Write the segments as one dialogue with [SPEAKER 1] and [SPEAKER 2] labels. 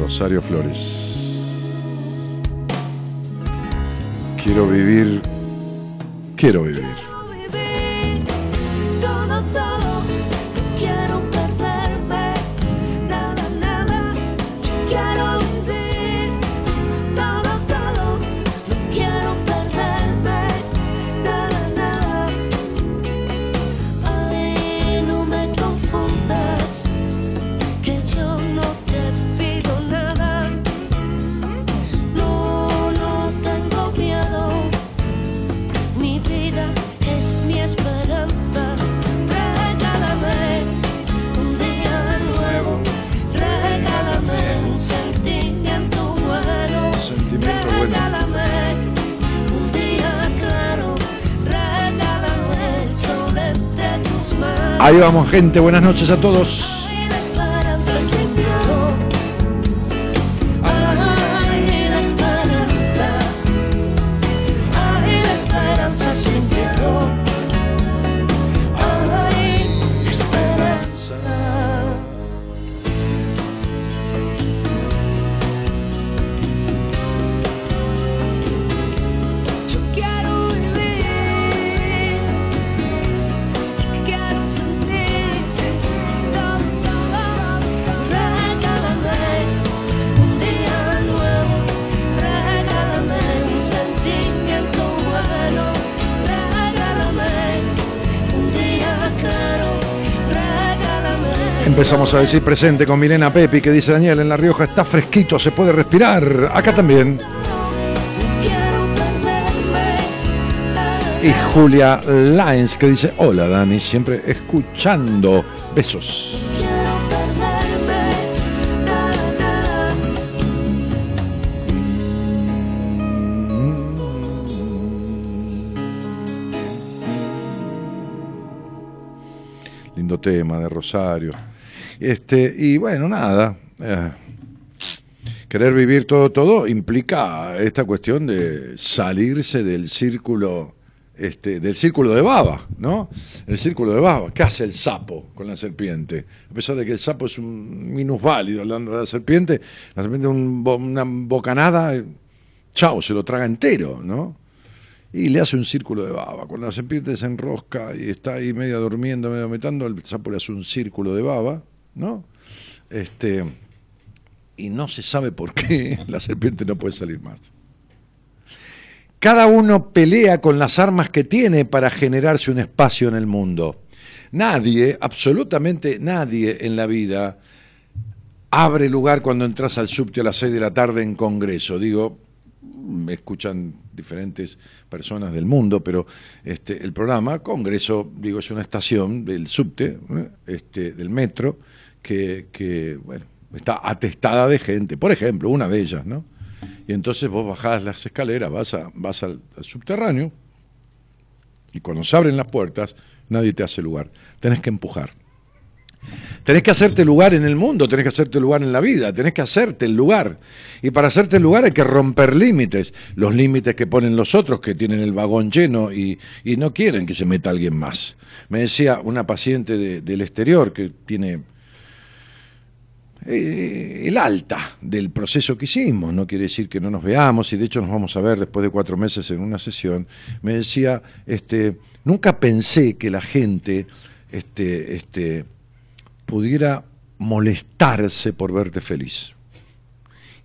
[SPEAKER 1] Rosario Flores. Quiero vivir. Quiero vivir. Ahí vamos, gente. Buenas noches a todos. Empezamos a decir presente con Milena Pepi, que dice Daniel, en La Rioja está fresquito, se puede respirar. Acá también. Y Julia Lines, que dice, hola Dani, siempre escuchando. Besos. Lindo tema de Rosario. Este, y bueno, nada. Eh, querer vivir todo, todo implica esta cuestión de salirse del círculo, este, del círculo de baba, ¿no? El círculo de baba. ¿Qué hace el sapo con la serpiente? A pesar de que el sapo es un minusválido hablando de la serpiente, la serpiente una bocanada, chao, se lo traga entero, ¿no? y le hace un círculo de baba. Cuando la serpiente se enrosca y está ahí medio durmiendo, medio metando, el sapo le hace un círculo de baba ¿no? Este, y no se sabe por qué la serpiente no puede salir más.
[SPEAKER 2] cada uno pelea con las armas que tiene para generarse un espacio en el mundo. Nadie, absolutamente nadie en la vida abre lugar cuando entras al subte a las 6 de la tarde en Congreso. Digo, me escuchan diferentes personas del mundo, pero este, el programa, Congreso, digo, es una estación del subte, ¿eh? este, del metro, que, bueno, está atestada de gente, por ejemplo, una de ellas, ¿no? Y entonces vos bajás las escaleras, vas, a, vas al, subterráneo, y cuando se abren las puertas, nadie te hace lugar. Tenés que empujar. Tenés que hacerte lugar en el mundo, tenés que hacerte lugar en la vida, tenés que hacerte el lugar. Y para hacerte el lugar hay que romper límites, los límites que ponen los otros que tienen el vagón lleno y, no quieren que se meta alguien más. Me decía una paciente del exterior que tiene eh, el alta del proceso que hicimos, no quiere decir que no nos veamos, y de hecho nos vamos a ver después de cuatro meses en una sesión, me decía, este, nunca pensé que la gente este, este, pudiera molestarse por verte feliz.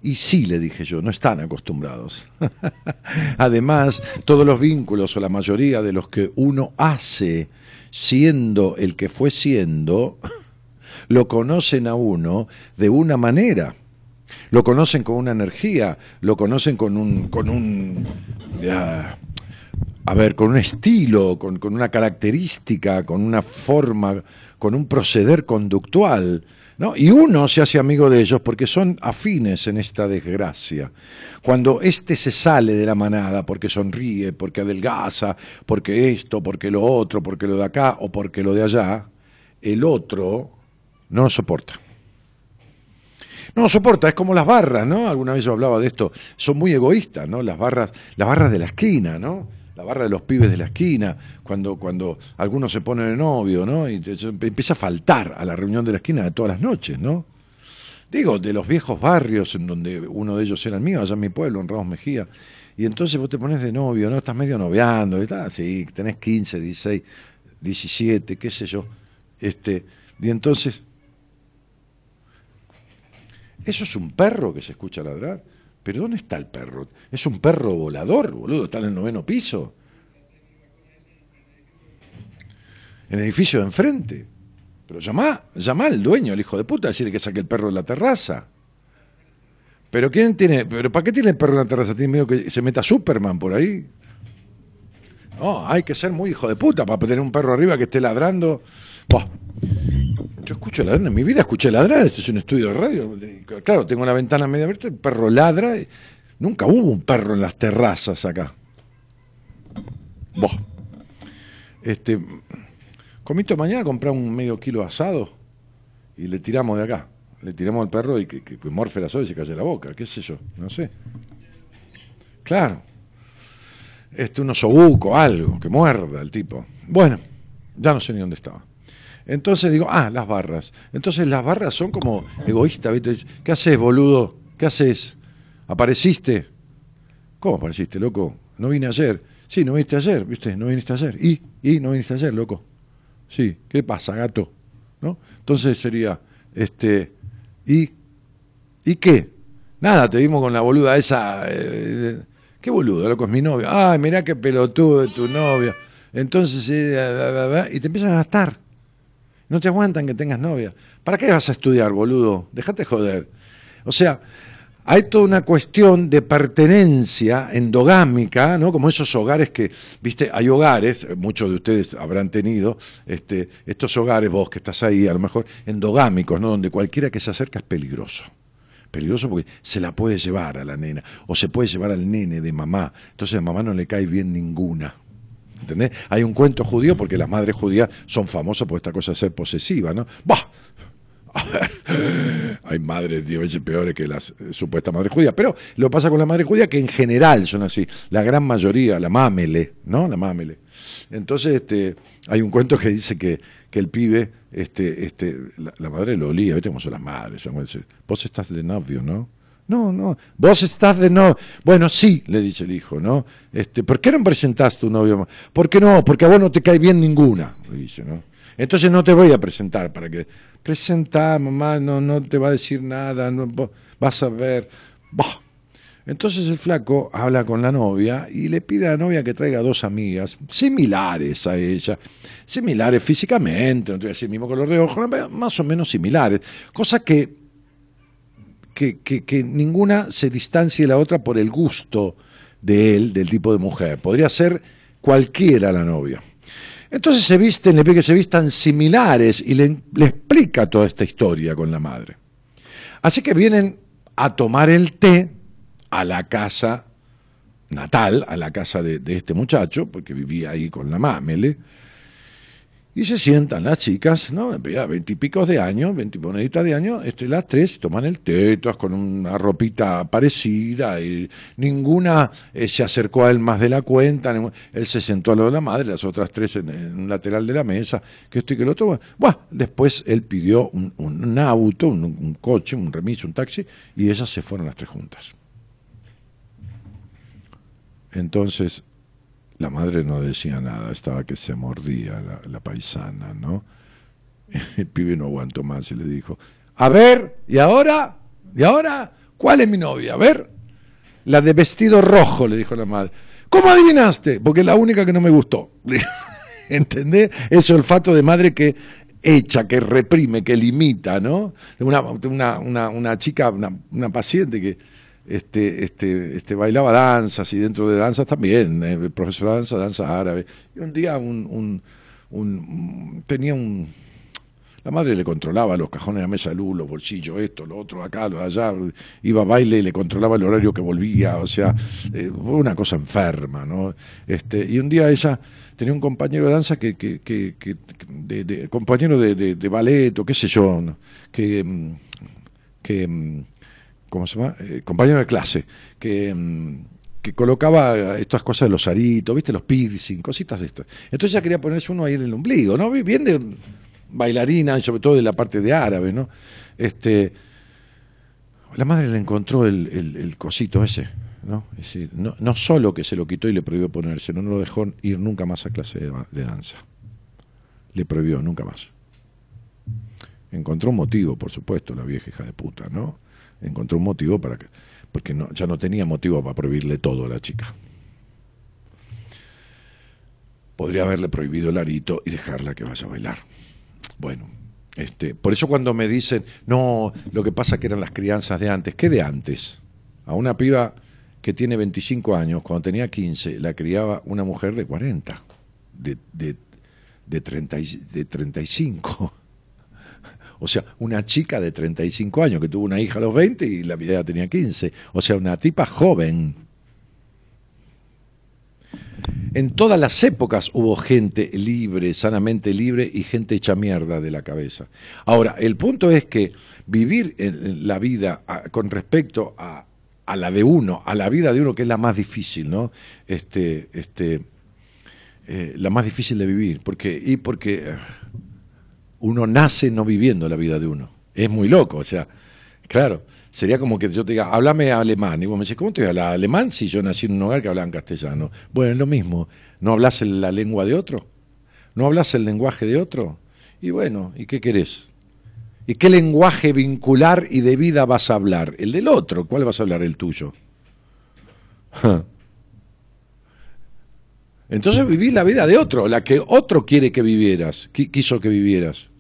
[SPEAKER 2] Y sí, le dije yo, no están acostumbrados. Además, todos los vínculos o la mayoría de los que uno hace siendo el que fue siendo, lo conocen a uno de una manera. Lo conocen con una energía, lo conocen con un, con un, a ver, con un estilo, con, con una característica, con una forma, con un proceder conductual. ¿No? Y uno se hace amigo de ellos porque son afines en esta desgracia. Cuando éste se sale de la manada porque sonríe, porque adelgaza, porque esto, porque lo otro, porque lo de acá o porque lo de allá, el otro no lo soporta. No lo soporta, es como las barras, ¿no? Alguna vez yo hablaba de esto, son muy egoístas, ¿no? Las barras, las barras de la esquina, ¿no? La barra de los pibes de la esquina, cuando, cuando algunos se pone de novio, ¿no? Y empieza a faltar a la reunión de la esquina de todas las noches, ¿no? Digo, de los viejos barrios, en donde uno de ellos era el mío, allá en mi pueblo, en Ramos Mejía. Y entonces vos te pones de novio, ¿no? Estás medio noviando, y tal, sí, tenés 15, 16, 17, qué sé yo. Este, y entonces ¿Eso es un perro que se escucha ladrar? ¿Pero dónde está el perro? Es un perro volador, boludo, está en el noveno piso. En el edificio de enfrente. Pero llama, llama al dueño, el hijo de puta, a decirle que saque el perro de la terraza. Pero quién tiene, pero ¿para qué tiene el perro en la terraza? ¿Tiene miedo que se meta Superman por ahí? No, hay que ser muy hijo de puta para tener un perro arriba que esté ladrando. Yo escucho ladrar, en mi vida escuché ladrar, esto es un estudio de radio. Claro, tengo la ventana media abierta, el perro ladra. Nunca hubo un perro en las terrazas acá. Este, comito mañana comprar un medio kilo asado y le tiramos de acá. Le tiramos al perro y que, morfe la soda y se calle la boca, qué sé yo, no sé. Claro. Este, un osobuco, algo, que muerda el tipo. Bueno, ya no sé ni dónde estaba. Entonces digo, ah, las barras. Entonces las barras son como egoístas, ¿viste? ¿Qué haces, boludo? ¿Qué haces? ¿Apareciste? ¿Cómo apareciste, loco? No vine ayer. Sí, no viniste ayer, ¿viste? No viniste ayer. ¿Y? ¿Y? No viniste ayer, loco. Sí, ¿qué pasa, gato? ¿No? Entonces sería, este, ¿y? ¿Y qué? Nada, te vimos con la boluda esa. Eh, ¿Qué boludo, loco? Es mi novia. Ay, mirá qué pelotudo de tu novia. Entonces, eh, y te empiezan a gastar. No te aguantan que tengas novia. ¿Para qué vas a estudiar, boludo? Déjate joder. O sea, hay toda una cuestión de pertenencia endogámica, ¿no? Como esos hogares que, viste, hay hogares, muchos de ustedes habrán tenido, este, estos hogares, vos que estás ahí, a lo mejor endogámicos, ¿no? Donde cualquiera que se acerca es peligroso. Peligroso porque se la puede llevar a la nena, o se puede llevar al nene de mamá. Entonces a mamá no le cae bien ninguna. ¿Entendés? Hay un cuento judío porque las madres judías son famosas por esta cosa de ser posesiva, ¿no? ¡Bah! hay madres diez veces peores que las supuestas madres judías. Pero lo pasa con la madre judía que en general son así. La gran mayoría, la mamele, ¿no? La mamele. Entonces, este, hay un cuento que dice que, que el pibe, este, este, la, madre lo olía, ¿viste cómo son las madres? Vos estás de novio, ¿no? No, no, vos estás de no. Bueno, sí, le dice el hijo, ¿no? Este, ¿Por qué no presentás tu novio? ¿Por qué no? Porque a vos no te cae bien ninguna, le dice, ¿no? Entonces no te voy a presentar para que. Presentá, mamá, no, no te va a decir nada, no, vas a ver. Bah. Entonces el flaco habla con la novia y le pide a la novia que traiga dos amigas similares a ella, similares físicamente, no te voy a decir el mismo color de ojos, más o menos similares, cosa que, que, ninguna se distancie de la otra por el gusto de él, del tipo de mujer. Podría ser cualquiera la novia. Entonces se visten, le pide que se vistan similares y le, explica toda esta historia con la madre. Así que vienen a tomar el té a la casa natal, a la casa de, de este muchacho, porque vivía ahí con la mamele, y se sientan las chicas, ¿no? Veintipicos de años, veintimoneditas de años, este, las tres toman el té, todas con una ropita parecida, y ninguna eh, se acercó a él más de la cuenta, él se sentó a lo de la madre, las otras tres en, un lateral de la mesa, que esto y que lo otro. Bueno, después él pidió un, auto, un, coche, un remis, un taxi, y ellas se fueron las tres juntas. Entonces, la madre no decía nada, estaba que se mordía la, paisana, ¿no? El pibe no aguantó más y le dijo, a ver, ¿y ahora? ¿Y ahora? ¿Cuál es mi novia? A ver. La de vestido rojo, le dijo la madre. ¿Cómo adivinaste? Porque es la única que no me gustó. ¿Entendés? Ese olfato de madre que echa, que reprime, que limita, ¿no? Una, una, una, una chica, una paciente que este, este, este, bailaba danzas y dentro de danzas también, eh, profesor de danza, danza árabe. Y un día un, un, tenía un... La madre le controlaba los cajones de mesa de luz, los bolsillos, esto, lo otro, acá, lo allá. Iba a baile y le controlaba el horario que volvía. O sea, eh, fue una cosa enferma, ¿no? Este, y un día ella tenía un compañero de danza que, que, que, de, compañero de, de, ballet o qué sé yo, que, mm, que mm, ¿cómo se llama? Eh, compañero de clase, que, mm, que, colocaba estas cosas de los aritos, ¿viste? Los piercing, cositas de esto. Entonces ya quería ponerse uno ahí en el ombligo, ¿no? Bien de bailarina, sobre todo de la parte de árabe, ¿no? Este, la madre le encontró el, el, cosito ese, ¿no? Es decir, no, no, solo que se lo quitó y le prohibió ponerse, no, no lo dejó ir nunca más a clase de, de danza. Le prohibió, nunca más. Encontró un motivo, por supuesto, la vieja hija de puta, ¿no? Encontró un motivo para que, porque no, ya no tenía motivo para prohibirle todo a la chica. Podría haberle prohibido el arito y dejarla que vaya a bailar. Bueno, este, por eso cuando me dicen, no, lo que pasa que eran las crianzas de antes, ¿qué de antes? A una piba que tiene 25 años, cuando tenía 15, la criaba una mujer de 40, de, de, de, 30, de 35. O sea, una chica de 35 años que tuvo una hija a los 20 y la vida tenía 15. O sea, una tipa joven. En todas las épocas hubo gente libre, sanamente libre y gente hecha mierda de la cabeza. Ahora, el punto es que vivir la vida con respecto a, la de uno, a la vida de uno, que es la más difícil, ¿no? Este, este, eh, la más difícil de vivir. Porque, y porque uno nace no viviendo la vida de uno. Es muy loco, o sea, claro, sería como que yo te diga, háblame alemán. Y vos me dices, ¿cómo te voy a alemán si yo nací en un hogar que hablan castellano? Bueno, es lo mismo. ¿No hablas la lengua de otro? ¿No hablas el lenguaje de otro? Y bueno, ¿y qué querés? ¿Y qué lenguaje vincular y de vida vas a hablar? El del otro. ¿Cuál vas a hablar? El tuyo. Entonces viví la vida de otro, la que otro quiere que vivieras, quiso que vivieras.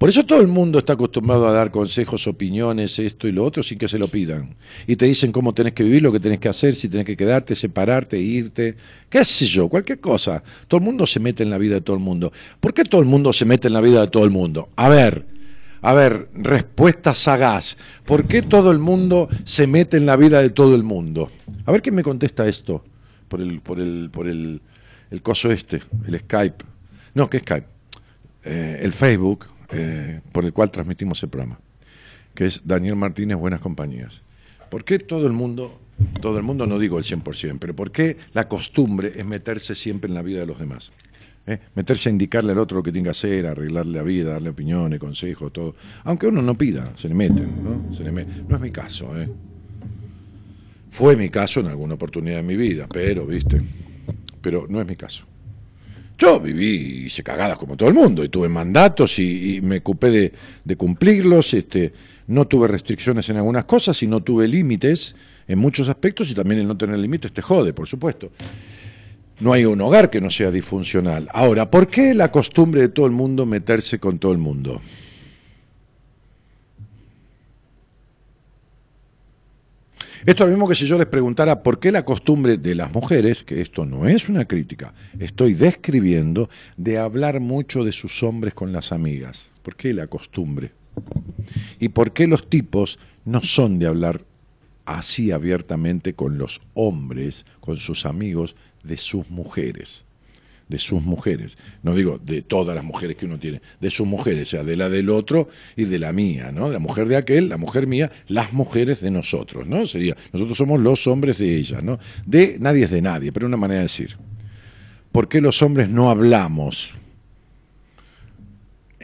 [SPEAKER 2] Por eso todo el mundo está acostumbrado a dar consejos, opiniones, esto y lo otro, sin que se lo pidan. Y te dicen cómo tenés que vivir, lo que tenés que hacer, si tenés que quedarte, separarte, irte, qué sé yo, cualquier cosa. Todo el mundo se mete en la vida de todo el mundo. ¿Por qué todo el mundo se mete en la vida de todo el mundo? A ver, a ver, respuesta sagaz. ¿Por qué todo el mundo se mete en la vida de todo el mundo? A ver quién me contesta esto por el, por el, por el, el coso este, el Skype. No, ¿qué Skype? Eh, el Facebook eh, por el cual transmitimos el programa, que es Daniel Martínez Buenas Compañías. ¿Por qué todo el mundo, todo el mundo no digo el 100%, pero por qué la costumbre es meterse siempre en la vida de los demás? ¿Eh? Meterse a indicarle al otro lo que tiene que hacer, arreglarle la vida, darle opiniones, consejos, todo. Aunque uno no pida, se le meten, ¿no? No es mi caso, ¿eh? Fue mi caso en alguna oportunidad de mi vida, pero, viste, pero no es mi caso. Yo viví, hice cagadas como todo el mundo, y tuve mandatos y, me ocupé de, de, cumplirlos, este, no tuve restricciones en algunas cosas y no tuve límites en muchos aspectos, y también el no tener límites te jode, por supuesto. No hay un hogar que no sea disfuncional. Ahora, ¿por qué la costumbre de todo el mundo meterse con todo el mundo? Esto es lo mismo que si yo les preguntara por qué la costumbre de las mujeres, que esto no es una crítica, estoy describiendo, de hablar mucho de sus hombres con las amigas. ¿Por qué la costumbre? ¿Y por qué los tipos no son de hablar así abiertamente con los hombres, con sus amigos, de sus mujeres? De sus mujeres. No digo de todas las mujeres que uno tiene, de sus mujeres, o sea, de la del otro y de la mía, ¿no? La mujer de aquel, la mujer mía, las mujeres de nosotros, ¿no? Sería, nosotros somos los hombres de ella, ¿no? De nadie es de nadie, pero una manera de decir. ¿Por qué los hombres no hablamos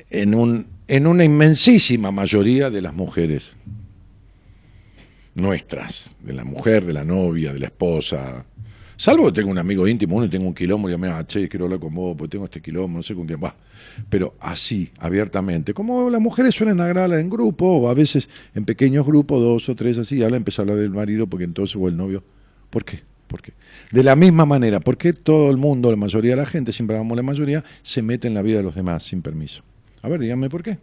[SPEAKER 2] en, un, en una inmensísima mayoría de las mujeres nuestras, de la mujer, de la novia, de la esposa, Salvo que tengo un amigo íntimo, uno y tengo un quilombo y me dice, che, quiero hablar con vos, porque tengo este quilombo, no sé con quién va. Pero así, abiertamente, como las mujeres suelen hablar en grupo, o a veces en pequeños grupos, dos o tres así, habla, empieza a hablar del marido, porque entonces, o el novio. ¿Por qué? ¿Por qué? De la misma manera, ¿por qué todo el mundo, la mayoría de la gente, siempre hablamos la mayoría, se mete en la vida de los demás sin permiso? A ver, díganme por qué.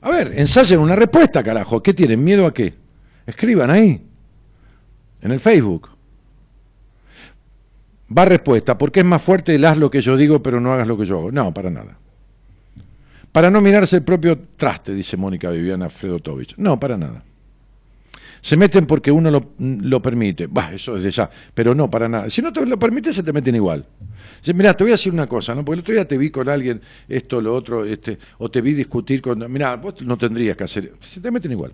[SPEAKER 2] A ver, ensayen una respuesta, carajo. ¿Qué tienen? ¿Miedo a qué? Escriban ahí, en el Facebook. Va respuesta, porque es más fuerte el haz lo que yo digo, pero no hagas lo que yo hago. No, para nada. Para no mirarse el propio traste, dice Mónica Viviana Fredotovich. No, para nada. Se meten porque uno lo, permite. Bah, eso es de ya. Pero no, para nada. Si no te lo permite, se te meten igual. Mira, te voy a decir una cosa, ¿no? Porque el otro día te vi con alguien, esto, lo otro, este, o te vi discutir con. Mira, vos no tendrías que hacer. Se te meten igual.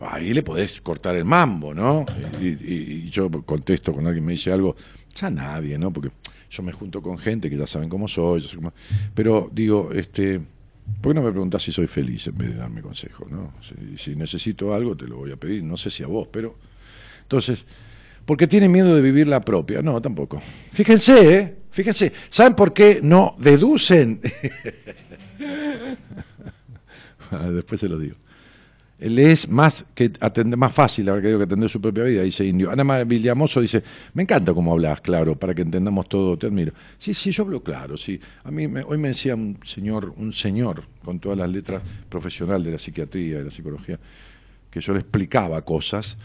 [SPEAKER 2] Ahí le podés cortar el mambo, ¿no? Y, y yo contesto cuando alguien me dice algo, ya nadie, ¿no? Porque yo me junto con gente que ya saben cómo soy, pero digo, este, ¿por qué no me preguntas si soy feliz en vez de darme consejo, ¿no? Si, necesito algo te lo voy a pedir, no sé si a vos, pero entonces, porque tiene miedo de vivir la propia, no, tampoco. Fíjense, ¿eh? Fíjense, ¿saben por qué no deducen? Ah, después se lo digo le es más que atender, más fácil que digo que atender su propia vida, dice Indio. Ana Villamoso dice, me encanta cómo hablas, claro, para que entendamos todo, te admiro. Sí, sí, yo hablo claro, sí. A mí hoy me decía un señor, un señor, con todas las letras profesional de la psiquiatría, de la psicología, que yo le explicaba cosas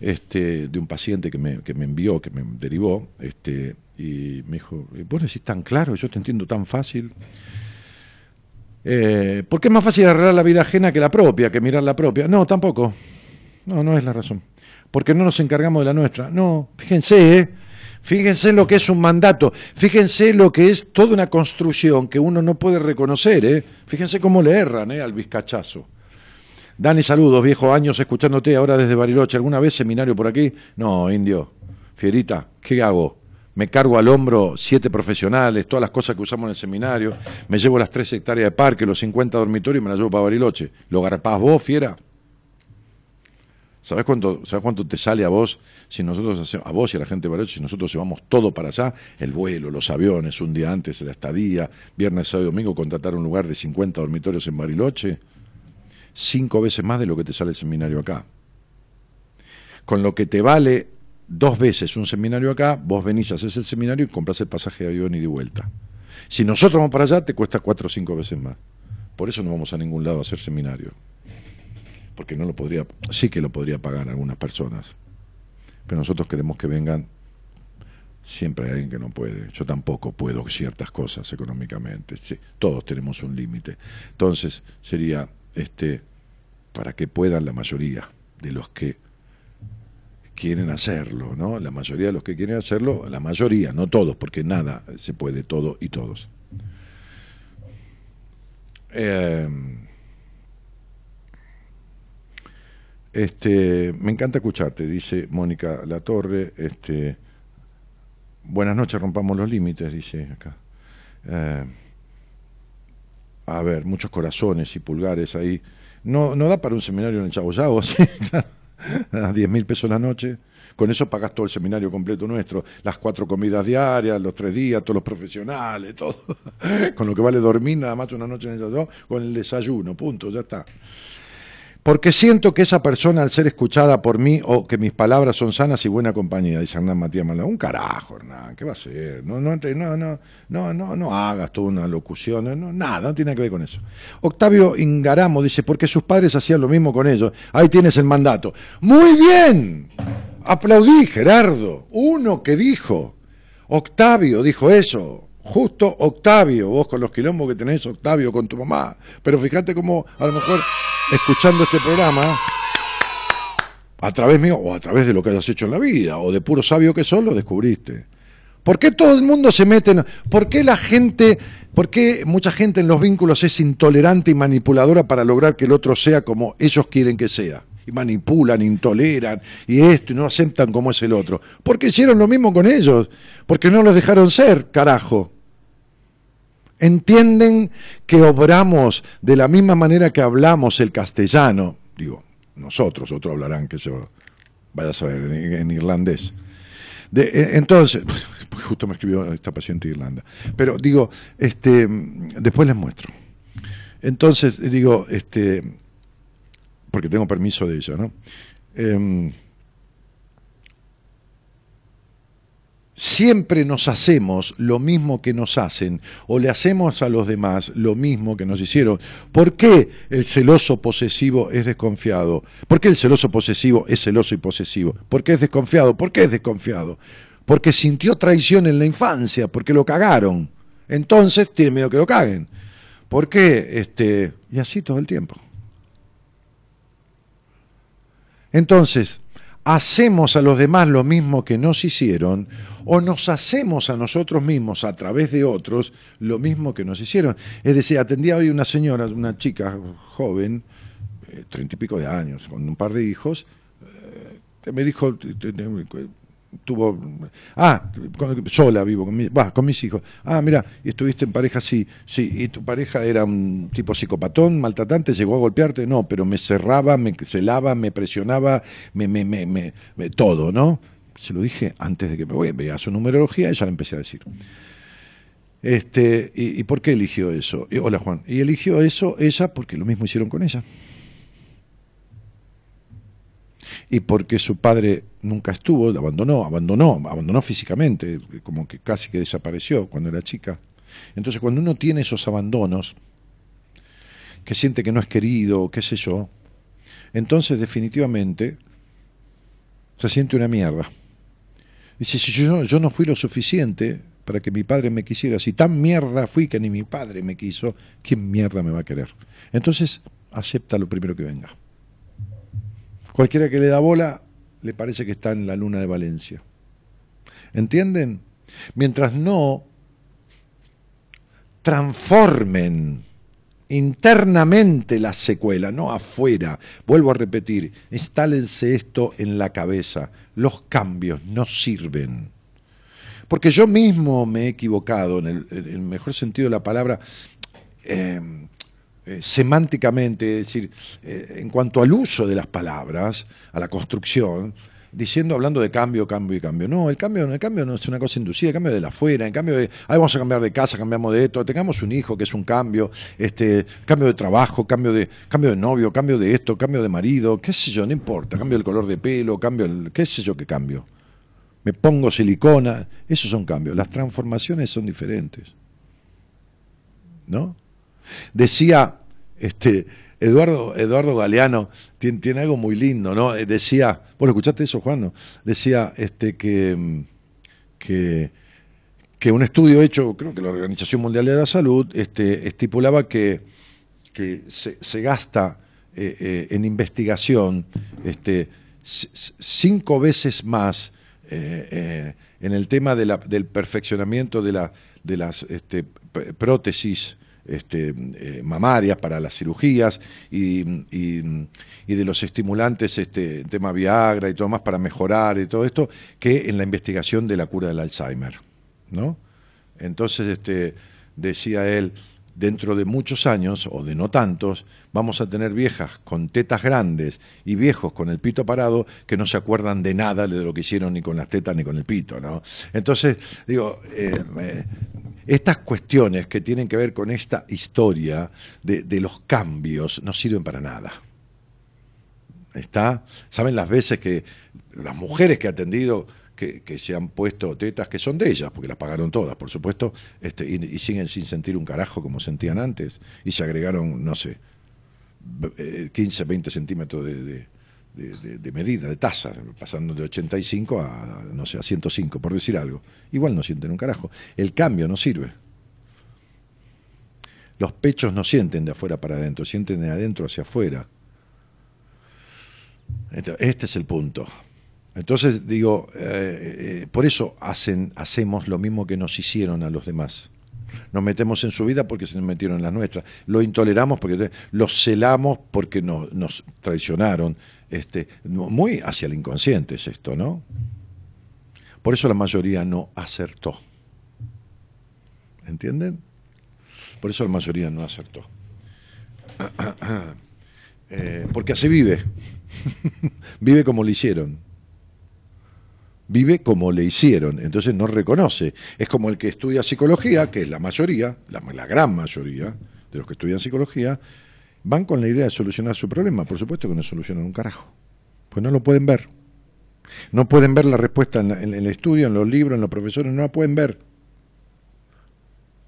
[SPEAKER 2] este, de un paciente que me, que me envió, que me derivó, este, y me dijo, vos decís tan claro, yo te entiendo tan fácil. Eh, porque es más fácil arreglar la vida ajena que la propia, que mirar la propia. No, tampoco. No, no es la razón. Porque no nos encargamos de la nuestra. No, fíjense, ¿eh? Fíjense lo que es un mandato. Fíjense lo que es toda una construcción que uno no puede reconocer. ¿eh? Fíjense cómo le erran ¿eh? al vizcachazo. Dani, saludos, viejo años escuchándote ahora desde Bariloche. ¿Alguna vez seminario por aquí? No, indio. Fierita, ¿qué hago? Me cargo al hombro siete profesionales, todas las cosas que usamos en el seminario, me llevo las tres hectáreas de parque, los 50 dormitorios y me las llevo para Bariloche. ¿Lo garpás vos, fiera? ¿Sabés cuánto, ¿Sabés cuánto te sale a vos si nosotros hacemos, a vos y a la gente de Bariloche, si nosotros llevamos todo para allá? El vuelo, los aviones, un día antes, la estadía, viernes, sábado y domingo, contratar un lugar de 50 dormitorios en Bariloche, cinco veces más de lo que te sale el seminario acá. Con lo que te vale dos veces un seminario acá, vos venís, haces el seminario y compras el pasaje de avión y de vuelta. Si nosotros vamos para allá, te cuesta cuatro o cinco veces más. Por eso no vamos a ningún lado a hacer seminario. Porque no lo podría, sí que lo podría pagar algunas personas. Pero nosotros queremos que vengan. Siempre hay alguien que no puede. Yo tampoco puedo ciertas cosas económicamente. todos tenemos un límite. Entonces, sería este para que puedan la mayoría de los que quieren hacerlo, ¿no? La mayoría de los que quieren hacerlo, la mayoría, no todos, porque nada se puede todo y todos. Eh, este, me encanta escucharte, dice Mónica Latorre. Este, buenas noches, rompamos los límites, dice acá. Eh, a ver, muchos corazones y pulgares ahí. No, no da para un seminario en el Chavo ¿sí? a 10 mil pesos la noche, Con eso pagás todo el seminario completo nuestro, las cuatro comidas diarias, los tres días, todos los profesionales, todo. con lo que vale dormir nada más una noche en el con el desayuno, punto, ya está porque siento que esa persona al ser escuchada por mí o que mis palabras son sanas y buena compañía, dice Hernán Matías Malón. Un carajo, Hernán, ¿qué va a ser? No, no, no, no, no, no, no hagas toda una locución, no, nada, no tiene que ver con eso. Octavio Ingaramo dice, porque sus padres hacían lo mismo con ellos. Ahí tienes el mandato. Muy bien, aplaudí, Gerardo, uno que dijo, Octavio dijo eso. Justo Octavio, vos con los quilombos que tenés, Octavio, con tu mamá. Pero fíjate cómo a lo mejor escuchando este programa, a través mío o a través de lo que hayas hecho en la vida, o de puro sabio que sos, lo descubriste. ¿Por qué todo el mundo se mete en... ¿Por qué la gente, por qué mucha gente en los vínculos es intolerante y manipuladora para lograr que el otro sea como ellos quieren que sea? Y manipulan, intoleran, y esto, y no aceptan como es el otro. Porque hicieron lo mismo con ellos, porque no los dejaron ser, carajo. Entienden que obramos de la misma manera que hablamos el castellano, digo, nosotros, otros hablarán que se vaya a saber en, irlandés. Eh, entonces, justo me escribió esta paciente de Irlanda, pero digo, este, después les muestro. Entonces, digo, este, porque tengo permiso de ella, ¿no? Em, siempre nos hacemos lo mismo que nos hacen o le hacemos a los demás lo mismo que nos hicieron. ¿Por qué el celoso posesivo es desconfiado? ¿Por qué el celoso posesivo es celoso y posesivo? ¿Por qué es desconfiado? ¿Por qué es desconfiado? Porque sintió traición en la infancia, porque lo cagaron. Entonces tiene miedo que lo caguen. ¿Por qué? Este, y así todo el tiempo. Entonces, hacemos a los demás lo mismo que nos hicieron o nos hacemos a nosotros mismos a través de otros lo mismo que nos hicieron. Es decir, atendía hoy una señora, una chica joven, eh, treinta y pico de años, con un par de hijos, eh, que me dijo, tuvo, ah, sola vivo con, mi, con mis hijos. Ah, mira, estuviste en pareja, sí, sí, y tu pareja era un tipo psicopatón, maltratante, llegó a golpearte, no, pero me cerraba, me celaba, me presionaba, me, me, me, me, todo, ¿no? Se lo dije antes de que me voy, veía su numerología y ya le empecé a decir. Este, y, por qué eligió eso? hola Juan. Y eligió eso ella porque lo mismo hicieron con ella y porque su padre nunca estuvo, abandonó, abandonó, abandonó físicamente, como que casi que desapareció cuando era chica. Entonces cuando uno tiene esos abandonos, que siente que no es querido, qué sé yo, entonces definitivamente se siente una mierda. Dice, si yo, yo no fui lo suficiente para que mi padre me quisiera, si tan mierda fui que ni mi padre me quiso, ¿quién mierda me va a querer? Entonces acepta lo primero que venga. Cualquiera que le da bola le parece que está en la luna de Valencia. ¿Entienden? Mientras no transformen internamente la secuela, no afuera. Vuelvo a repetir, instálense esto en la cabeza. Los cambios no sirven. Porque yo mismo me he equivocado, en el, mejor sentido de la palabra, eh, eh, semánticamente, es decir, eh, en cuanto al uso de las palabras, a la construcción, diciendo, hablando de cambio, cambio y cambio. No, el cambio, el cambio no es una cosa inducida, el cambio de la afuera, en cambio de, ahí vamos a cambiar de casa, cambiamos de esto, tengamos un hijo que es un cambio, este, cambio de trabajo, cambio de, cambio de novio, cambio de esto, cambio de marido, qué sé yo, no importa, cambio del color de pelo, cambio, el, qué sé yo qué cambio. Me pongo silicona, esos son cambios. Las transformaciones son diferentes. ¿No? Decía este, Eduardo, Eduardo Galeano, tiene, algo muy lindo, ¿no? Eh, decía, ¿vos lo escuchaste eso, Juan? Decía este, que, que, que, un estudio hecho, creo que la Organización Mundial de la Salud, este, estipulaba que, que se, gasta eh, eh, en investigación este, cinco veces más en el tema del perfeccionamiento de, la, de las este, prótesis este, eh, mamarias para las cirugías y, de los estimulantes, este, tema Viagra y todo más para mejorar y todo esto, que en la investigación de la cura del Alzheimer. ¿no? Entonces este, decía él, dentro de muchos años, o de no tantos, vamos a tener viejas con tetas grandes y viejos con el pito parado que no se acuerdan de nada de lo que hicieron ni con las tetas ni con el pito, ¿no? Entonces, digo, eh, estas cuestiones que tienen que ver con esta historia de, de los cambios no sirven para nada. ¿Está? ¿Saben las veces que las mujeres que he atendido que, se han puesto tetas que son de ellas, porque las pagaron todas, por supuesto, este, y, siguen sin sentir un carajo como sentían antes, y se agregaron, no sé, 15, 20 eh, centímetros de, de, medida, de tasa, pasando de 85 a, no sé, a 105, por decir algo. Igual no sienten un carajo. El cambio no sirve. Los pechos no sienten de afuera para adentro, sienten de adentro hacia afuera. Este es el punto. Entonces digo, eh, eh, por eso hacemos lo mismo que nos hicieron a los demás. Nos metemos en su vida porque se nos metieron en la nuestra. Lo intoleramos porque los celamos porque nos, traicionaron. Este, muy hacia el inconsciente es esto, ¿no? Por eso la mayoría no acertó. ¿Entienden? Por eso la mayoría no acertó. Eh, porque así vive. vive como lo hicieron vive como le hicieron, entonces no reconoce. Es como el que estudia psicología, que es la mayoría, la, gran mayoría de los que estudian psicología, van con la idea de solucionar su problema. Por supuesto que no solucionan un carajo, pues no lo pueden ver. No pueden ver la respuesta en, el estudio, en los libros, en los profesores, no la pueden ver.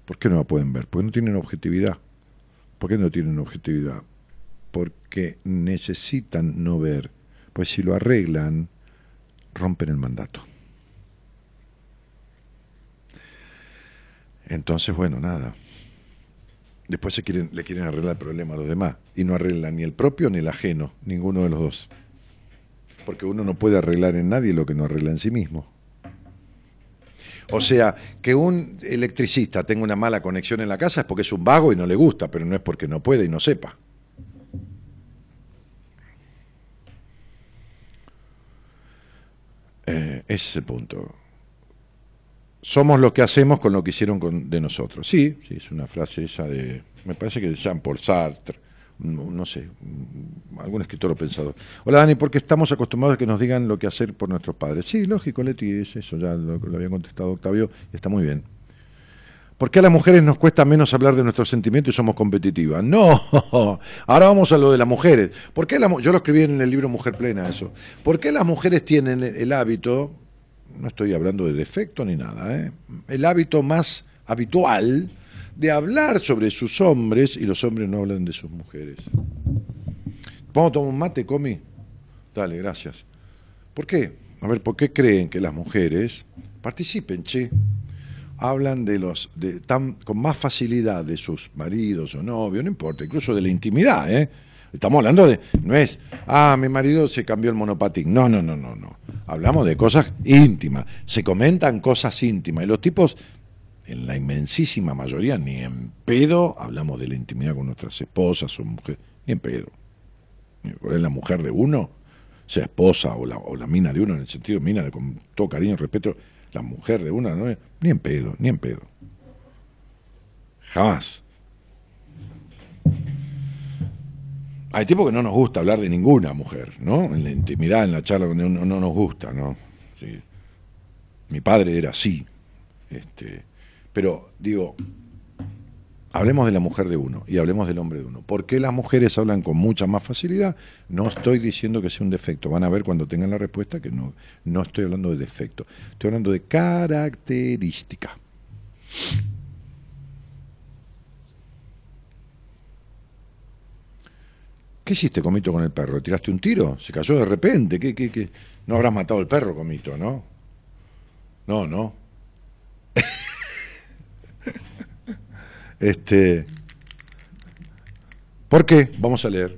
[SPEAKER 2] ¿Por qué no la pueden ver? Porque no tienen objetividad. ¿Por qué no tienen objetividad? Porque necesitan no ver. Pues si lo arreglan, rompen el mandato. Entonces, bueno, nada. Después se quieren, le quieren arreglar el problema a los demás y no arreglan ni el propio ni el ajeno, ninguno de los dos. Porque uno no puede arreglar en nadie lo que no arregla en sí mismo. O sea, que un electricista tenga una mala conexión en la casa es porque es un vago y no le gusta, pero no es porque no puede y no sepa. Eh, ese es el punto. Somos lo que hacemos con lo que hicieron con, de nosotros. Sí, sí, es una frase esa de, me parece que de Jean-Paul Sartre, no, sé, algún escritor o pensador. Hola Dani, porque estamos acostumbrados a que nos digan lo que hacer por nuestros padres. Sí, lógico, Leti, es eso, ya lo, lo había contestado Octavio, y está muy bien. ¿Por qué a las mujeres nos cuesta menos hablar de nuestros sentimientos y somos competitivas? No, ahora vamos a lo de las mujeres. ¿Por qué yo lo escribí en el libro Mujer Plena eso. ¿Por qué las mujeres tienen el hábito, no estoy hablando de defecto ni nada, ¿eh? el hábito más habitual de hablar sobre sus hombres y los hombres no hablan de sus mujeres? ¿Vamos a tomar un mate, Comi? Dale, gracias. ¿Por qué? A ver, ¿por qué creen que las mujeres participen, che? Hablan de los de tan con más facilidad de sus maridos o novios, no importa, incluso de la intimidad, ¿eh? Estamos hablando de no es, ah, mi marido se cambió el monopatín. No, no, no, no, no. Hablamos de cosas íntimas, se comentan cosas íntimas y los tipos en la inmensísima mayoría ni en pedo hablamos de la intimidad con nuestras esposas o mujeres, ni en pedo. Es la mujer de uno, sea esposa o la, o la mina de uno en el sentido mina de con todo cariño y respeto la mujer de una, ¿no? Ni en pedo, ni en pedo. Jamás. Hay tipos que no nos gusta hablar de ninguna mujer, ¿no? En la intimidad, en la charla, no, no nos gusta, ¿no? Mi padre era así. Este, pero digo, Hablemos de la mujer de uno y hablemos del hombre de uno. ¿Por qué las mujeres hablan con mucha más facilidad? No estoy diciendo que sea un defecto. Van a ver cuando tengan la respuesta que no, no estoy hablando de defecto. Estoy hablando de característica. ¿Qué hiciste, Comito, con el perro? ¿Tiraste un tiro? ¿Se cayó de repente? ¿Qué, qué, qué? No habrás matado al perro, Comito, ¿no? No, no. Este, ¿Por qué? Vamos a leer.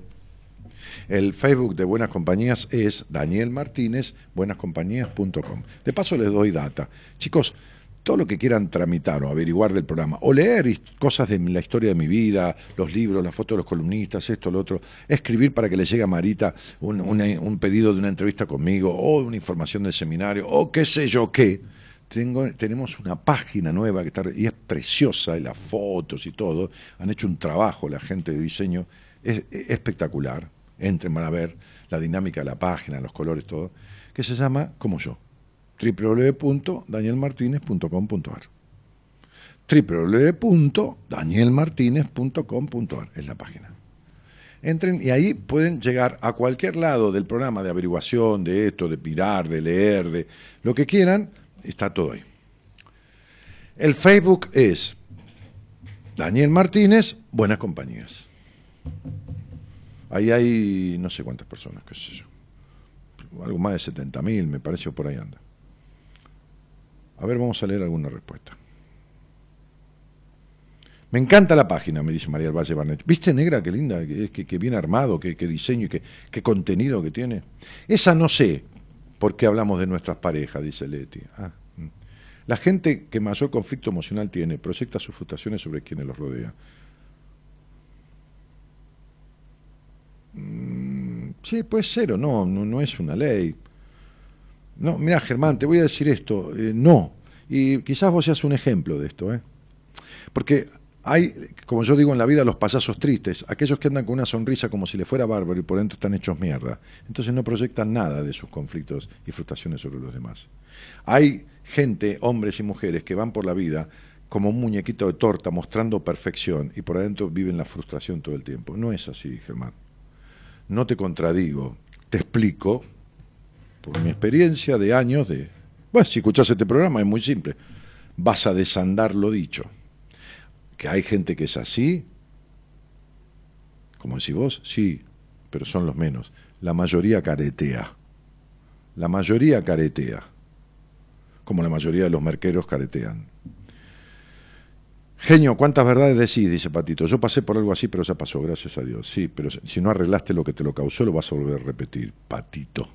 [SPEAKER 2] El Facebook de Buenas Compañías es Daniel Martínez, buenascompañías.com. De paso les doy data. Chicos, todo lo que quieran tramitar o averiguar del programa, o leer cosas de la historia de mi vida, los libros, las fotos de los columnistas, esto, lo otro, escribir para que le llegue a Marita un, un pedido de una entrevista conmigo, o una información del seminario, o qué sé yo qué, tengo, tenemos una página nueva que está, y es preciosa, y las fotos y todo. Han hecho un trabajo la gente de diseño es, espectacular. Entren, van a ver la dinámica de la página, los colores, todo. Que se llama Como yo www.danielmartinez.com.ar www.danielmartinez.com.ar es la página. Entren y ahí pueden llegar a cualquier lado del programa de averiguación, de esto, de mirar, de leer, de lo que quieran, está todo ahí. El Facebook es Daniel Martínez, Buenas Compañías. Ahí hay no sé cuántas personas, qué sé yo. Algo más de 70 mil, me parece, por ahí anda. A ver, vamos a leer alguna respuesta. Me encanta la página, me dice María del Valle Barnett. ¿Viste, negra? Qué linda, qué, qué bien armado, qué, diseño y qué, qué, contenido que tiene. Esa no sé por qué hablamos de nuestras parejas, dice Leti. Ah, mm. la gente que mayor conflicto emocional tiene proyecta sus frustraciones sobre quienes los rodean. Mm, sí, puede ser o no, no, no es una ley. No, mira, Germán, te voy a decir esto, eh, no. Y quizás vos seas un ejemplo de esto, ¿eh? Porque hay, como yo digo en la vida, los payasos tristes, aquellos que andan con una sonrisa como si le fuera bárbaro y por dentro están hechos mierda. Entonces no proyectan nada de sus conflictos y frustraciones sobre los demás. Hay gente, hombres y mujeres, que van por la vida como un muñequito de torta mostrando perfección y por adentro viven la frustración todo el tiempo. No es así, Germán. No te contradigo, te explico por mi experiencia de años de... Bueno, si escuchas este programa es muy simple. Vas a desandar lo dicho. Que hay gente que es así, como decís vos, sí, pero son los menos. La mayoría caretea. La mayoría caretea. Como la mayoría de los merqueros caretean. Genio, ¿cuántas verdades decís? Dice Patito. Yo pasé por algo así, pero ya pasó, gracias a Dios. Sí, pero si no arreglaste lo que te lo causó, lo vas a volver a repetir. Patito.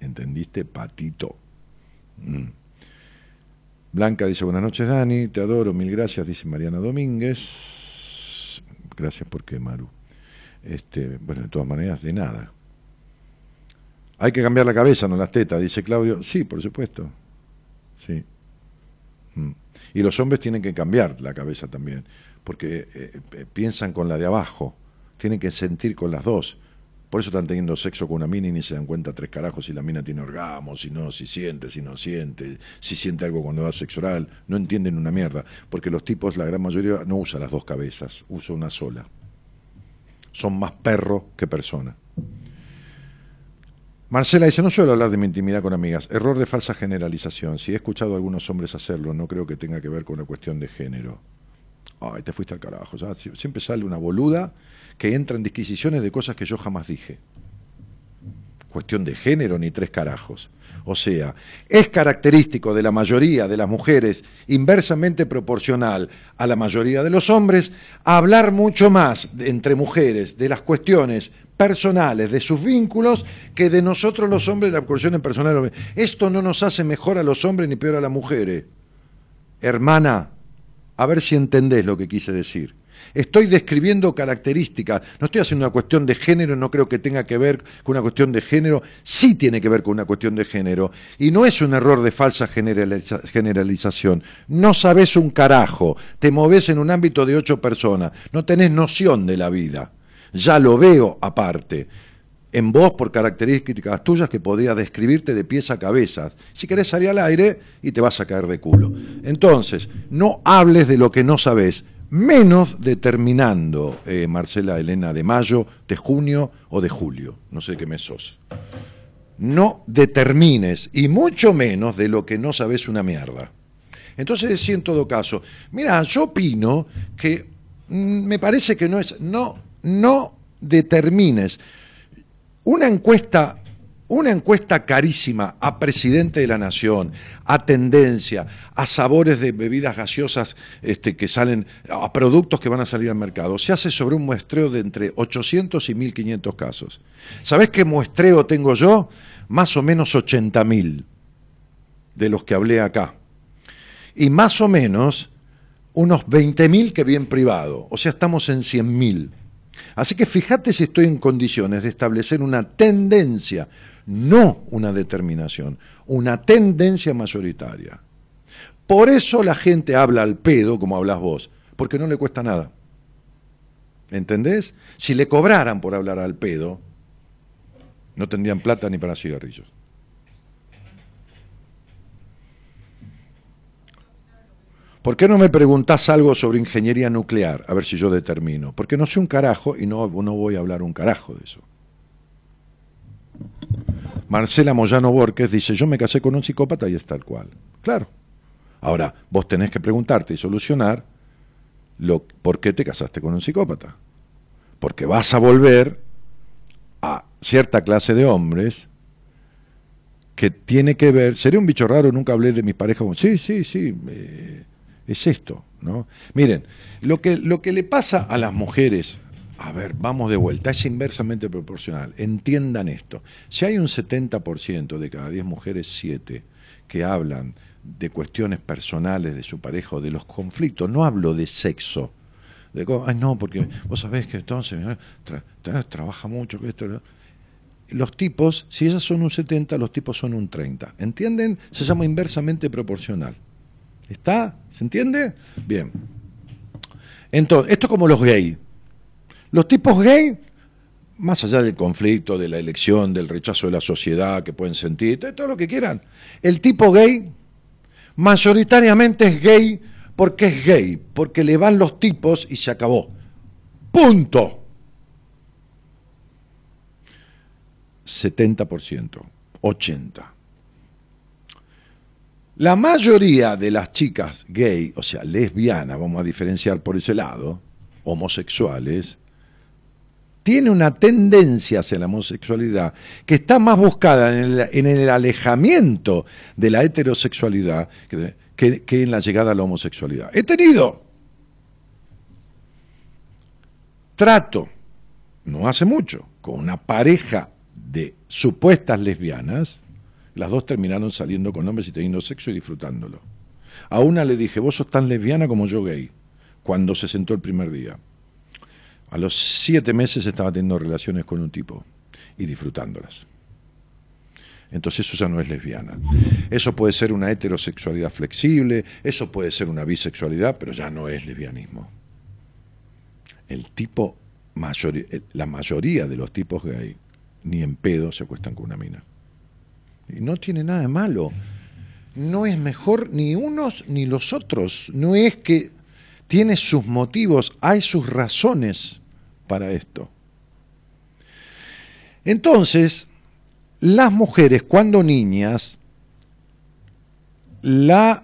[SPEAKER 2] ¿Entendiste? Patito. Mm. Blanca dice, buenas noches Dani, te adoro, mil gracias, dice Mariana Domínguez. Gracias por qué, Maru. Este, bueno, de todas maneras, de nada. Hay que cambiar la cabeza, no las tetas, dice Claudio. Sí, por supuesto. Sí. Mm. Y los hombres tienen que cambiar la cabeza también, porque eh, eh, piensan con la de abajo, tienen que sentir con las dos. Por eso están teniendo sexo con una mina y ni se dan cuenta tres carajos si la mina tiene orgasmo, si no, si siente, si no siente, si siente algo cuando va sexo oral. No entienden una mierda. Porque los tipos, la gran mayoría, no usa las dos cabezas, usa una sola. Son más perro que persona. Marcela dice, no suelo hablar de mi intimidad con amigas. Error de falsa generalización. Si he escuchado a algunos hombres hacerlo, no creo que tenga que ver con una cuestión de género. Ay, te fuiste al carajo. Siempre sale una boluda que entra en disquisiciones de cosas que yo jamás dije. Cuestión de género ni tres carajos. O sea, es característico de la mayoría de las mujeres, inversamente proporcional a la mayoría de los hombres, hablar mucho más entre mujeres de las cuestiones personales, de sus vínculos, que de nosotros los hombres de las cuestiones personales. Esto no nos hace mejor a los hombres ni peor a las mujeres. Hermana, a ver si entendés lo que quise decir. Estoy describiendo características, no estoy haciendo una cuestión de género, no creo que tenga que ver con una cuestión de género, sí tiene que ver con una cuestión de género. Y no es un error de falsa generalización. No sabes un carajo, te moves en un ámbito de ocho personas, no tenés noción de la vida. Ya lo veo aparte en vos por características tuyas que podría describirte de pies a cabeza. Si querés salir al aire y te vas a caer de culo. Entonces, no hables de lo que no sabes, menos determinando, eh, Marcela Elena, de mayo, de junio o de julio, no sé qué mes sos. No determines, y mucho menos de lo que no sabes una mierda. Entonces, sí, en todo caso, mira, yo opino que mm, me parece que no es, no, no determines. Una encuesta una encuesta carísima a presidente de la nación, a tendencia, a sabores de bebidas gaseosas este, que salen, a productos que van a salir al mercado, se hace sobre un muestreo de entre 800 y 1500 casos. ¿Sabés qué muestreo tengo yo? Más o menos 80.000 de los que hablé acá. Y más o menos unos 20.000 que vi en privado. O sea, estamos en 100.000. Así que fíjate si estoy en condiciones de establecer una tendencia, no una determinación, una tendencia mayoritaria. Por eso la gente habla al pedo como hablas vos, porque no le cuesta nada. ¿Entendés? Si le cobraran por hablar al pedo, no tendrían plata ni para cigarrillos. ¿Por qué no me preguntás algo sobre ingeniería nuclear? A ver si yo determino. Porque no sé un carajo y no, no voy a hablar un carajo de eso. Marcela Moyano Borges dice, yo me casé con un psicópata y es tal cual. Claro. Ahora, vos tenés que preguntarte y solucionar lo, por qué te casaste con un psicópata. Porque vas a volver a cierta clase de hombres que tiene que ver, sería un bicho raro, nunca hablé de mi pareja, sí, sí, sí, eh, es esto, ¿no? Miren, lo que, lo que le pasa a las mujeres, a ver, vamos de vuelta, es inversamente proporcional. Entiendan esto. Si hay un 70% de cada 10 mujeres, 7, que hablan de cuestiones personales de su pareja o de los conflictos, no hablo de sexo. De, Ay, no, porque vos sabés que entonces trabaja mucho. Los tipos, si ellas son un 70, los tipos son un 30. ¿Entienden? Se llama inversamente proporcional. ¿Está? ¿Se entiende? Bien. Entonces, esto es como los gays. Los tipos gay, más allá del conflicto, de la elección, del rechazo de la sociedad que pueden sentir, todo lo que quieran, el tipo gay mayoritariamente es gay porque es gay, porque le van los tipos y se acabó. Punto. 70%, 80%. La mayoría de las chicas gay, o sea, lesbianas, vamos a diferenciar por ese lado, homosexuales, tiene una tendencia hacia la homosexualidad que está más buscada en el, alejamiento de la heterosexualidad que, que en la llegada a la homosexualidad. He tenido trato, no hace mucho, con una pareja de supuestas lesbianas, las dos terminaron saliendo con hombres y teniendo sexo y disfrutándolo. A una le dije, vos sos tan lesbiana como yo gay, cuando se sentó el primer día. A los siete meses estaba teniendo relaciones con un tipo y disfrutándolas. Entonces eso ya no es lesbiana. Eso puede ser una heterosexualidad flexible, eso puede ser una bisexualidad, pero ya no es lesbianismo. El tipo, la mayoría de los tipos gay, ni en pedo se acuestan con una mina. Y no tiene nada de malo. No es mejor ni unos ni los otros. No es que tiene sus motivos, hay sus razones para esto. Entonces, las mujeres cuando niñas, la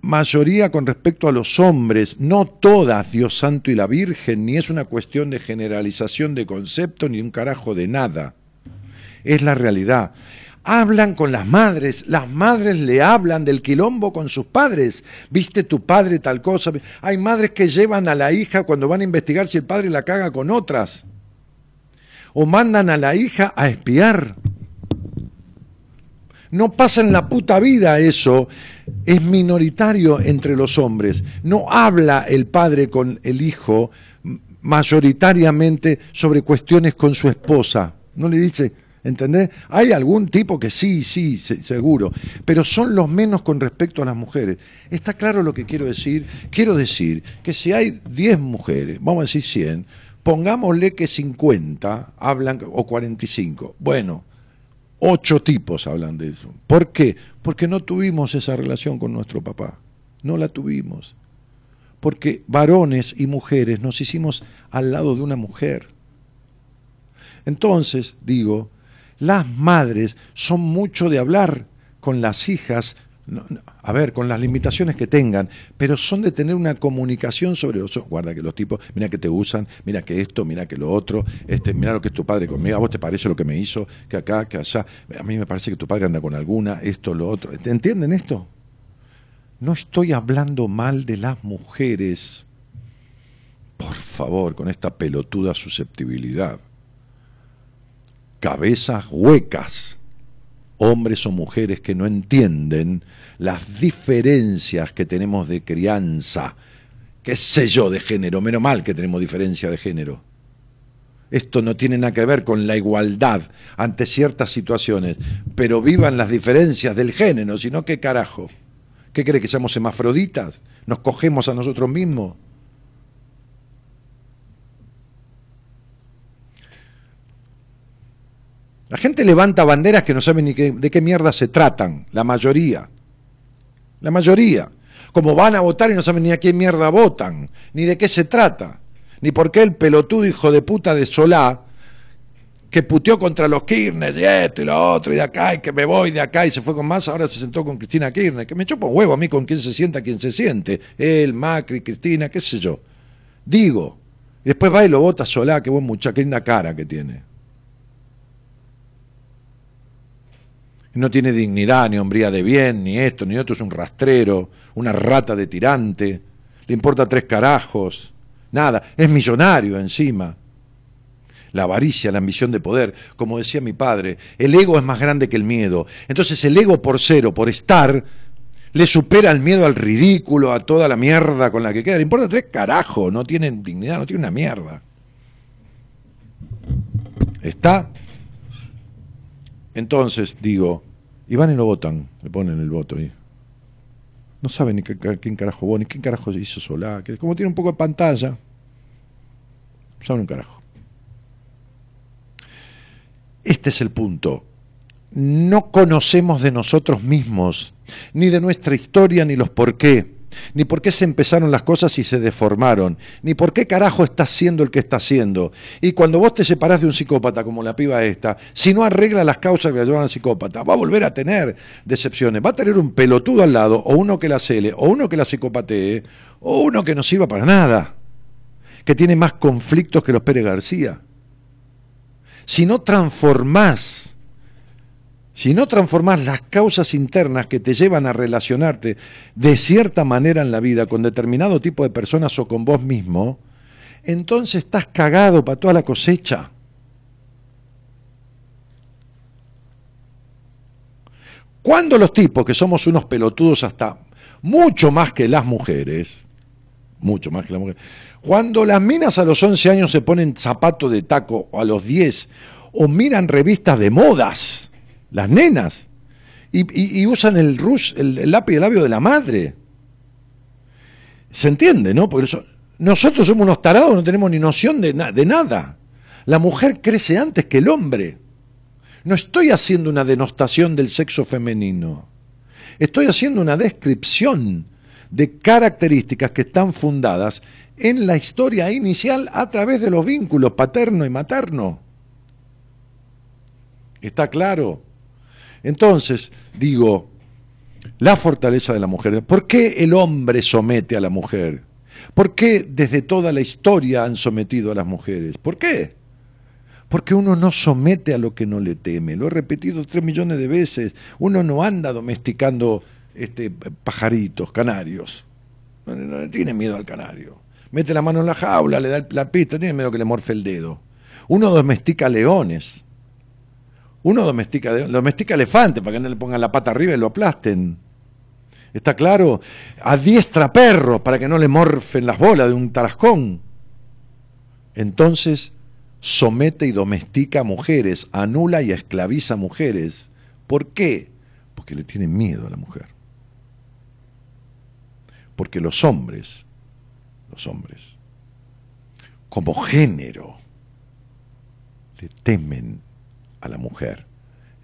[SPEAKER 2] mayoría con respecto a los hombres, no todas, Dios Santo y la Virgen, ni es una cuestión de generalización de concepto ni un carajo de nada. Es la realidad hablan con las madres, las madres le hablan del quilombo con sus padres. ¿Viste tu padre tal cosa? Hay madres que llevan a la hija cuando van a investigar si el padre la caga con otras. O mandan a la hija a espiar. No pasa en la puta vida eso. Es minoritario entre los hombres. No habla el padre con el hijo mayoritariamente sobre cuestiones con su esposa. No le dice, ¿Entendés? Hay algún tipo que sí, sí, seguro, pero son los menos con respecto a las mujeres. ¿Está claro lo que quiero decir? Quiero decir que si hay 10 mujeres, vamos a decir 100, pongámosle que 50 hablan, o 45. Bueno, 8 tipos hablan de eso. ¿Por qué? Porque no tuvimos esa relación con nuestro papá. No la tuvimos. Porque varones y mujeres nos hicimos al lado de una mujer. Entonces, digo, las madres son mucho de hablar con las hijas, a ver, con las limitaciones que tengan, pero son de tener una comunicación sobre los guarda que los tipos, mira que te usan, mira que esto, mira que lo otro, este, mira lo que es tu padre conmigo, a vos te parece lo que me hizo, que acá, que allá, a mí me parece que tu padre anda con alguna, esto, lo otro. ¿Entienden esto? No estoy hablando mal de las mujeres. Por favor, con esta pelotuda susceptibilidad cabezas huecas, hombres o mujeres que no entienden las diferencias que tenemos de crianza, qué sé yo, de género, menos mal que tenemos diferencia de género. Esto no tiene nada que ver con la igualdad ante ciertas situaciones, pero vivan las diferencias del género, sino qué carajo. ¿Qué cree que seamos hemafroditas? ¿Nos cogemos a nosotros mismos? La gente levanta banderas que no saben ni de qué mierda se tratan, la mayoría. La mayoría. Como van a votar y no saben ni a qué mierda votan, ni de qué se trata, ni por qué el pelotudo hijo de puta de Solá, que puteó contra los Kirchner y esto y lo otro y de acá y que me voy de acá y se fue con más, ahora se sentó con Cristina Kirchner, que me chupa huevo a mí con quién se sienta, quién se siente, él, Macri, Cristina, qué sé yo. Digo, y después va y lo vota Solá, qué buen muchacho, qué linda cara que tiene. No tiene dignidad, ni hombría de bien, ni esto, ni otro, es un rastrero, una rata de tirante, le importa tres carajos, nada, es millonario encima. La avaricia, la ambición de poder, como decía mi padre, el ego es más grande que el miedo. Entonces el ego por cero, por estar, le supera el miedo al ridículo, a toda la mierda con la que queda. Le importa tres carajos, no tiene dignidad, no tiene una mierda. ¿Está? Entonces, digo, y van y lo votan, le ponen el voto ahí. No saben ni quién carajo vos, ni quién carajo hizo Solá, que como tiene un poco de pantalla, saben un carajo. Este es el punto. No conocemos de nosotros mismos, ni de nuestra historia, ni los por qué ni por qué se empezaron las cosas y se deformaron, ni por qué carajo está haciendo el que está haciendo. Y cuando vos te separás de un psicópata como la piba esta, si no arregla las causas que la llevan al psicópata, va a volver a tener decepciones, va a tener un pelotudo al lado, o uno que la cele, o uno que la psicopatee, o uno que no sirva para nada, que tiene más conflictos que los Pérez García. Si no transformás si no transformás las causas internas que te llevan a relacionarte de cierta manera en la vida con determinado tipo de personas o con vos mismo, entonces estás cagado para toda la cosecha. Cuando los tipos, que somos unos pelotudos hasta mucho más que las mujeres, mucho más que las mujeres, cuando las minas a los 11 años se ponen zapato de taco o a los 10 o miran revistas de modas, las nenas, y, usan el rush, el, lápiz de labio de la madre. ¿Se entiende, no? Porque nosotros somos unos tarados, no tenemos ni noción de, de nada. La mujer crece antes que el hombre. No estoy haciendo una denostación del sexo femenino. Estoy haciendo una descripción de características que están fundadas en la historia inicial a través de los vínculos paterno y materno. ¿Está claro? Entonces, digo, la fortaleza de la mujer. ¿Por qué el hombre somete a la mujer? ¿Por qué desde toda la historia han sometido a las mujeres? ¿Por qué? Porque uno no somete a lo que no le teme. Lo he repetido tres millones de veces. Uno no anda domesticando este, pajaritos, canarios. No, le tiene miedo al canario. Mete la mano en la jaula, le da la pista, tiene miedo que le morfe el dedo. Uno domestica leones. Uno domestica, domestica elefante para que no le pongan la pata arriba y lo aplasten. ¿Está claro? Adiestra perros para que no le morfen las bolas de un tarascón. Entonces somete y domestica mujeres, anula y esclaviza mujeres. ¿Por qué? Porque le tienen miedo a la mujer. Porque los hombres, los hombres, como género, le temen a la mujer,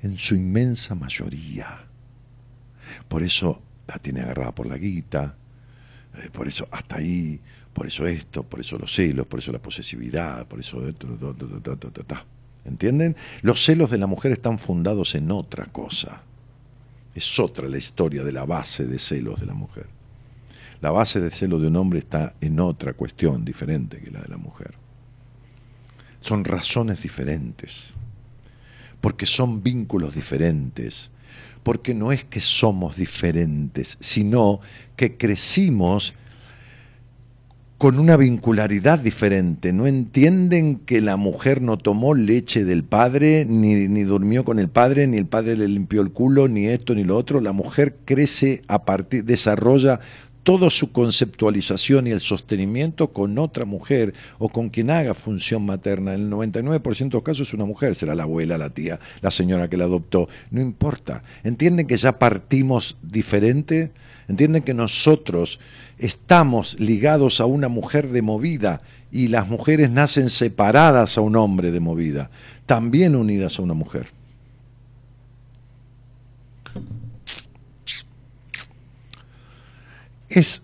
[SPEAKER 2] en su inmensa mayoría. Por eso la tiene agarrada por la guita, eh, por eso hasta ahí, por eso esto, por eso los celos, por eso la posesividad, por eso... ¿Entienden? Los celos de la mujer están fundados en otra cosa. Es otra la historia de la base de celos de la mujer. La base de celos de un hombre está en otra cuestión diferente que la de la mujer. Son razones diferentes porque son vínculos diferentes, porque no es que somos diferentes, sino que crecimos con una vincularidad diferente. No entienden que la mujer no tomó leche del padre, ni, ni, durmió con el padre, ni el padre le limpió el culo, ni esto, ni lo otro. La mujer crece a partir, desarrolla toda su conceptualización y el sostenimiento con otra mujer o con quien haga función materna. En el 99% de los casos es una mujer, será la abuela, la tía, la señora que la adoptó, no importa. ¿Entienden que ya partimos diferente? Entienden que nosotros estamos ligados a una mujer de movida y las mujeres nacen separadas a un hombre de movida, también unidas a una mujer. Es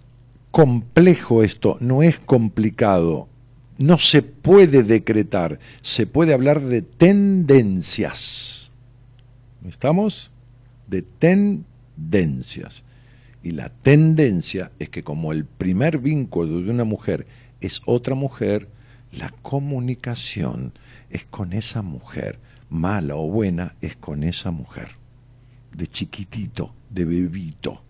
[SPEAKER 2] complejo esto, no es complicado, no se puede decretar, se puede hablar de tendencias. ¿Estamos? De tendencias. Y la tendencia es que como el primer vínculo de una mujer es otra mujer, la comunicación es con esa mujer, mala o buena, es con esa mujer, de chiquitito, de bebito.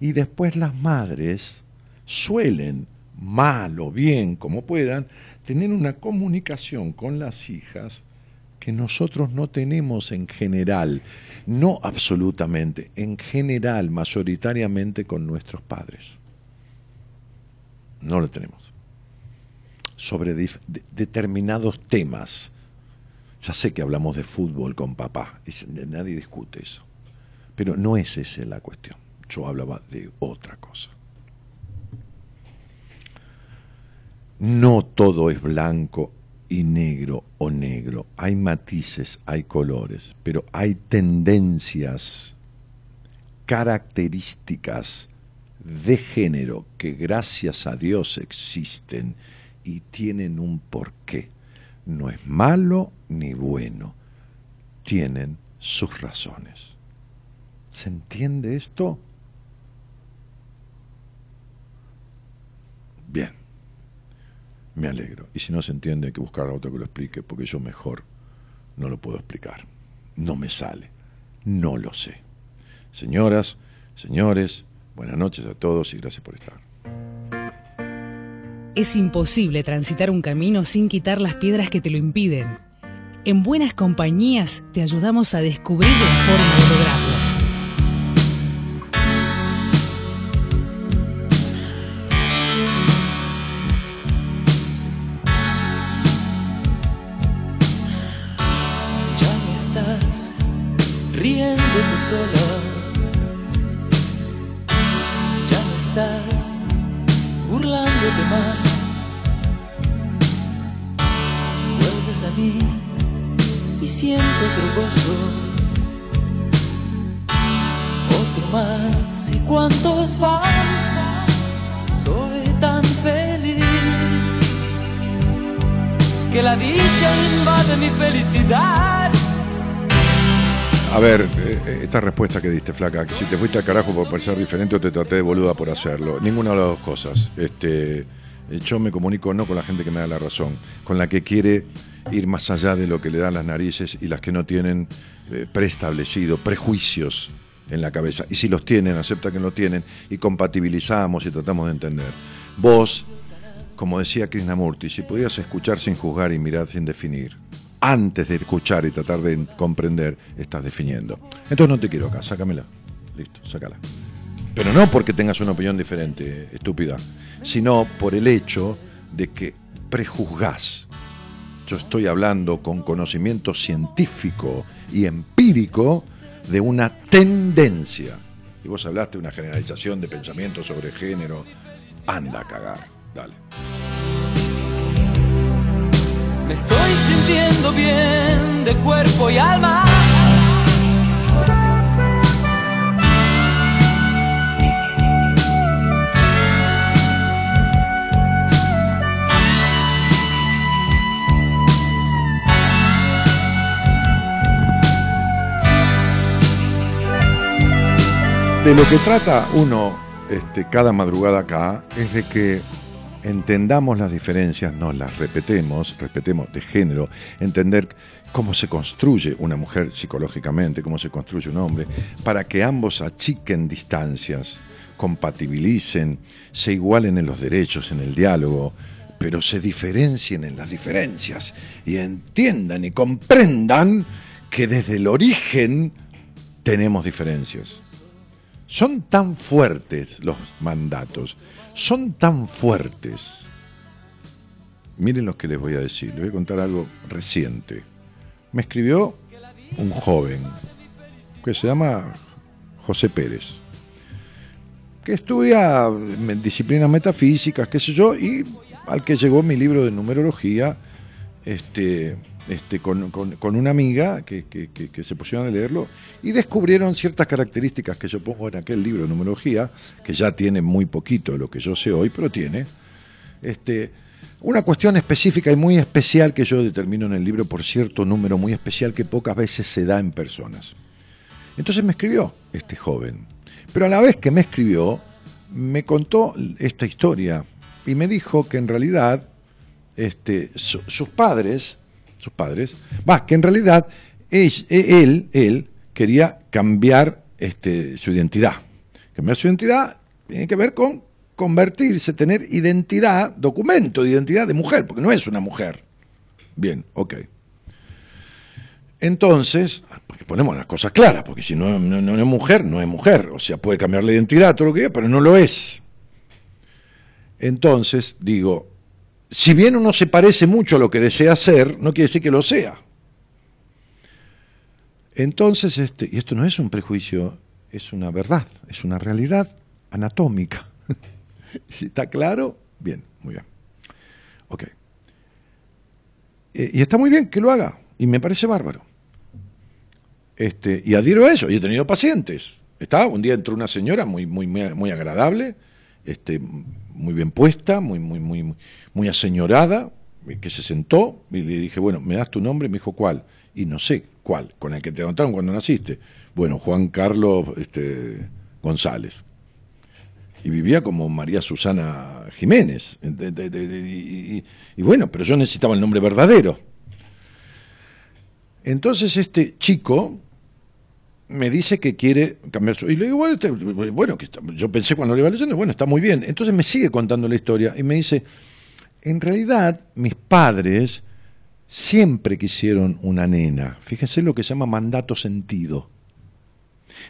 [SPEAKER 2] Y después las madres suelen, mal o bien, como puedan, tener una comunicación con las hijas que nosotros no tenemos en general, no absolutamente, en general, mayoritariamente con nuestros padres. No lo tenemos. Sobre determinados temas. Ya sé que hablamos de fútbol con papá, nadie discute eso. Pero no es esa la cuestión. Hablaba de otra cosa. No todo es blanco y negro o negro. Hay matices, hay colores, pero hay tendencias, características de género que gracias a Dios existen y tienen un porqué. No es malo ni bueno, tienen sus razones. ¿Se entiende esto? Bien me alegro. Y si no se entiende, hay que buscar a otro que lo explique, porque yo mejor no lo puedo explicar. No me sale. No lo sé. Señoras, señores, buenas noches a todos y gracias por estar.
[SPEAKER 3] Es imposible transitar un camino sin quitar las piedras que te lo impiden. En buenas compañías te ayudamos a descubrir la forma de.
[SPEAKER 2] Ver, eh, eh, esta respuesta que diste, flaca, si te fuiste al carajo por parecer diferente o te traté de boluda por hacerlo. Ninguna de las dos cosas. Este, eh, yo me comunico no con la gente que me da la razón, con la que quiere ir más allá de lo que le dan las narices y las que no tienen preestablecido, prejuicios en la cabeza. Y si los tienen, acepta que no tienen y compatibilizamos y tratamos de entender. Vos, como decía Krishnamurti, si podías escuchar sin juzgar y mirar sin definir, antes de escuchar y tratar de comprender, estás definiendo. Entonces no te quiero acá, sácamela. Listo, sácala. Pero no porque tengas una opinión diferente, estúpida, sino por el hecho de que prejuzgás. Yo estoy hablando con conocimiento científico y empírico de una tendencia. Y vos hablaste de una generalización de pensamiento sobre género. Anda a cagar. Dale.
[SPEAKER 4] Me estoy sintiendo bien de cuerpo y alma.
[SPEAKER 2] De lo que trata uno este, cada madrugada acá es de que entendamos las diferencias, no las repetemos, respetemos de género, entender cómo se construye una mujer psicológicamente, cómo se construye un hombre, para que ambos achiquen distancias, compatibilicen, se igualen en los derechos, en el diálogo, pero se diferencien en las diferencias y entiendan y comprendan que desde el origen tenemos diferencias. Son tan fuertes los mandatos son tan fuertes. Miren lo que les voy a decir, les voy a contar algo reciente. Me escribió un joven que se llama José Pérez. que estudia disciplinas metafísicas, qué sé yo, y al que llegó mi libro de numerología, este, este, con, una amiga que, se pusieron a leerlo y descubrieron ciertas características que yo pongo en aquel libro de numerología, que ya tiene muy poquito lo que yo sé hoy, pero tiene. Este, una cuestión específica y muy especial que yo determino en el libro por cierto número muy especial que pocas veces se da en personas. Entonces me escribió este joven, pero a la vez que me escribió, me contó esta historia y me dijo que en realidad este, sus padres, sus padres, va, que en realidad él, él, quería cambiar este, su identidad. Cambiar su identidad tiene que ver con convertirse, tener identidad, documento de identidad de mujer, porque no es una mujer. Bien, ok. Entonces, ponemos las cosas claras, porque si no, no, es mujer, no es mujer. O sea, puede cambiar la identidad, todo lo que quiera, pero no lo es. Entonces, digo, si bien uno se parece mucho a lo que desea ser, no quiere decir que lo sea. Entonces, este, y esto no es un prejuicio, es una verdad, es una realidad anatómica. ¿Está claro? Bien, muy bien. Ok. Eh, y está muy bien que lo haga, y me parece bárbaro. Este, y adhiero a eso, y he tenido pacientes. Está, un día entró una señora muy, muy, muy agradable, este, muy bien puesta, muy, muy, muy, muy aseñorada, que se sentó y le dije, bueno, ¿me das tu nombre? Me dijo, ¿cuál? Y no sé cuál, con el que te anotaron cuando naciste. Bueno, Juan Carlos este, González. Y vivía como María Susana Jiménez. y, bueno, pero yo necesitaba el nombre verdadero. Entonces este chico me dice que quiere cambiar su... Y le digo, bueno, bueno que yo pensé cuando le iba leyendo, bueno, está muy bien. Entonces me sigue contando la historia y me dice, en realidad mis padres siempre quisieron una nena. Fíjense lo que se llama mandato sentido.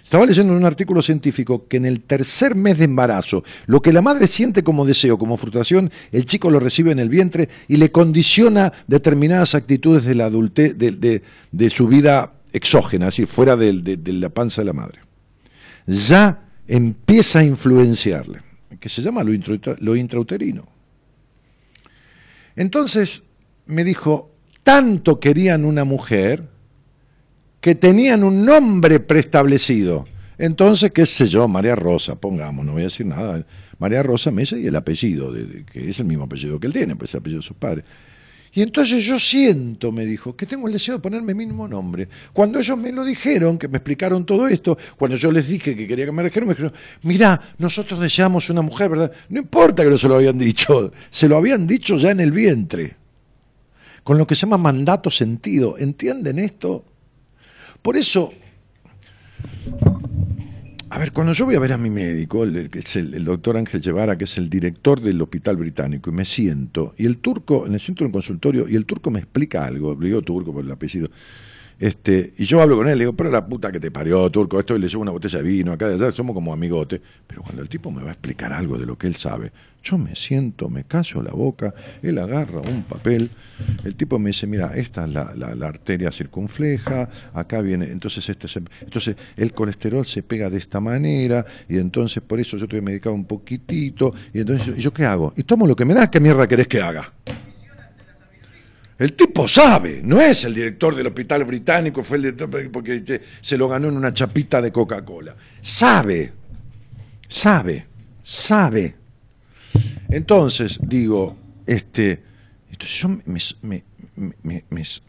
[SPEAKER 2] Estaba leyendo en un artículo científico que en el tercer mes de embarazo, lo que la madre siente como deseo, como frustración, el chico lo recibe en el vientre y le condiciona determinadas actitudes de la adultez, de, de su vida exógena, así fuera de, la panza de la madre, ya empieza a influenciarle, que se llama lo, intrauterino. Entonces me dijo, tanto querían una mujer que tenían un nombre preestablecido. Entonces, qué sé yo, María Rosa, pongamos, no voy a decir nada. María Rosa Mesa y el apellido, que es el mismo apellido que él tiene, pues es el apellido de sus padres. Y entonces yo siento, me dijo, que tengo el deseo de ponerme mi mismo nombre. Cuando ellos me lo dijeron, que me explicaron todo esto, cuando yo les dije que quería que me dijeron, me dijeron, mira, nosotros deseamos una mujer, ¿verdad? No importa que no se lo habían dicho, se lo habían dicho ya en el vientre. Con lo que se llama mandato sentido. ¿Entienden esto? Por eso, a ver, cuando yo voy a ver a mi médico, el, el, doctor Ángel Guevara, que es el director del Hospital Británico, y me siento, y el turco, me siento en el consultorio, y el turco me explica algo, le digo turco por el apellido, este, y yo hablo con él, le digo, pero la puta que te parió, turco, esto, y le llevo una botella de vino, acá, allá, somos como amigotes. Pero cuando el tipo me va a explicar algo de lo que él sabe, yo me siento, me callo la boca, él agarra un papel, el tipo me dice, mira, esta es la, la, arteria circunfleja, acá viene, entonces este entonces el colesterol se pega de esta manera, y entonces por eso yo te voy a un poquitito, y entonces, ¿y yo qué hago? Y tomo lo que me da, ¿qué mierda querés que haga? El tipo sabe, no es el director del hospital británico, fue el director porque se lo ganó en una chapita de Coca-Cola. Sabe, sabe, sabe. Entonces, digo, este, yo me,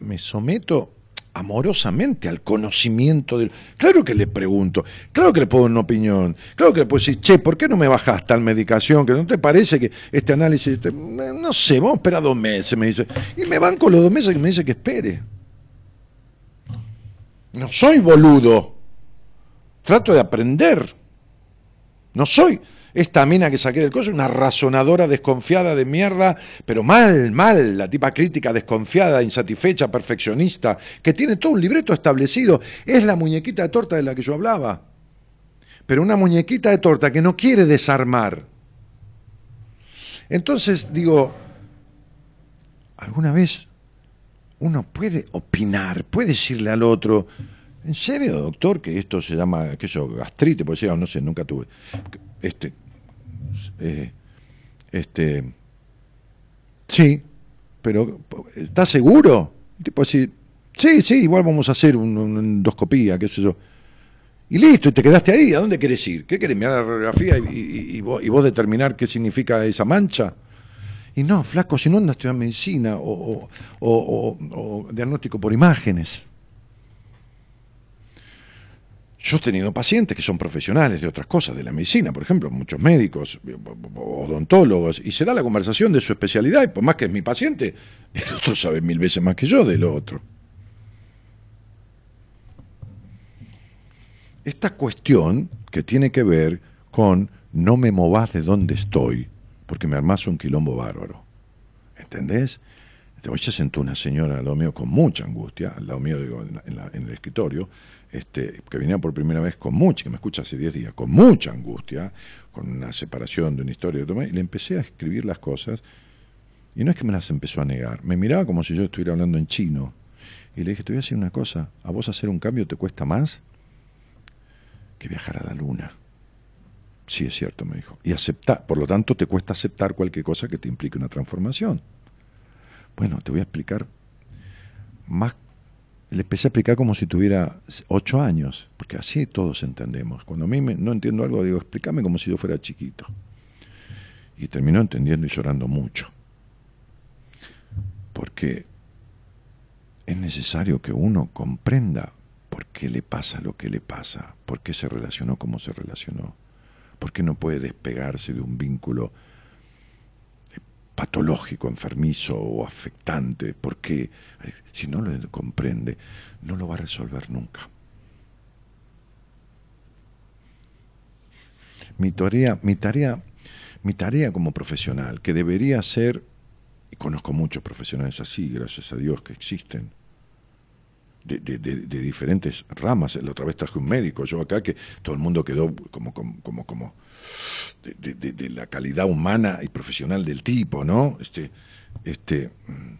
[SPEAKER 2] me someto amorosamente al conocimiento del... Claro que le pregunto, claro que le pongo una opinión, claro que le puedo decir, che, ¿por qué no me bajas tal medicación? Que no te parece que este análisis... No sé, vamos a esperar dos meses, me dice. Y me van con los dos meses y me dice que espere. No soy boludo. Trato de aprender. No soy esta mina que saqué del coche, una razonadora desconfiada de mierda, pero mal, mal, la tipa crítica desconfiada, insatisfecha, perfeccionista, que tiene todo un libreto establecido. Es la muñequita de torta de la que yo hablaba. Pero una muñequita de torta que no quiere desarmar. Entonces digo, ¿alguna vez uno puede opinar, puede decirle al otro, ¿en serio, doctor, que esto se llama, sé yo, gastrite? Pues no sé, nunca tuve este, eh, este, sí, pero ¿estás seguro? Tipo así, sí, sí, igual vamos a hacer una endoscopía, qué sé yo. Y listo, y te quedaste ahí. ¿A dónde querés ir? ¿Qué querés? Mirar la radiografía y, vos, determinar qué significa esa mancha. Y no, flaco, si no andas estudiando medicina o, o, diagnóstico por imágenes. Yo he tenido pacientes que son profesionales de otras cosas, de la medicina, por ejemplo, muchos médicos, odontólogos, y se da la conversación de su especialidad, y por más que es mi paciente, el otro sabe mil veces más que yo de lo otro. Esta cuestión que tiene que ver con no me movas de donde estoy, porque me armas un quilombo bárbaro. ¿Entendés? Hoy se sentó una señora al lado mío con mucha angustia, al lado mío digo, en, el escritorio, este, que venía por primera vez con mucha, que me escucha hace 10 días, con mucha angustia, con una separación de una historia, y le empecé a escribir las cosas, y no es que me las empezó a negar, me miraba como si yo estuviera hablando en chino, y le dije, te voy a decir una cosa, a vos hacer un cambio te cuesta más que viajar a la luna. Sí, es cierto, me dijo. Y aceptar, por lo tanto, te cuesta aceptar cualquier cosa que te implique una transformación. Bueno, te voy a explicar más. Le empecé a explicar como si tuviera ocho años, porque así todos entendemos. Cuando a mí no entiendo algo, digo, explícame como si yo fuera chiquito. Y terminó entendiendo y llorando mucho. Porque es necesario que uno comprenda por qué le pasa lo que le pasa, por qué se relacionó como se relacionó, por qué no puede despegarse de un vínculo patológico, enfermizo o afectante, porque eh, si no lo comprende, no lo va a resolver nunca. Mi tarea, mi tarea, mi tarea como profesional, que debería ser, y conozco muchos profesionales así, gracias a Dios que existen, de, diferentes ramas. La otra vez traje un médico, yo acá, que todo el mundo quedó como, como, como de, la calidad humana y profesional del tipo, ¿no? Este, este, mm,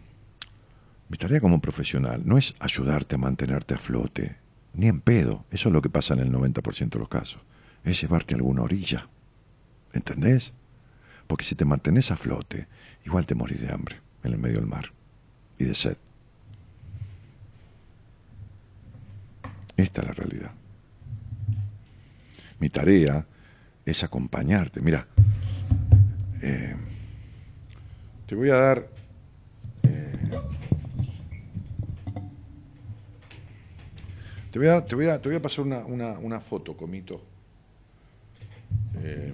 [SPEAKER 2] mi tarea como profesional no es ayudarte a mantenerte a flote, ni en pedo, eso es lo que pasa en el 90% de los casos, es llevarte a alguna orilla, ¿entendés? Porque si te mantenés a flote, igual te morís de hambre en el medio del mar y de sed. Esta es la realidad. Mi tarea es acompañarte. Mira, eh, te voy a dar... Eh, te, voy a, te, voy a, te voy a pasar una, una, foto, Comito. Eh,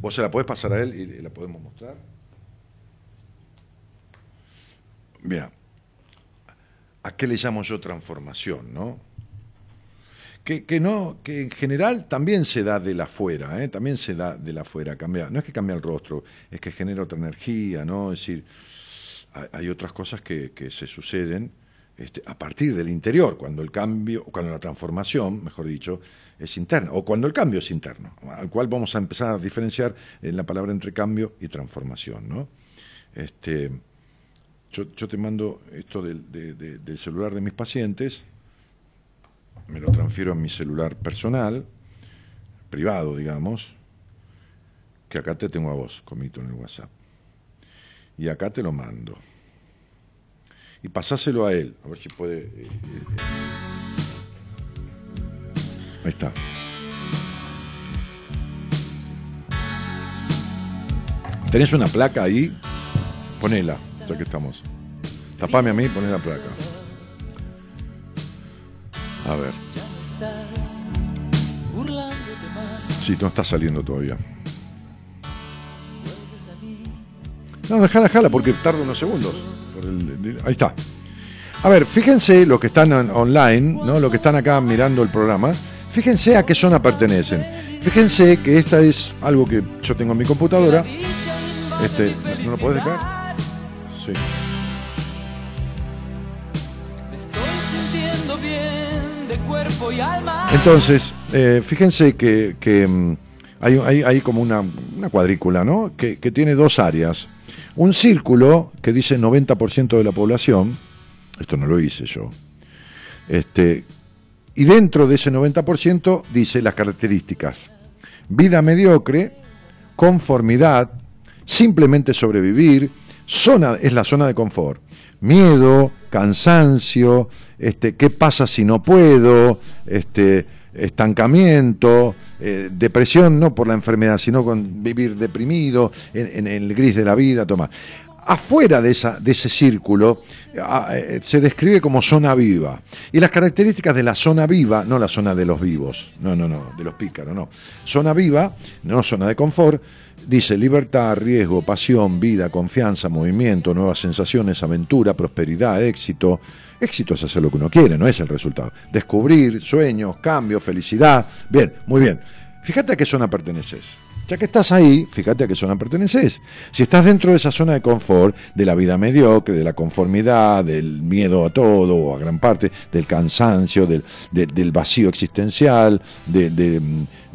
[SPEAKER 2] vos se la podés pasar a él y la podemos mostrar. Mira, ¿a qué le llamo yo transformación? ¿no? Que, no, que en general también se da de la afuera, ¿eh? también se da de la afuera, cambia, no es que cambia el rostro, es que genera otra energía, ¿no? Es decir, hay otras cosas que, se suceden este, a partir del interior, cuando el cambio, cuando la transformación, mejor dicho, es interna, o cuando el cambio es interno, al cual vamos a empezar a diferenciar en la palabra entre cambio y transformación, ¿no? Este, yo, te mando esto del celular de mis pacientes, me lo transfiero a mi celular personal, privado, digamos, que acá te tengo a vos, comito en el WhatsApp. Y acá te lo mando. Y pasáselo a él, a ver si puede. Eh, eh. Ahí está. ¿Tenés una placa ahí? Ponela, ya que estamos. Tapame a mí y poné la placa. A ver. Sí, no está saliendo todavía. No, déjala, déjala, porque tarda unos segundos. ahí está. A ver, fíjense los que están online, ¿no? Los que están acá mirando el programa. Fíjense a qué zona pertenecen. Fíjense que esta es algo que yo tengo en mi computadora. Este, ¿no lo puedes dejar? Sí. Entonces, eh, fíjense que, mm, hay, hay, como una, cuadrícula, ¿no? Que, tiene dos áreas. Un círculo que dice 90% de la población, esto no lo hice yo, este, y dentro de ese 90% dice las características. vida mediocre, conformidad, simplemente sobrevivir, zona, es la zona de confort. Miedo, cansancio, este, ¿qué pasa si no puedo? Este, estancamiento, eh, depresión, no por la enfermedad, sino con vivir deprimido, en, el gris de la vida, toma afuera de, esa, de ese círculo eh, se describe como zona viva. Y las características de la zona viva, no la zona de los vivos, no, no, no, de los pícaros, no. Zona viva, no zona de confort, dice libertad, riesgo, pasión, vida, confianza, movimiento, nuevas sensaciones, aventura, prosperidad, éxito. Éxito es hacer lo que uno quiere, no es el resultado. Descubrir, sueños, cambios, felicidad. Bien, muy bien. Fíjate a qué zona perteneces. Ya que estás ahí, fíjate a qué zona perteneces. Si estás dentro de esa zona de confort, de la vida mediocre, de la conformidad, del miedo a todo o a gran parte, del cansancio, del, del vacío existencial,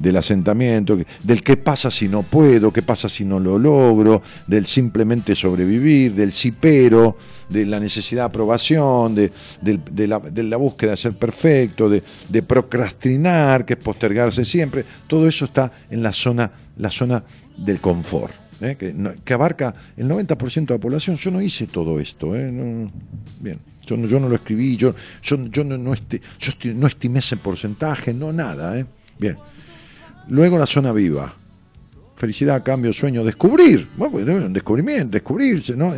[SPEAKER 2] del asentamiento, del qué pasa si no puedo, qué pasa si no lo logro, del simplemente sobrevivir, del sí pero, de la necesidad de aprobación, de, la, de la búsqueda de ser perfecto, de, procrastinar, que es postergarse siempre, todo eso está en la zona la zona del confort, ¿eh? que, abarca el 90% de la población. Yo no hice todo esto, ¿eh? bien, yo no, yo no lo escribí, yo, yo, yo, no, no, yo no estimé ese porcentaje, no nada. ¿eh? Bien. Luego la zona viva. Felicidad, cambio, sueño, descubrir, bueno, descubrimiento, descubrirse, ¿no?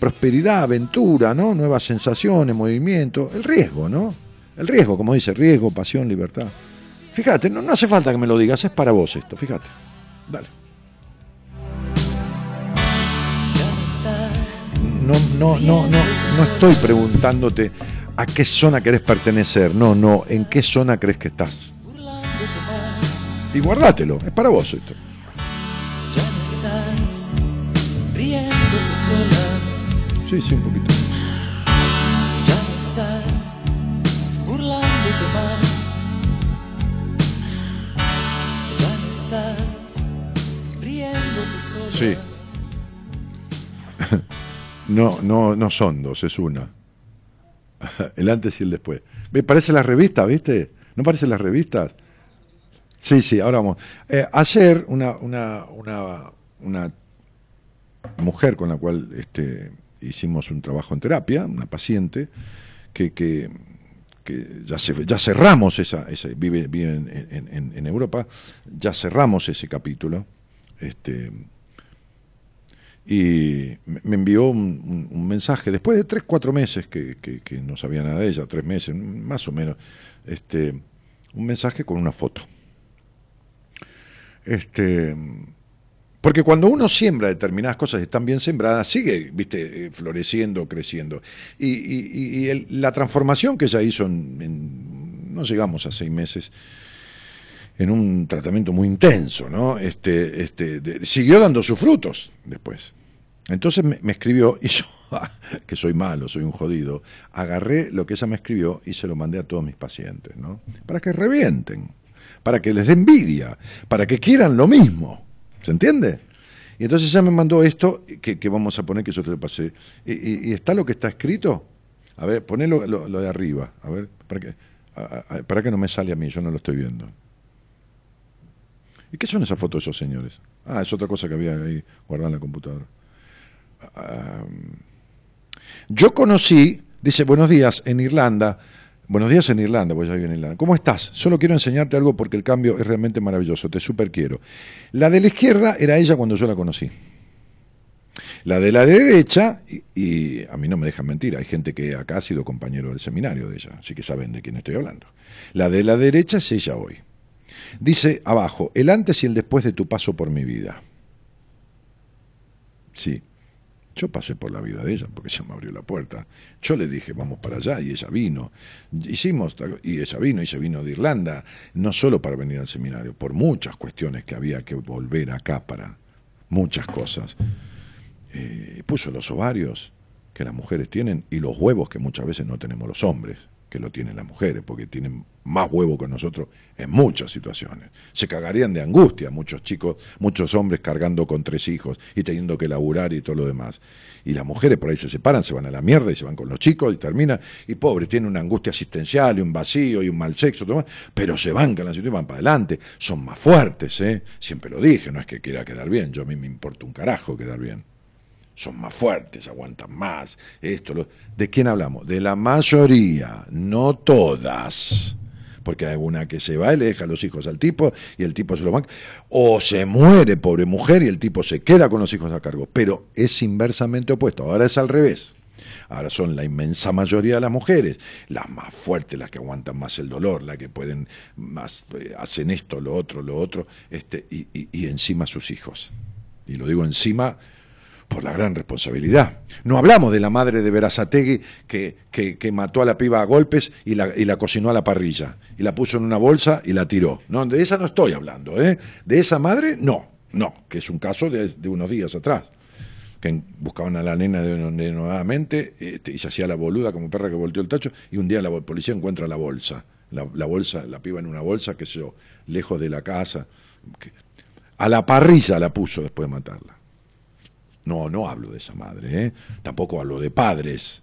[SPEAKER 2] prosperidad, aventura, ¿no? Nuevas sensaciones, movimiento, el riesgo, ¿no? El riesgo, como dice, riesgo, pasión, libertad. Fíjate, no, no hace falta que me lo digas, es para vos esto, fíjate. Dale. No, no, no, no, no estoy preguntándote a qué zona querés pertenecer. No, no, en qué zona crees que estás. Y guardátelo, es para vos esto. Sí, sí, un poquito. Sí. No, no, no son dos, es una. El antes y el después. ¿Ve? Parece la revista, ¿viste? ¿No parece las revistas? Sí, sí, ahora vamos. Eh, ayer una, una, una, una mujer con la cual este, hicimos un trabajo en terapia, una paciente, que, que, ya, se, cerramos esa, vive, vive en, Europa, ya cerramos ese capítulo. Este, y me envió un, mensaje, después de tres, cuatro meses que, no sabía nada de ella, tres meses, más o menos, este, un mensaje con una foto. Este, porque cuando uno siembra determinadas cosas y están bien sembradas, sigue, viste, floreciendo, creciendo. Y, la transformación que ella hizo, en, no llegamos a seis meses, en un tratamiento muy intenso, ¿no? Este, este, siguió dando sus frutos después. Entonces me, escribió, y yo, que soy malo, soy un jodido, agarré lo que ella me escribió y se lo mandé a todos mis pacientes, ¿no? Para que revienten, para que les dé envidia, para que quieran lo mismo. ¿Se entiende? Y entonces ella me mandó esto, que, vamos a poner, que yo te lo pasé. Y, está lo que está escrito? A ver, ponelo lo, de arriba, a ver, para que, para que no me sale a mí, yo no lo estoy viendo. ¿Y qué son esas fotos de esos señores? Ah, es otra cosa que había ahí guardada en la computadora yo conocí, dice, buenos días, en Irlanda. Buenos días en Irlanda, pues ya vivo en Irlanda. ¿Cómo estás? Solo quiero enseñarte algo porque el cambio es realmente maravilloso, te super quiero. La de la izquierda era ella cuando yo la conocí. La de la derecha, y, a mí no me dejan mentir, hay gente que acá ha sido compañero del seminario de ella, así que saben de quién estoy hablando. La de la derecha es ella hoy. Dice abajo, el antes y el después de tu paso por mi vida. Sí, yo pasé por la vida de ella porque ella me abrió la puerta. Yo le dije, vamos para allá, y ella vino. Hicimos, y ella vino, y se vino de Irlanda, no solo para venir al seminario, por muchas cuestiones que había que volver acá para muchas cosas. Eh, puso los ovarios que las mujeres tienen y los huevos que muchas veces no tenemos los hombres. Que lo tienen las mujeres, porque tienen más huevo que nosotros en muchas situaciones. Se cagarían de angustia muchos chicos, muchos hombres cargando con tres hijos y teniendo que laburar y todo lo demás. Y las mujeres por ahí se separan, se van a la mierda y se van con los chicos y termina, y pobre, tienen una angustia asistencial y un vacío y un mal sexo, todo pero se van con la situación y van para adelante, son más fuertes, ¿eh? siempre lo dije, no es que quiera quedar bien, yo a mí me importa un carajo quedar bien son más fuertes, aguantan más, esto, lo... ¿de quién hablamos? De la mayoría, no todas. Porque hay una que se va y le deja los hijos al tipo y el tipo se lo banca. O se muere, pobre mujer, y el tipo se queda con los hijos a cargo. Pero es inversamente opuesto. Ahora es al revés. Ahora son la inmensa mayoría de las mujeres, las más fuertes, las que aguantan más el dolor, las que pueden más, eh, hacen esto, lo otro, lo otro, este, y encima sus hijos. Y lo digo encima por la gran responsabilidad. No hablamos de la madre de Verazategui que, que, mató a la piba a golpes y la, y la, cocinó a la parrilla, y la puso en una bolsa y la tiró. No, de esa no estoy hablando, ¿eh? De esa madre, no, no, que es un caso de, unos días atrás. Que buscaban a la nena de, nuevamente este, y se hacía la boluda como perra que volteó el tacho, y un día la policía encuentra la bolsa. La, bolsa, la piba en una bolsa, que se lejos de la casa. a la parrilla la puso después de matarla. No, no hablo de esa madre, ¿eh? tampoco hablo de padres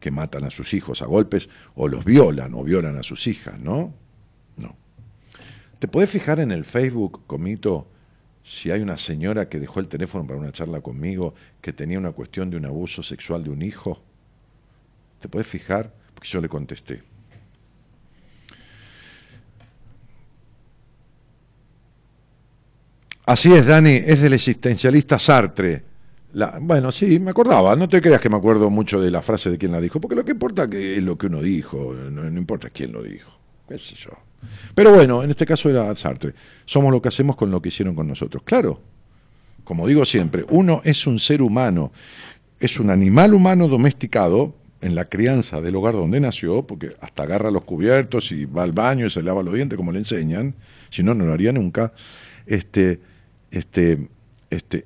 [SPEAKER 2] que matan a sus hijos a golpes o los violan o violan a sus hijas, ¿no? No. ¿Te puedes fijar en el Facebook, Comito, si hay una señora que dejó el teléfono para una charla conmigo que tenía una cuestión de un abuso sexual de un hijo? ¿Te puedes fijar? Porque yo le contesté. Así es, Dani, es del existencialista Sartre bueno, sí, me acordaba. No te creas que me acuerdo mucho de la frase de quién la dijo, porque lo que importa es lo que uno dijo, no, importa quién lo dijo, qué sé yo. Pero bueno, en este caso era Sartre. Somos lo que hacemos con lo que hicieron con nosotros. Claro, como digo siempre, uno es un ser humano, es un animal humano domesticado en la crianza del hogar donde nació, porque hasta agarra los cubiertos y va al baño y se lava los dientes como le enseñan, si no, no lo haría nunca. Este, este, este,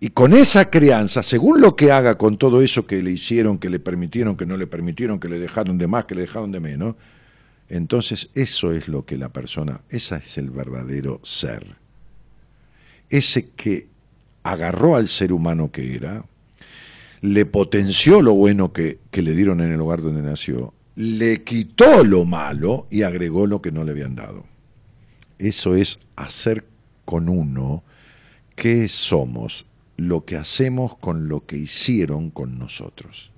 [SPEAKER 2] y con esa crianza, según lo que haga con todo eso que le hicieron, que le permitieron, que no le permitieron, que le dejaron de más, que le dejaron de menos, entonces eso es lo que la persona, ese es el verdadero ser. Ese que agarró al ser humano que era, le potenció lo bueno que, que le dieron en el lugar donde nació, le quitó lo malo y agregó lo que no le habían dado. Eso es hacer con uno qué somos lo que hacemos con lo que hicieron con nosotros.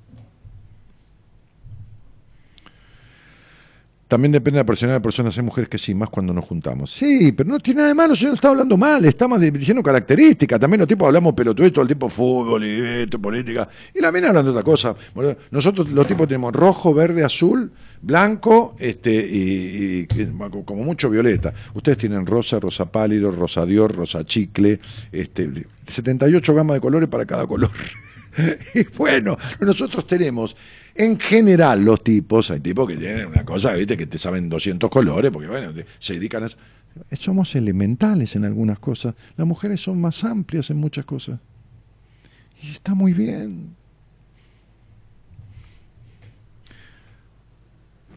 [SPEAKER 2] También depende de la personalidad de personas. Hay mujeres que sí, más cuando nos juntamos. Sí, pero no tiene nada de malo, yo no está hablando mal, estamos diciendo características. También los tipos hablamos pelotudo todo el tiempo fútbol y esto, política. Y la mina hablando otra cosa. Nosotros los tipos tenemos rojo, verde, azul, blanco este y, como mucho violeta. Ustedes tienen rosa, rosa pálido, rosa dior, rosa chicle, este 78 gamas de colores para cada color. y bueno, nosotros tenemos en general, los tipos, hay tipos que tienen una cosa, ¿viste? que te saben 200 colores, porque bueno, se dedican a eso. Somos elementales en algunas cosas. Las mujeres son más amplias en muchas cosas. Y está muy bien.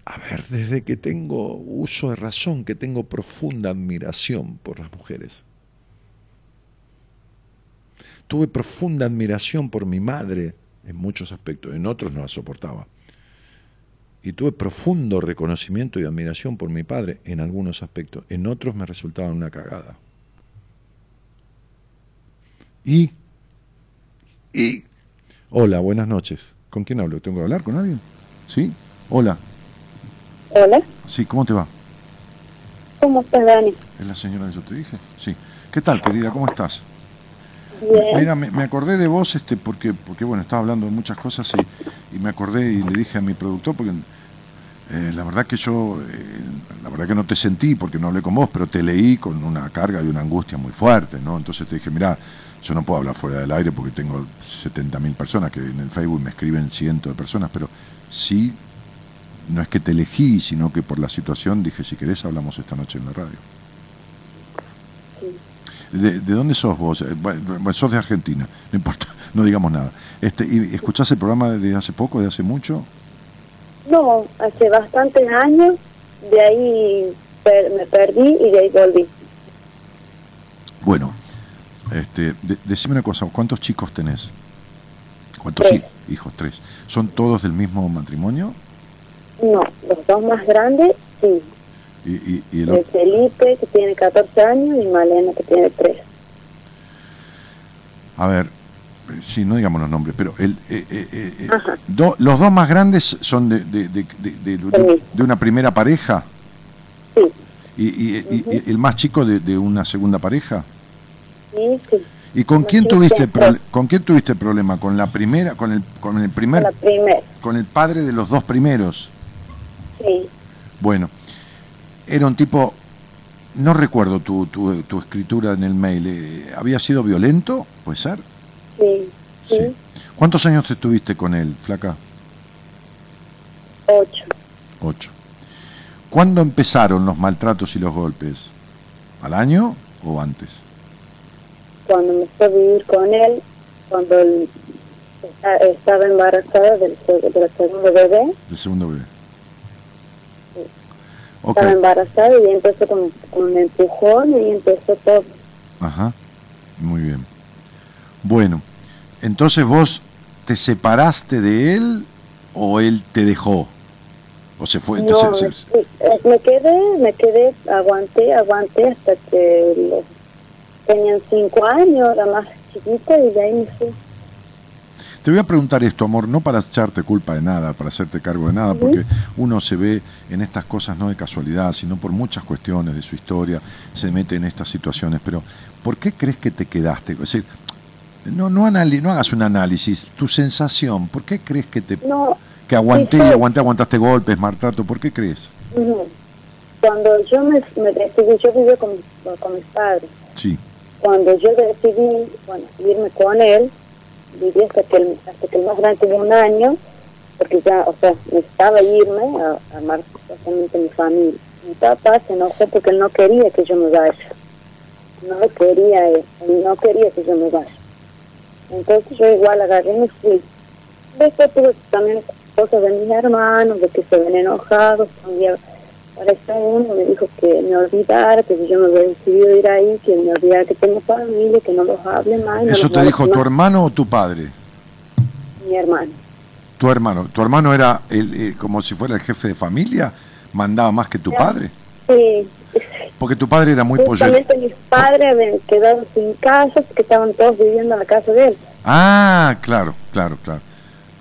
[SPEAKER 2] A ver, desde que tengo uso de razón, que tengo profunda admiración por las mujeres. Tuve profunda admiración por mi madre, en muchos aspectos, en otros no la soportaba. Y tuve profundo reconocimiento y admiración por mi padre en algunos aspectos, en otros me resultaba una cagada. Y, y, hola, buenas noches. ¿Con quién hablo? ¿Tengo que hablar con alguien? ¿Sí? Hola.
[SPEAKER 5] Hola.
[SPEAKER 2] Sí, ¿cómo te va?
[SPEAKER 5] ¿Cómo estás, Dani?
[SPEAKER 2] ¿Es la señora que yo te dije? Sí. ¿Qué tal, querida? ¿Cómo estás? Mira, me, acordé de vos este porque, porque bueno, estaba hablando de muchas cosas y, me acordé y le dije a mi productor, porque eh, la verdad que yo, eh, la verdad que no te sentí porque no hablé con vos, pero te leí con una carga y una angustia muy fuerte, ¿no? Entonces te dije, mira, yo no puedo hablar fuera del aire porque tengo 70.000 personas que en el Facebook me escriben cientos de personas, pero sí, no es que te elegí, sino que por la situación dije, si querés hablamos esta noche en la radio. ¿De, dónde sos vos? Eh, bueno, sos de Argentina, no importa, no digamos nada. Este, ¿Y escuchás el programa de hace poco, de hace mucho?
[SPEAKER 5] No, hace bastantes años, de ahí per- me perdí y de ahí volví.
[SPEAKER 2] Bueno, este, de- decime una cosa, ¿cuántos chicos tenés? ¿Cuántos
[SPEAKER 5] Tres.
[SPEAKER 2] hi- hijos? Tres. ¿Son todos del mismo matrimonio?
[SPEAKER 5] No, los dos más grandes, sí.
[SPEAKER 2] Y, y- y el
[SPEAKER 5] El
[SPEAKER 2] otro-
[SPEAKER 5] Felipe, que tiene 14 años, y Malena, que tiene 3.
[SPEAKER 2] A ver, sí, no digamos los nombres, pero el, eh, eh, eh, eh, do- los dos más grandes son de, de, de, de- una primera pareja
[SPEAKER 5] Sí,
[SPEAKER 2] y, y- el más chico de, una segunda pareja.
[SPEAKER 5] sí, sí.
[SPEAKER 2] ¿Y con quién tuviste prole- con quién tuviste problema? ¿Con la primera, con el con el primer,
[SPEAKER 5] La primera,
[SPEAKER 2] con el padre de los dos primeros?
[SPEAKER 5] sí.
[SPEAKER 2] Bueno, era un tipo, no recuerdo tu, tu, tu escritura en el mail, eh, ¿había sido violento? ¿Puede ser?
[SPEAKER 5] Sí, sí,
[SPEAKER 2] ¿Cuántos años estuviste con él, flaca?
[SPEAKER 5] ocho.
[SPEAKER 2] Ocho. ¿Cuándo empezaron los maltratos y los golpes? ¿Al año o antes?
[SPEAKER 5] Cuando me fui a vivir con él, cuando él esta- estaba embarazada del, seg- del segundo bebé,
[SPEAKER 2] El segundo bebé. Ok,
[SPEAKER 5] estaba embarazada y empezó con, con un empujón y empezó todo.
[SPEAKER 2] ajá, muy bien. Bueno, entonces vos te separaste de él o él te dejó? ¿O se fue?
[SPEAKER 5] No,
[SPEAKER 2] se-
[SPEAKER 5] me, eh, me quedé, me quedé, aguanté, aguanté hasta que los, tenían cinco años, la más chiquita, y de ahí me fui.
[SPEAKER 2] Te voy a preguntar esto, amor, no para echarte culpa de nada, para hacerte cargo de nada, porque uno se ve en estas cosas no de casualidad, sino por muchas cuestiones de su historia, se mete en estas situaciones. Pero, ¿por qué crees que te quedaste? Es decir, no, no, anali- no hagas un análisis, tu sensación, ¿por qué crees que te
[SPEAKER 5] No,
[SPEAKER 2] que aguanté
[SPEAKER 5] Sí,
[SPEAKER 2] aguanté, aguantaste golpes, maltrato? ¿Por qué crees?
[SPEAKER 5] cuando yo me, me decidí, yo vivía con, mis- con mis padres.
[SPEAKER 2] Sí,
[SPEAKER 5] Cuando yo decidí, bueno, irme con él, viví hasta que el, hasta que el más grande tenía un año, porque ya, o sea, necesitaba irme a, a armar supuestamente mi familia. Mi papá se enojó porque él no quería que yo me vaya. No quería él, no quería que yo me vaya. Entonces yo igual agarré y me fui. Después tuve también cosas de mis hermanos, de que se ven enojados. Un apareció uno me dijo que me olvidara, que si yo me había decidido ir ahí, que me olvidara que tengo familia, que no los hable más. no
[SPEAKER 2] ¿eso
[SPEAKER 5] los
[SPEAKER 2] te dijo
[SPEAKER 5] moleste
[SPEAKER 2] tu
[SPEAKER 5] más.
[SPEAKER 2] hermano o tu padre?
[SPEAKER 5] Mi hermano.
[SPEAKER 2] Tu hermano. ¿Tu hermano era el, eh, como si fuera el jefe de familia? ¿Mandaba más que tu padre?
[SPEAKER 5] Sí,
[SPEAKER 2] Porque tu padre era muy pollo.
[SPEAKER 5] justamente mis padres habían quedado sin casa, porque estaban todos viviendo en la casa de él.
[SPEAKER 2] Ah, claro, claro, claro.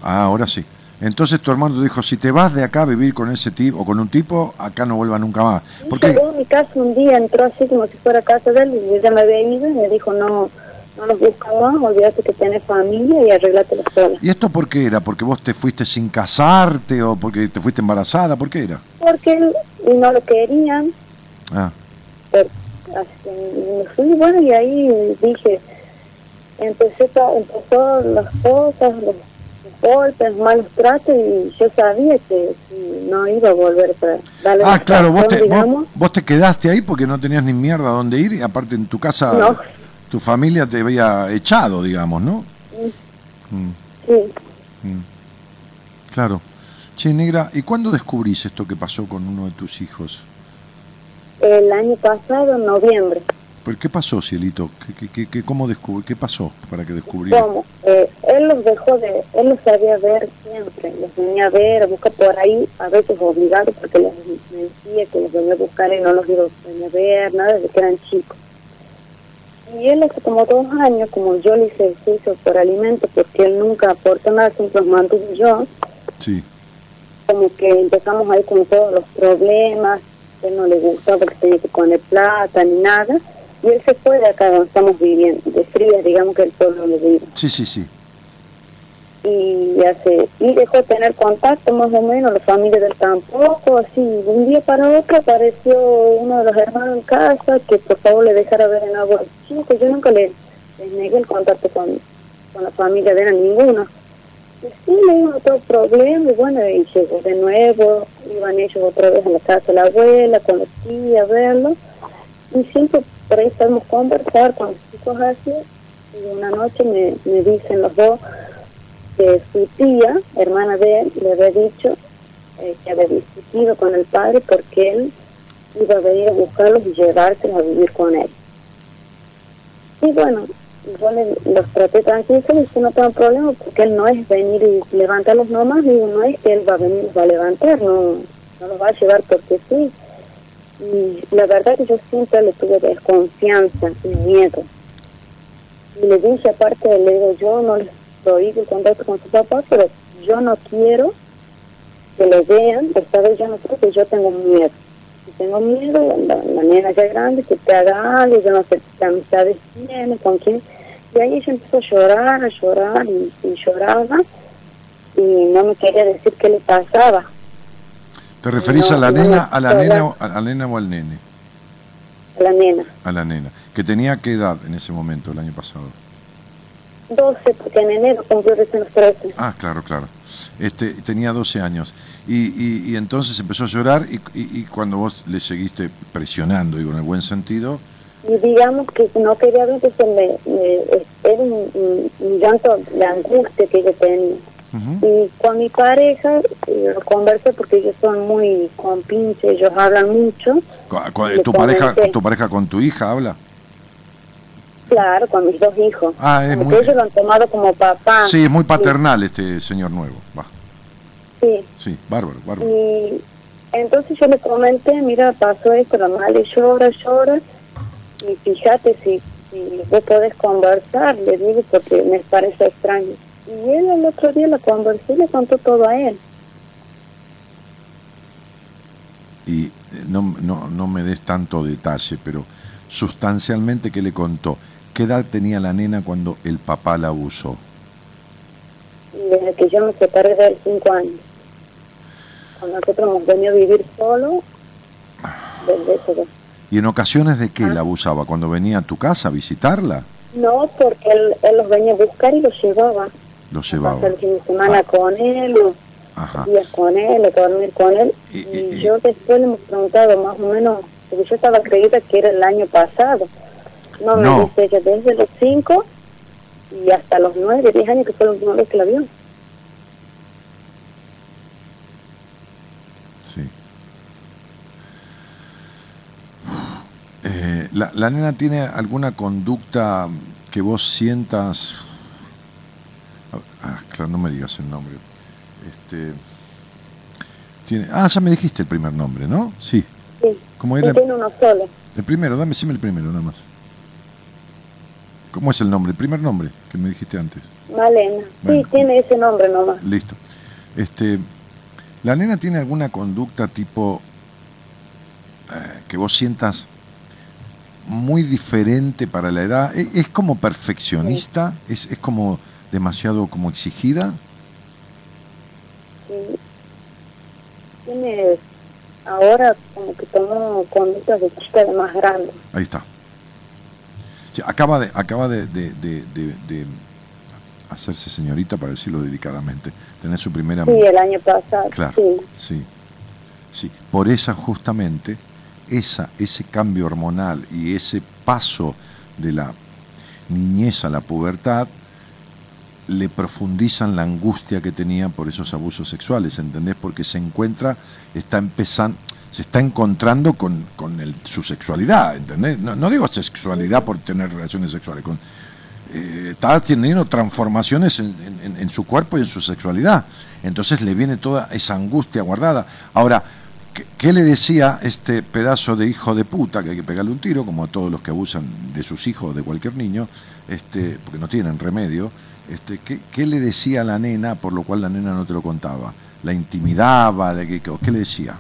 [SPEAKER 2] Ah, ahora sí. Entonces tu hermano te dijo, si te vas de acá a vivir con ese tipo o con un tipo, acá no vuelva nunca más. Porque
[SPEAKER 5] Llegó a mi casa un día, entró así como si fuera casa de él, y ya me había ido y me dijo, no, no los busca más, olvídate que tenés familia y arreglátela sola.
[SPEAKER 2] ¿Y esto por qué era? ¿Porque vos te fuiste sin casarte o porque te fuiste embarazada? ¿Por qué era?
[SPEAKER 5] Porque él no lo querían,
[SPEAKER 2] Ah,
[SPEAKER 5] pero así, me fui, bueno, y ahí dije, empecé empezó las cosas, los golpes, malos tratos, y yo sabía que si no iba a volver para darle
[SPEAKER 2] Ah,
[SPEAKER 5] la
[SPEAKER 2] claro, vos te, vos, te quedaste ahí porque no tenías ni mierda dónde ir y aparte en tu casa
[SPEAKER 5] No.
[SPEAKER 2] tu familia te había echado, digamos, ¿no? Mm,
[SPEAKER 5] Sí.
[SPEAKER 2] mm. Claro. Che, negra, ¿y cuándo descubrís esto que pasó con uno de tus hijos?
[SPEAKER 5] El año pasado, en noviembre.
[SPEAKER 2] ¿Por qué pasó, Cielito? ¿Qué, qué, qué, cómo ¿Qué pasó para que descubrieras?
[SPEAKER 5] ¿Cómo? Eh, él los dejó de, él los sabía ver siempre, los venía a ver, a buscar por ahí, a veces obligado porque les me decía que los venía a buscar y no los iba a ver, nada, desde que eran chicos. Y él hace como dos años, como yo le hice ejercicio por alimento, porque él nunca aportó nada, siempre los mantuve yo,
[SPEAKER 2] Sí,
[SPEAKER 5] como que empezamos ahí con todos los problemas, él no le gustaba que tenía que poner plata ni nada, y él se fue de acá donde estamos viviendo, de Frías, digamos que el pueblo donde vive.
[SPEAKER 2] sí, sí, sí.
[SPEAKER 5] y hace y dejó de tener contacto más o menos la familia del tampoco así de un día para otro apareció uno de los hermanos en casa que por favor le dejara ver en agua chico yo nunca le les negué el contacto con, con la familia de él ninguno y sí le digo otro problema y bueno y llegó de nuevo iban ellos otra vez a la casa de la abuela con la tía a verlo y siempre por ahí podemos conversar con los chicos así y una noche me, me dicen los dos que su tía, hermana de él, le había dicho eh, que había discutido con el padre porque él iba a venir a buscarlos y llevárselos a vivir con él. Y bueno, yo le, los traté tranquilos y dije, no tengo problema porque él no es venir y levantarlos nomás, digo, no es que él va a venir y va a levantar, no, no los va a llevar porque sí. Y la verdad que yo siempre le tuve desconfianza y miedo. Y le dije, aparte, le digo, yo no les doy el contacto con su papá, pero yo no quiero que lo vean, esta vez yo no quiero que yo tengo miedo. Si tengo miedo, la, la nena ya grande, que te haga algo, yo no sé qué amistades tiene, con quién. Y ahí ella empezó a llorar, a llorar, y, y lloraba, y no me quería decir qué le pasaba.
[SPEAKER 2] ¿Te referís
[SPEAKER 5] No,
[SPEAKER 2] a la
[SPEAKER 5] no,
[SPEAKER 2] nena, a la nena, a la nena o al nene?
[SPEAKER 5] a La nena.
[SPEAKER 2] A la nena. ¿Que tenía qué edad en ese momento, el año pasado?
[SPEAKER 5] 12, porque en enero cumplió recién los 13.
[SPEAKER 2] Ah, claro, claro. Este, tenía 12 años. Y, y, y entonces empezó a llorar y, y- y cuando vos le seguiste presionando, digo, en el buen sentido,
[SPEAKER 5] y digamos que no quería ver que se me, me- era un, un- un llanto de angustia que yo tenía y con mi pareja eh, lo conversé porque ellos son muy compinches ellos hablan mucho Le
[SPEAKER 2] ¿tu, pareja. ¿tu pareja con tu hija habla?
[SPEAKER 5] claro con mis dos hijos
[SPEAKER 2] Ah, es muy-
[SPEAKER 5] ellos lo han tomado como papá
[SPEAKER 2] Sí, es muy paternal este señor nuevo. Va,
[SPEAKER 5] sí,
[SPEAKER 2] sí, bárbaro, bárbaro.
[SPEAKER 5] y entonces yo le comenté mira pasó esto la madre llora llora y fíjate si, si vos podés conversar le digo porque me parece extraño y él el otro día la conversé le contó todo a él
[SPEAKER 2] Y eh, no, no, no me des tanto detalle, pero sustancialmente, ¿qué le contó? ¿Qué edad tenía la nena cuando el papá la abusó?
[SPEAKER 5] desde que yo me separé de él cinco años. Cuando nosotros hemos venido a vivir solo, desde eso.
[SPEAKER 2] ¿Y en ocasiones de qué
[SPEAKER 5] Ah.
[SPEAKER 2] la abusaba? ¿Cuando venía a tu casa a visitarla?
[SPEAKER 5] No, porque él, él los venía a buscar y los llevaba.
[SPEAKER 2] Lo
[SPEAKER 5] A
[SPEAKER 2] llevaba.
[SPEAKER 5] pasar el fin de semana
[SPEAKER 2] Ah.
[SPEAKER 5] con él,
[SPEAKER 2] Ajá.
[SPEAKER 5] días con él, o dormir con él.
[SPEAKER 2] Y-
[SPEAKER 5] Y,
[SPEAKER 2] y-
[SPEAKER 5] yo después le hemos preguntado más o menos, porque yo estaba creída que era el año pasado. No, me
[SPEAKER 2] No.
[SPEAKER 5] dice ella, desde los cinco y hasta los nueve, diez años que fue la última vez que la vio.
[SPEAKER 2] Sí. Eh, la, ¿La nena tiene alguna conducta que vos sientas... Ah, claro, no me digas el nombre. Este, tiene, ah, ya me dijiste el primer nombre, ¿no? Sí.
[SPEAKER 5] Sí,
[SPEAKER 2] ¿Cómo era?
[SPEAKER 5] tiene uno solo.
[SPEAKER 2] El primero, dame, decime el primero, nada más. ¿Cómo es el nombre? El primer nombre que me dijiste antes.
[SPEAKER 5] Malena.
[SPEAKER 2] Bueno.
[SPEAKER 5] Sí, tiene ese nombre nomás.
[SPEAKER 2] Listo. Este, ¿La nena tiene alguna conducta tipo eh, que vos sientas muy diferente para la edad? ¿Es, es como perfeccionista? ¿Es, ¿Es como demasiado como exigida?
[SPEAKER 5] Sí. Tiene ahora como que tomó conductas de chica de más grande.
[SPEAKER 2] Ahí está. Sí, acaba de, acaba de, de- de- de- de hacerse señorita, para decirlo delicadamente. Tener su primera...
[SPEAKER 5] Sí, el año pasado.
[SPEAKER 2] Claro,
[SPEAKER 5] Sí.
[SPEAKER 2] sí, sí. Por esa justamente, esa, ese cambio hormonal y ese paso de la niñez a la pubertad le profundizan la angustia que tenía por esos abusos sexuales, ¿entendés? Porque se encuentra, está empezando, se está encontrando con, con el- su sexualidad, ¿entendés? No, digo sexualidad por tener relaciones sexuales, con, eh, está teniendo transformaciones en, en- en su cuerpo y en su sexualidad. Entonces le viene toda esa angustia guardada. Ahora, ¿qué, qué le decía este pedazo de hijo de puta que hay que pegarle un tiro, como a todos los que abusan de sus hijos o de cualquier niño, este, porque no tienen remedio? Este, ¿qué, qué le decía a la nena por lo cual la nena no te lo contaba? ¿La intimidaba? ¿De qué, ¿Qué le decía?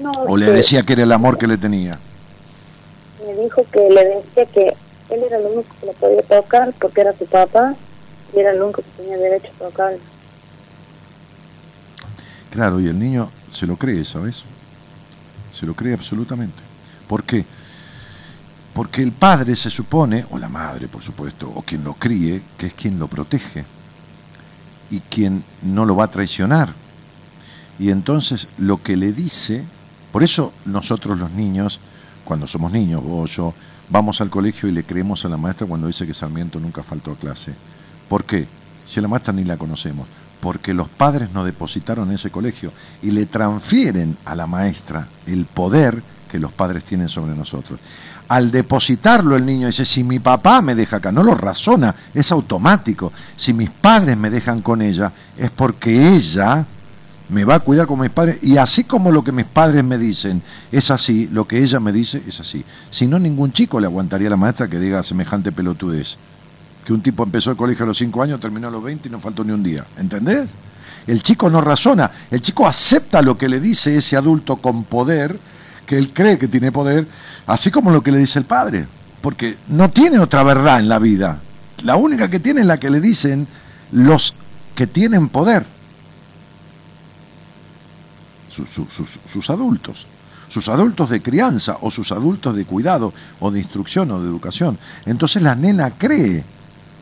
[SPEAKER 5] No,
[SPEAKER 2] ¿O le
[SPEAKER 5] que
[SPEAKER 2] decía que era el amor que le tenía?
[SPEAKER 5] Me dijo que le decía que él era el único que lo podía tocar porque era su papá y era el único que tenía derecho a tocar.
[SPEAKER 2] Claro, y el niño se lo cree, ¿sabes? Se lo cree absolutamente. ¿Por qué? Porque el padre se supone, o la madre por supuesto, o quien lo críe, que es quien lo protege y quien no lo va a traicionar. Y entonces lo que le dice, por eso nosotros los niños, cuando somos niños, vos, yo, vamos al colegio y le creemos a la maestra cuando dice que Sarmiento nunca faltó a clase. ¿Por qué? Si a la maestra ni la conocemos. porque los padres no depositaron en ese colegio y le transfieren a la maestra el poder que los padres tienen sobre nosotros. Al depositarlo el niño dice, si mi papá me deja acá, no lo razona, es automático. Si mis padres me dejan con ella, es porque ella me va a cuidar como mis padres, y así como lo que mis padres me dicen es así, lo que ella me dice es así. Si no, ningún chico le aguantaría a la maestra que diga semejante pelotudez. Que un tipo empezó el colegio a los 5 años, terminó a los 20 y no faltó ni un día. ¿Entendés? El chico no razona, el chico acepta lo que le dice ese adulto con poder, que él cree que tiene poder, así como lo que le dice el padre. Porque no tiene otra verdad en la vida. La única que tiene es la que le dicen los que tienen poder sus adultos, sus adultos de crianza o sus adultos de cuidado o de instrucción o de educación. Entonces la nena cree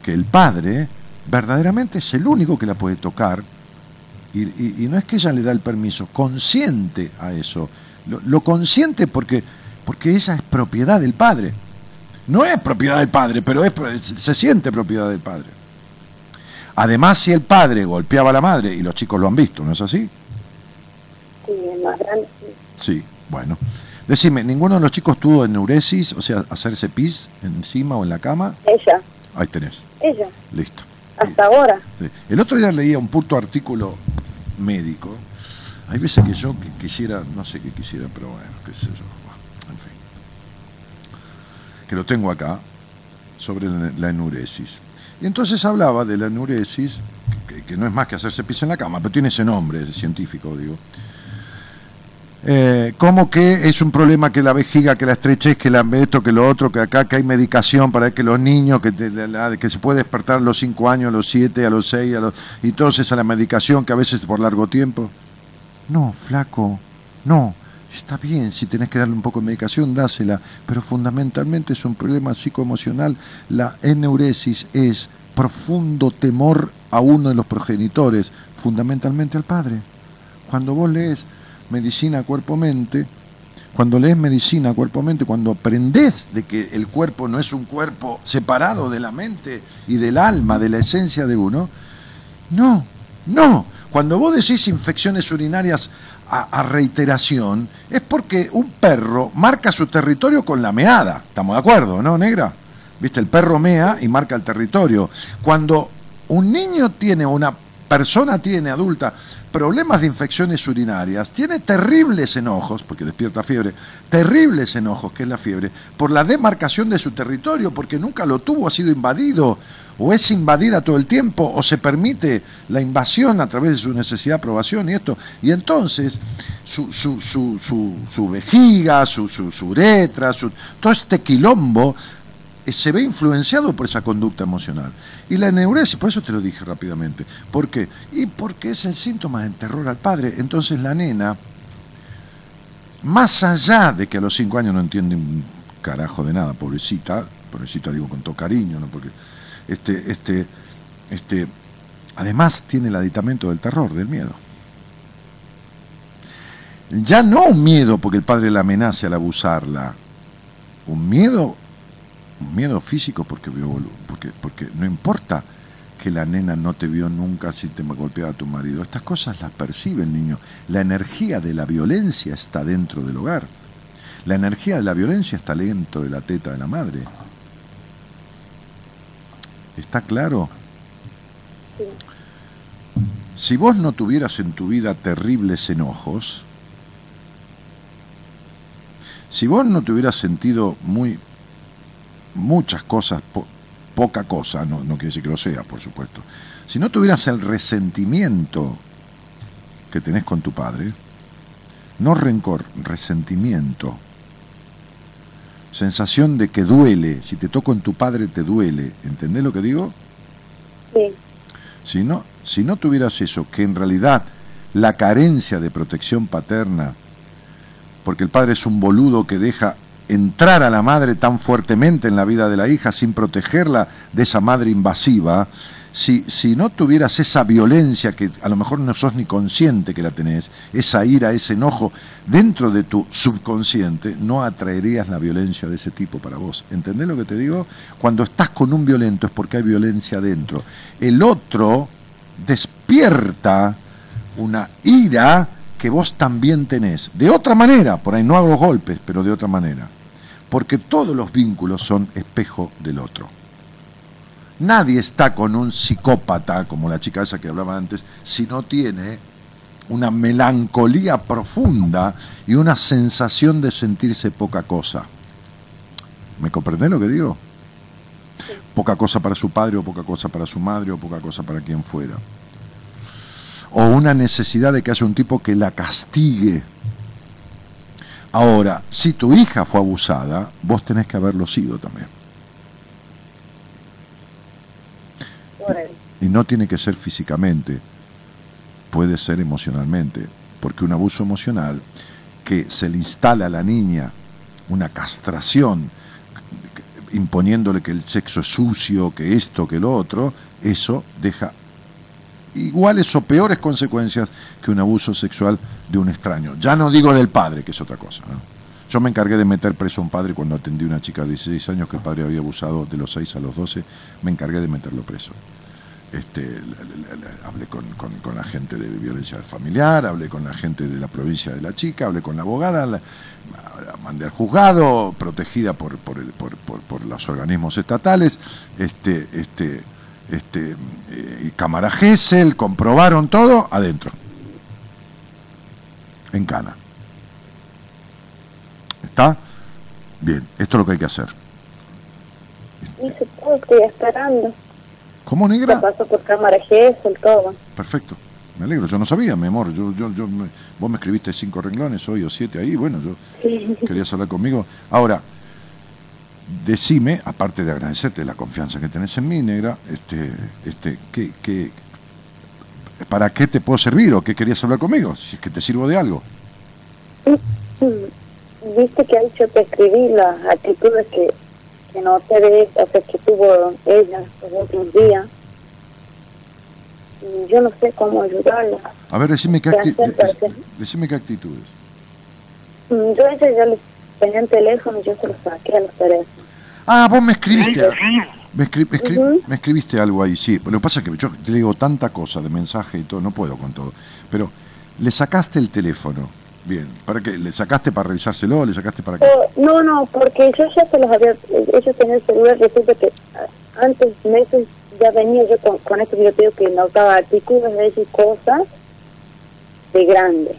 [SPEAKER 2] que el padre verdaderamente es el único que la puede tocar y, no es que ella le da el permiso, consciente a eso. Lo, consciente porque, porque esa es propiedad del padre. No es propiedad del padre, pero es, se siente propiedad del padre. Además, si el padre golpeaba a la madre, y los chicos lo han visto, ¿no es así? sí. bueno. Decime, ¿ninguno de los chicos tuvo enuresis, o sea, hacerse pis encima o en la cama?
[SPEAKER 5] Ella.
[SPEAKER 2] Ahí tenés.
[SPEAKER 5] Ella.
[SPEAKER 2] Listo.
[SPEAKER 5] Hasta ahora.
[SPEAKER 2] El otro día leía un puto artículo médico. Hay veces que yo quisiera, no sé qué quisiera, pero bueno, qué sé yo. En fin. Que lo tengo acá, sobre la enuresis. Y entonces hablaba de la enuresis, que, no es más que hacerse pis en la cama, pero tiene ese nombre científico, digo eh, como que es un problema que la vejiga, que la estrechez, que la esto, que lo otro, que acá que hay medicación para que los niños, que, que se puede despertar a los 5 años, a los 7, a los 6, a los, y entonces a la medicación que a veces por largo tiempo. No, flaco, no. Está bien, si tenés que darle un poco de medicación, dásela, pero fundamentalmente es un problema psicoemocional. La eneuresis es profundo temor a uno de los progenitores, fundamentalmente al padre. Cuando vos lees medicina cuerpo-mente, cuando lees medicina cuerpo-mente, cuando aprendes de que el cuerpo no es un cuerpo separado de la mente y del alma, de la esencia de uno, no, no. Cuando vos decís infecciones urinarias a, reiteración, es porque un perro marca su territorio con la meada. ¿Estamos de acuerdo, no, negra? ¿Viste? El perro mea y marca el territorio. Cuando un niño tiene, una persona tiene adulta, problemas de infecciones urinarias, tiene terribles enojos, porque despierta fiebre, terribles enojos, que es la fiebre, por la demarcación de su territorio, porque nunca lo tuvo, ha sido invadido, o es invadida todo el tiempo, o se permite la invasión a través de su necesidad de aprobación y esto. Y entonces su, su, su, su, vejiga, su, su, uretra, su, todo este quilombo se ve influenciado por esa conducta emocional. Y la neuresis, por eso te lo dije rápidamente. ¿Por qué? Y porque es el síntoma de terror al padre. Entonces la nena, más allá de que a los cinco años no entiende un carajo de nada, pobrecita, pobrecita digo con todo cariño, ¿no? Porque este, este, este, además tiene el aditamento del terror, del miedo. Ya no un miedo porque el padre la amenace al abusarla, un miedo miedo físico porque, porque, porque no importa que la nena no te vio nunca si te golpeaba tu marido. Estas cosas las percibe el niño. La energía de la violencia está dentro del hogar. La energía de la violencia está dentro de la teta de la madre. ¿Está claro? Si vos no tuvieras en tu vida terribles enojos, si vos no te hubieras sentido muy muchas cosas, poca cosa, no, no quiere decir que lo sea, por supuesto. Si no tuvieras el resentimiento que tenés con tu padre, no rencor, resentimiento, sensación de que duele, si te toco en tu padre te duele, ¿entendés lo que digo?
[SPEAKER 5] Sí.
[SPEAKER 2] Si no, si no tuvieras eso, que en realidad la carencia de protección paterna, porque el padre es un boludo que deja entrar a la madre tan fuertemente en la vida de la hija sin protegerla de esa madre invasiva, si, si no tuvieras esa violencia que a lo mejor no sos ni consciente que la tenés, esa ira, ese enojo dentro de tu subconsciente, no atraerías la violencia de ese tipo para vos. ¿Entendés lo que te digo? Cuando estás con un violento es porque hay violencia dentro. El otro despierta una ira que vos también tenés. De otra manera, por ahí no hago golpes, pero de otra manera. Porque todos los vínculos son espejo del otro. Nadie está con un psicópata, como la chica esa que hablaba antes, si no tiene una melancolía profunda y una sensación de sentirse poca cosa. ¿Me comprendés lo que digo? Poca cosa para su padre o poca cosa para su madre o poca cosa para quien fuera. O una necesidad de que haya un tipo que la castigue. Ahora, si tu hija fue abusada, vos tenés que haberlo sido también. Y no tiene que ser físicamente, puede ser emocionalmente, porque un abuso emocional que se le instala a la niña una castración imponiéndole que el sexo es sucio, que esto, que lo otro, eso deja iguales o peores consecuencias que un abuso sexual de un extraño. Ya no digo del padre, que es otra cosa. Yo me encargué de meter preso a un padre cuando atendí a una chica de 16 años que el padre había abusado de los 6 a los 12, me encargué de meterlo preso. Este, hablé con, la gente de violencia familiar, hablé con la gente de la provincia de la chica, hablé con la abogada, mandé al juzgado, protegida por, por, por, los organismos estatales, este, este, este, eh, Cámara Gesell, comprobaron todo adentro, en Cana. ¿Está? Bien, esto es lo que hay que hacer.
[SPEAKER 5] estoy esperando.
[SPEAKER 2] ¿Cómo, negra?
[SPEAKER 5] pasó por cámara Gesell, todo.
[SPEAKER 2] Perfecto. Me alegro, yo no sabía, mi amor. Yo, yo, yo, vos me escribiste cinco renglones hoy o siete ahí, bueno, yo querías hablar conmigo. Ahora, decime, aparte de agradecerte la confianza que tenés en mí, negra, este, este, ¿qué, qué, para qué te puedo servir o qué querías hablar conmigo? Si es que te sirvo de algo.
[SPEAKER 5] Viste que ahí yo te escribí las actitudes que que no se ve, o sea, que tuvo ella los últimos días. Y yo no sé cómo ayudarla.
[SPEAKER 2] A ver, decime qué, decime qué actitudes.
[SPEAKER 5] Mm, yo a ella ya le tenía el teléfono y yo se lo saqué a los teléfonos.
[SPEAKER 2] Ah, vos me escribiste. Me, me, escribiste algo ahí, sí. Lo que pasa es que yo te digo tanta cosa de mensaje y todo, no puedo con todo. Pero le sacaste el teléfono Bien, ¿para qué? ¿Le sacaste para revisárselo? ¿Le sacaste para qué?
[SPEAKER 5] Eh, no, no, porque yo ya se los había, ellos tenían el celular, resulta que antes meses ya venía yo con, con esto que yo te que notaba artículos de decir cosas de grande.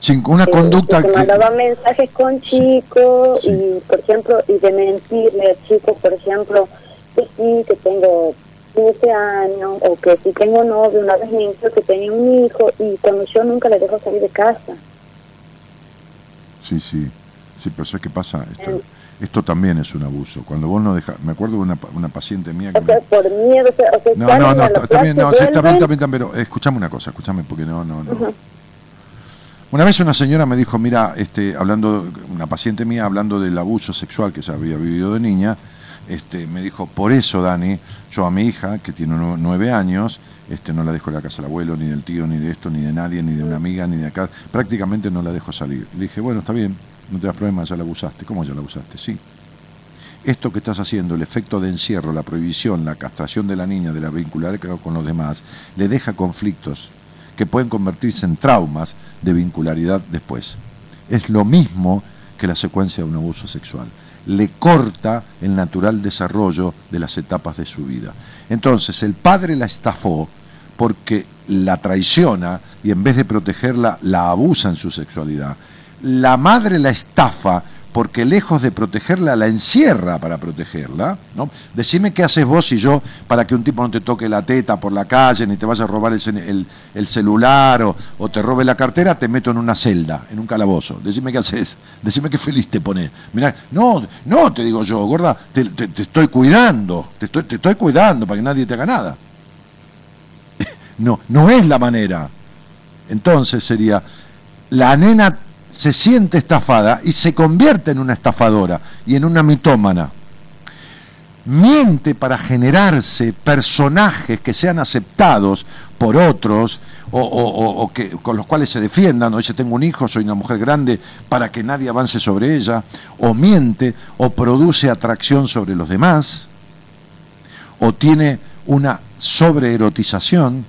[SPEAKER 2] Sin una eh, conducta
[SPEAKER 5] que... mandaba mensajes con chicos y, por ejemplo, y de mentirle a chicos, por ejemplo, que sí, que tengo 15 años, o que si tengo novio, una vez me dijo que tenía un hijo, y cuando yo nunca le dejo salir de casa.
[SPEAKER 2] Sí, sí, sí, pero ¿sabes qué pasa? Esto, esto también es un abuso. Cuando vos no dejas, me acuerdo de una, una paciente mía que...
[SPEAKER 5] O sea, por miedo, o sea,
[SPEAKER 2] no, no, no, está bien, no, sí, también, también, también, pero escúchame una cosa, escúchame, porque no, no, no. Una vez una señora me dijo, mira, este, hablando, una paciente mía hablando del abuso sexual que se había vivido de niña, este, me dijo, por eso, Dani, yo a mi hija, que tiene nueve años, este, no la dejo en la casa del abuelo, ni del tío, ni de esto, ni de nadie, ni de una amiga, ni de acá. Prácticamente no la dejo salir. Le dije, bueno, está bien, no te das problema, ya la abusaste. ¿Cómo ya la abusaste? Sí. Esto que estás haciendo, el efecto de encierro, la prohibición, la castración de la niña de la vincular con los demás, le deja conflictos que pueden convertirse en traumas de vincularidad después. Es lo mismo que la secuencia de un abuso sexual le corta el natural desarrollo de las etapas de su vida. Entonces, el padre la estafó porque la traiciona y en vez de protegerla, la abusa en su sexualidad. La madre la estafa porque lejos de protegerla, la encierra para protegerla. ¿no? Decime qué haces vos y yo para que un tipo no te toque la teta por la calle, ni te vaya a robar el, el, celular o, te robe la cartera, te meto en una celda, en un calabozo. Decime qué haces, decime qué feliz te pones. Mirá, no, no, te digo yo, gorda, te, estoy cuidando, te estoy, te estoy cuidando para que nadie te haga nada. No, no es la manera. Entonces sería, la nena se siente estafada y se convierte en una estafadora y en una mitómana. Miente para generarse personajes que sean aceptados por otros o, que, con los cuales se defiendan, o dice tengo un hijo, soy una mujer grande, para que nadie avance sobre ella, o miente o produce atracción sobre los demás, o tiene una sobreerotización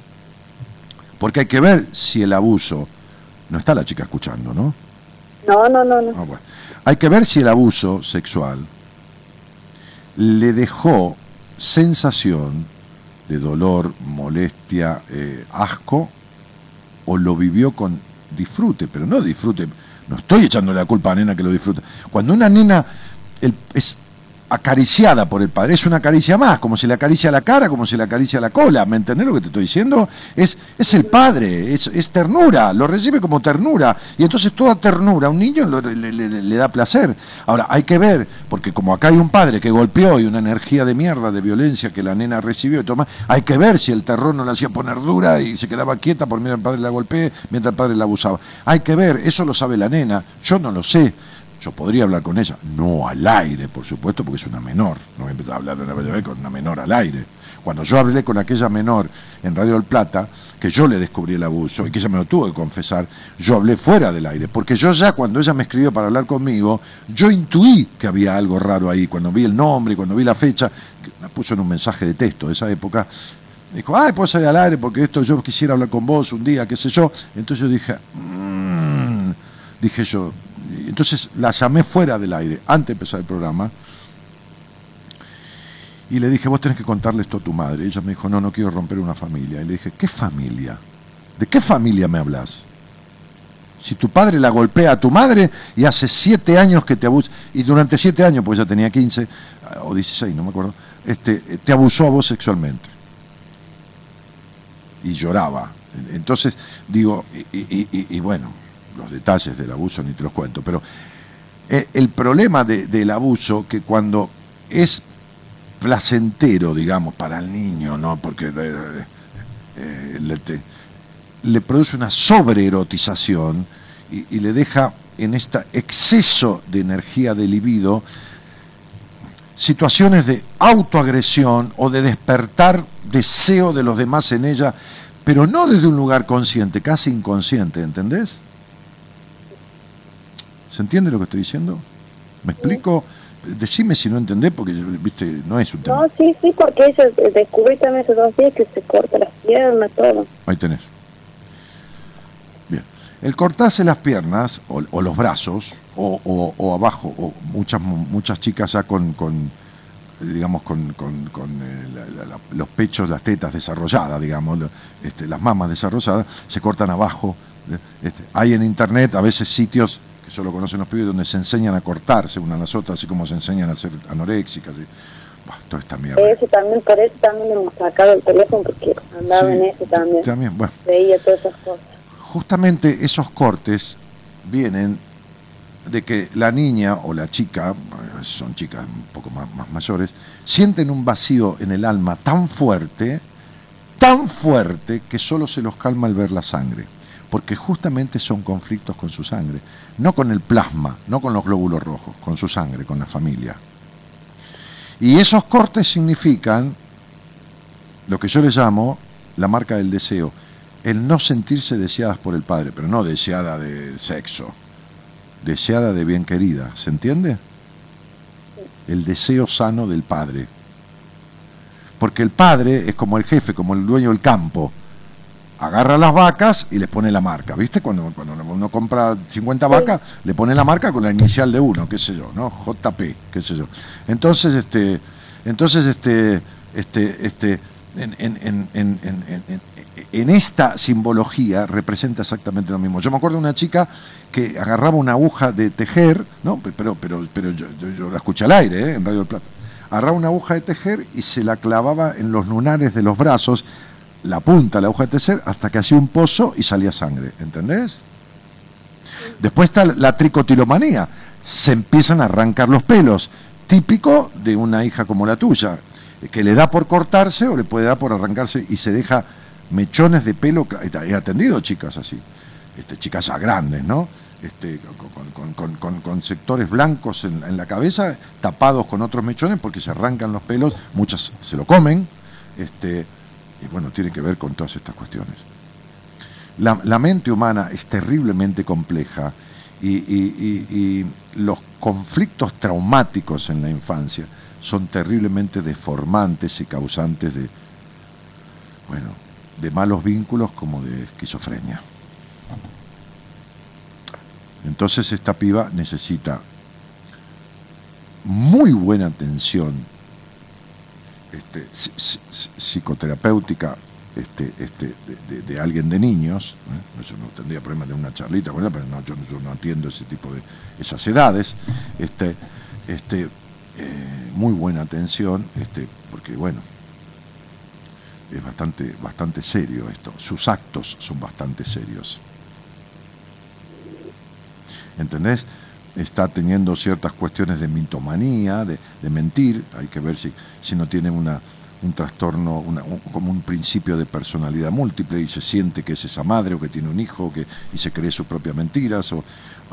[SPEAKER 2] Porque hay que ver si el abuso, no está la chica escuchando, ¿no?
[SPEAKER 5] No, no, no, no.
[SPEAKER 2] Ah. Hay que ver si el abuso sexual le dejó sensación de dolor, molestia, eh, asco, o lo vivió con disfrute, pero no disfrute, no estoy echándole la culpa a la nena que lo disfruta. Cuando una nena el- es acariciada por el padre, es una caricia más, como se le acaricia la cara, como se le acaricia la cola, ¿me entendés lo que te estoy diciendo? Es, es el padre, es, ternura, lo recibe como ternura, y entonces toda ternura a un niño le, da placer. Ahora, hay que ver, porque como acá hay un padre que golpeó y una energía de mierda, de violencia que la nena recibió y toma, hay que ver si el terror no la hacía poner dura y se quedaba quieta por miedo al padre la golpee, mientras el padre la abusaba. Hay que ver, eso lo sabe la nena, yo no lo sé. Yo podría hablar con ella, no al aire, por supuesto, porque es una menor. No voy a empezar a hablar de una vez con una menor al aire. Cuando yo hablé con aquella menor en Radio del Plata, que yo le descubrí el abuso y que ella me lo tuvo que confesar, yo hablé fuera del aire. Porque yo ya, cuando ella me escribió para hablar conmigo, yo intuí que había algo raro ahí. Cuando vi el nombre cuando vi la fecha, la puso en un mensaje de texto de esa época, dijo, ay, puedo salir al aire porque esto yo quisiera hablar con vos un día, qué sé yo. Entonces yo dije, "Mm", dije yo, entonces la llamé fuera del aire, antes de empezar el programa, y le dije, vos tenés que contarle esto a tu madre. Y ella me dijo, no, no quiero romper una familia. Y le dije, ¿qué familia? ¿De qué familia me hablas? Si tu padre la golpea a tu madre y hace siete años que te abusa, y durante siete años, pues ya tenía 15 o 16, no me acuerdo, este, te abusó a vos sexualmente. Y lloraba. Entonces, digo, y bueno, los detalles del abuso ni te los cuento, pero eh, el problema de- del abuso, que cuando es placentero, digamos, para el niño, ¿no? Porque eh, eh, le, produce una sobreerotización y, y le deja en este exceso de energía de libido situaciones de autoagresión o de despertar deseo de los demás en ella, pero no desde un lugar consciente, casi inconsciente, ¿entendés? ¿Se entiende lo que estoy diciendo? ¿Me explico? Decime si no entendés, porque viste, no es un tema.
[SPEAKER 5] No, sí, sí, porque ella eh, descubrí también esos dos días que se corta las piernas, todo.
[SPEAKER 2] Ahí tenés. Bien. El cortarse las piernas o, o los brazos o, o- o abajo, o muchas muchas chicas ya con, con, digamos, con, con- con, eh, la- la- la- los pechos, las tetas desarrolladas, digamos, este, las mamas desarrolladas, se cortan abajo. eh, este, hay en internet a veces sitios que solo conocen los pibes donde se enseñan a cortarse una a las otras, así como se enseñan a ser anoréxicas. y- Buah, toda esta mierda.
[SPEAKER 5] Eso también, por eso también hemos sacado el teléfono porque andaba
[SPEAKER 2] Sí,
[SPEAKER 5] en eso también.
[SPEAKER 2] También, bueno.
[SPEAKER 5] Veía todas esas cosas.
[SPEAKER 2] justamente esos cortes vienen de que la niña o la chica, son chicas un poco más, más mayores, sienten un vacío en el alma tan fuerte, tan fuerte, que solo se los calma al ver la sangre. Porque justamente son conflictos con su sangre, no con el plasma, no con los glóbulos rojos, con su sangre, con la familia. Y esos cortes significan lo que yo le llamo la marca del deseo, el no sentirse deseadas por el padre, pero no deseada de sexo, deseada de bien querida, ¿se entiende? El deseo sano del padre. Porque el padre es como el jefe, como el dueño del campo. Agarra las vacas y les pone la marca, ¿viste? Cuando, cuando uno compra 50 vacas, le pone la marca con la inicial de uno, qué sé yo, ¿no? JP, qué sé yo. Entonces, este, entonces, este, este, este, en, esta simbología representa exactamente lo mismo. Yo me acuerdo de una chica que agarraba una aguja de tejer, ¿no? Pero, pero, pero yo, yo- yo la escuché al aire, ¿eh? en Radio del Plata. Agarraba una aguja de tejer y se la clavaba en los lunares de los brazos, la punta la aguja de tejer, hasta que hacía un pozo y salía sangre, ¿entendés? Después está la tricotilomanía. Se empiezan a arrancar los pelos, típico de una hija como la tuya, que le da por cortarse o le puede dar por arrancarse y se deja mechones de pelo. He atendido chicas así, este, chicas ya grandes, ¿no? Este, con- con- con sectores blancos en, en la cabeza, tapados con otros mechones porque se arrancan los pelos, muchas se lo comen, este, y bueno, tiene que ver con todas estas cuestiones. La, mente humana es terriblemente compleja y- y los conflictos traumáticos en la infancia son terriblemente deformantes y causantes de, bueno, de malos vínculos como de esquizofrenia. Entonces esta piba necesita muy buena atención este, psicoterapéutica este, este, de, alguien de niños, ¿eh? yo no tendría problema de una charlita con pero no, yo, no entiendo ese tipo de esas edades, este, este, eh, muy buena atención, este, porque bueno, es bastante, bastante serio esto, sus actos son bastante serios. ¿Entendés? Está teniendo ciertas cuestiones de mitomanía, de, mentir, hay que ver si, si no tiene una, un trastorno, como un principio de personalidad múltiple y se siente que es esa madre o que tiene un hijo que, y se cree sus propias mentiras, o,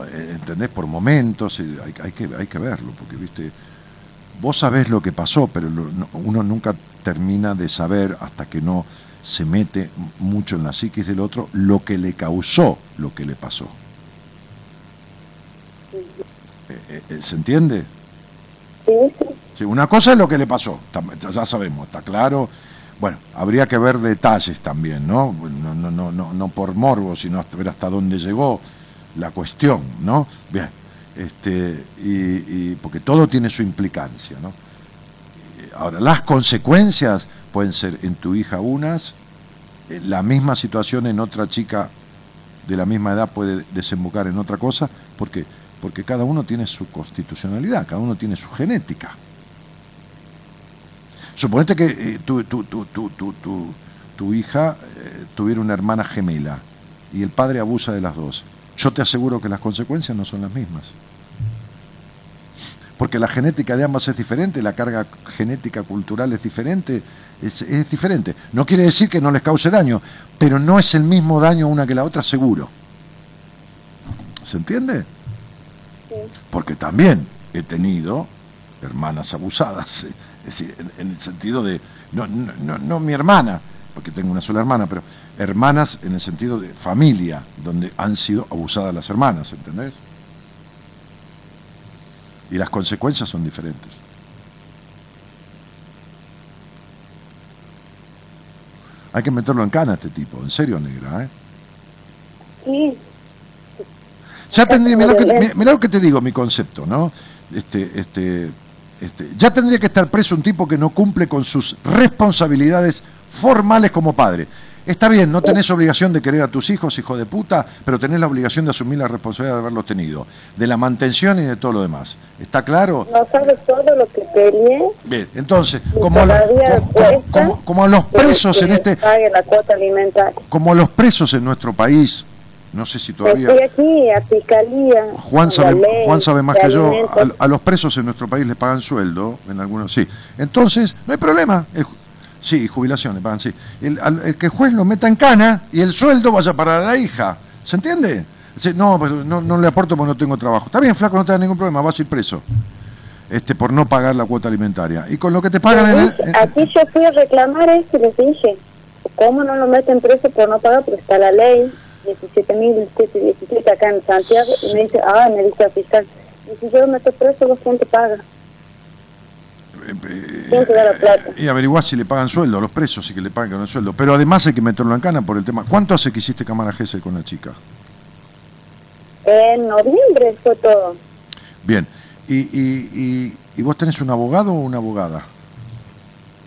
[SPEAKER 2] eh, ¿entendés? Por momentos, eh, hay, hay, que, hay que verlo, porque, viste, vos sabés lo que pasó, pero uno nunca termina de saber hasta que no se mete mucho en la psiquis del otro lo que le causó lo que le pasó. Eh, ¿Se entiende?
[SPEAKER 5] Sí,
[SPEAKER 2] una cosa es lo que le pasó, ya sabemos, está claro. Bueno, habría que ver detalles también, ¿no? No, no, no, no, no por morbo, sino hasta ver hasta dónde llegó la cuestión, ¿no? Bien, este, y, porque todo tiene su implicancia, ¿no? Ahora, las consecuencias pueden ser en tu hija unas, eh, la misma situación en otra chica de la misma edad puede desembocar en otra cosa, porque porque cada uno tiene su constitucionalidad, cada uno tiene su genética. Suponete que eh, tu, tu, tu, tu, hija eh, tuviera una hermana gemela y el padre abusa de las dos. Yo te aseguro que las consecuencias no son las mismas. Porque la genética de ambas es diferente, la carga genética cultural es diferente, es, es diferente. No quiere decir que no les cause daño, pero no es el mismo daño una que la otra, seguro. ¿Se entiende? Porque también he tenido hermanas abusadas. Es decir, en, el sentido de, no, no, no, mi hermana, porque tengo una sola hermana, pero hermanas en el sentido de familia, donde han sido abusadas las hermanas, ¿entendés? Y las consecuencias son diferentes. Hay que meterlo en cana a este tipo, en serio, negra, ¿eh?
[SPEAKER 5] Sí.
[SPEAKER 2] Ya tendría, mirá, lo que te digo, mi concepto, ¿no? Este, este, este, ya tendría que estar preso un tipo que no cumple con sus responsabilidades formales como padre. Está bien, no tenés obligación de querer a tus hijos, hijo de puta, pero tenés la obligación de asumir la responsabilidad de haberlos tenido, de la mantención y de todo lo demás. ¿Está claro?
[SPEAKER 5] No sabes todo lo que peleé.
[SPEAKER 2] Bien, entonces, como, como, los presos en este... Como los presos en nuestro país no sé si todavía...
[SPEAKER 5] Estoy aquí, a Fiscalía.
[SPEAKER 2] Juan sabe, Juan sabe más que yo. A, los presos en nuestro país les pagan sueldo, en algunos sí. Entonces, no hay problema. sí, jubilación le pagan, sí. El, el, que el juez lo meta en cana y el sueldo vaya para la hija. ¿Se entiende? No, pues, no, no le aporto porque no tengo trabajo. Está bien, flaco, no te da ningún problema, vas a ir preso. Este, por no pagar la cuota alimentaria. Y con lo que te pagan
[SPEAKER 5] en, Aquí yo fui a reclamar esto y les dije, ¿cómo no lo meten preso por no pagar? Porque está la ley. 17.717 acá en Santiago y me dice, ah, me dice el fiscal, y si yo meto preso, ¿vos quién te paga? ¿Quién te da la plata?
[SPEAKER 2] Y averiguar si le pagan sueldo a los presos y que le pagan el sueldo. Pero además hay que meterlo en cana por el tema. ¿Cuánto hace que hiciste cámara GESE con la chica?
[SPEAKER 5] En noviembre fue todo.
[SPEAKER 2] Bien. ¿Y, y, y, y vos tenés un abogado o una abogada?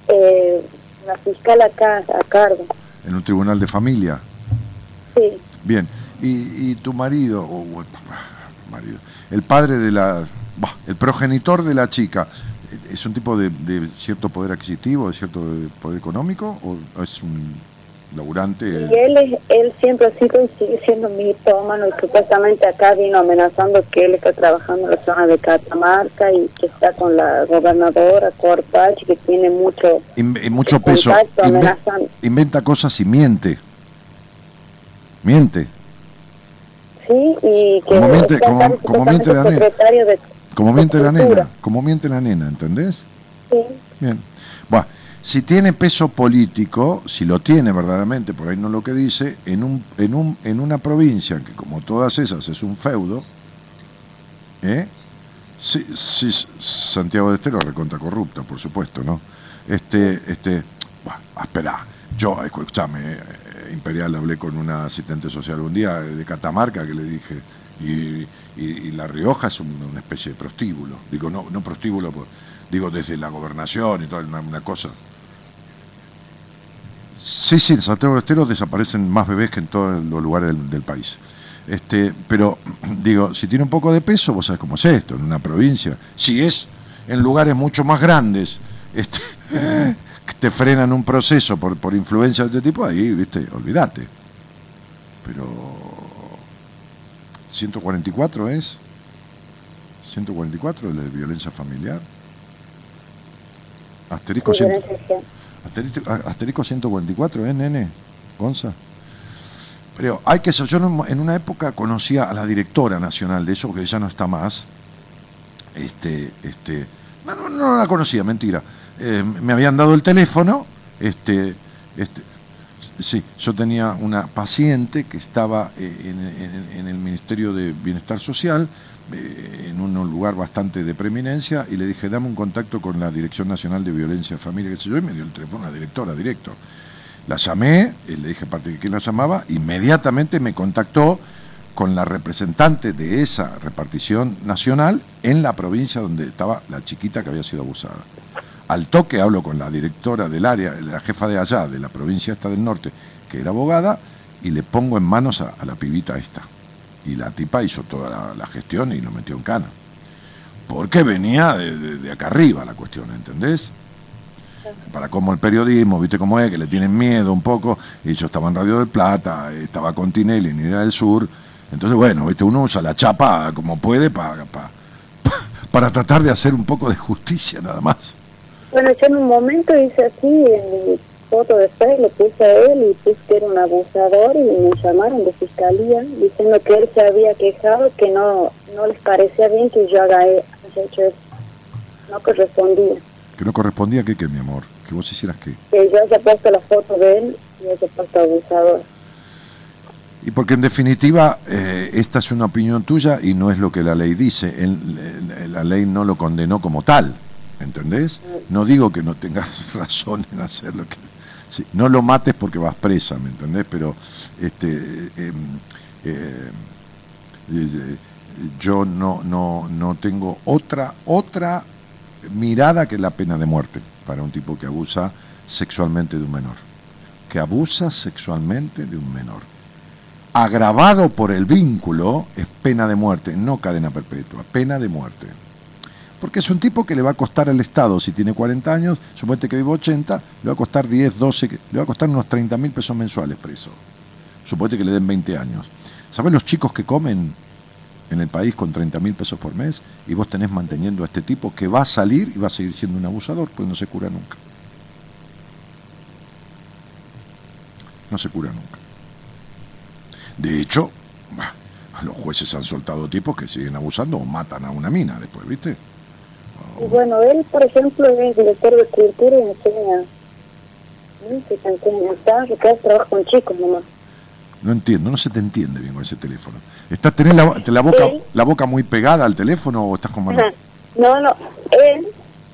[SPEAKER 5] Eh, la fiscal acá, a cargo.
[SPEAKER 2] ¿En un tribunal de familia?
[SPEAKER 5] Sí.
[SPEAKER 2] Bien, y, tu marido, o marido, el padre de la, el progenitor de la chica, ¿es un tipo de, cierto poder adquisitivo, de cierto poder económico, o es un laburante?
[SPEAKER 5] Y él, él siempre ha sido y sigue siendo mi tómano y supuestamente acá vino amenazando que él está trabajando en la zona de Catamarca y que está con la gobernadora Corpach, que tiene mucho,
[SPEAKER 2] mucho peso. inventa cosas y miente miente.
[SPEAKER 5] Sí, y que
[SPEAKER 2] como miente, como, miente la nena. como miente la nena, como miente la nena, ¿entendés?
[SPEAKER 5] Sí.
[SPEAKER 2] Bien. Bueno, si tiene peso político, si lo tiene verdaderamente, por ahí no lo que dice, en un, en un, en una provincia que como todas esas es un feudo, ¿eh? Sí, sí, Santiago de Estero recontra corrupta, por supuesto, ¿no? Este, este, bueno, espera, yo, escúchame, Imperial, hablé con una asistente social un día de Catamarca que le dije, y, La Rioja es una especie de prostíbulo. Digo, no, no prostíbulo, pues, digo, desde la gobernación y toda una, cosa. Sí, sí, en Santiago del Estero desaparecen más bebés que en todos los lugares del, país. Este, pero, digo, si tiene un poco de peso, vos sabés cómo es esto, en una provincia. Si es en lugares mucho más grandes, este, te frenan un proceso por, por influencia de este tipo, ahí, viste, olvídate. Pero 144 es 144 de violencia familiar. Asterisco, asterisco 144, ¿eh, nene? Gonza. Pero hay que yo en una época conocía a la directora nacional de eso, que ya no está más. Este, este, no, no la conocía, mentira. Eh, me habían dado el teléfono, este, este, sí, yo tenía una paciente que estaba eh, en, el Ministerio de Bienestar Social, eh, en un lugar bastante de preeminencia, y le dije, dame un contacto con la Dirección Nacional de Violencia Familia, que sé yo, y me dio el teléfono la directora directo. La llamé, le dije aparte de quién la llamaba, inmediatamente me contactó con la representante de esa repartición nacional en la provincia donde estaba la chiquita que había sido abusada. Al toque hablo con la directora del área, la jefa de allá, de la provincia esta del norte, que era abogada, y le pongo en manos a, la pibita esta. Y la tipa hizo toda la, gestión y lo metió en cana. Porque venía de, acá arriba la cuestión, ¿entendés? Para como el periodismo, viste cómo es, que le tienen miedo un poco. Y yo estaba en Radio del Plata, estaba con Tinelli en Idea del Sur. Entonces, bueno, viste, uno usa la chapa como puede para, para, para tratar de hacer un poco de justicia nada más.
[SPEAKER 5] Bueno, yo en un momento hice así, en mi foto de Facebook le puse a él y puse que era un abusador y me llamaron de fiscalía diciendo que él se había quejado, que no, no les parecía bien que yo haya hecho eso. No correspondía.
[SPEAKER 2] ¿Que no correspondía qué, qué, mi amor? ¿Que vos hicieras qué?
[SPEAKER 5] Que yo haya puesto la foto de él y haya puesto abusador.
[SPEAKER 2] Y porque en definitiva eh, esta es una opinión tuya y no es lo que la ley dice. la ley no lo condenó como tal. ¿Entendés? No digo que no tengas razón en hacer lo que... no lo mates porque vas presa, ¿me entendés? Pero este, em, eh, eh, yo no, no, no tengo otra, otra mirada que la pena de muerte para un tipo que abusa sexualmente de un menor. Que abusa sexualmente de un menor. Agravado por el vínculo es pena de muerte, no cadena perpetua, pena de muerte porque es un tipo que le va a costar al Estado, si tiene 40 años, suponete que vive 80, le va a costar 10, 12, le va a costar unos 30 mil pesos mensuales preso. Suponete que le den 20 años. ¿Sabes los chicos que comen en el país con 30 mil pesos por mes y vos tenés manteniendo a este tipo que va a salir y va a seguir siendo un abusador, pues no se cura nunca? No se cura nunca. De hecho, los jueces han soltado tipos que siguen abusando o matan a una mina después, ¿viste?
[SPEAKER 5] Y bueno, él, por ejemplo, es director de cultura y enseña música, enseña que trabaja con chicos nomás.
[SPEAKER 2] No entiendo, no se te entiende bien con ese teléfono. ¿Estás tenés la, la boca la boca muy pegada al teléfono o estás como
[SPEAKER 5] No, no, él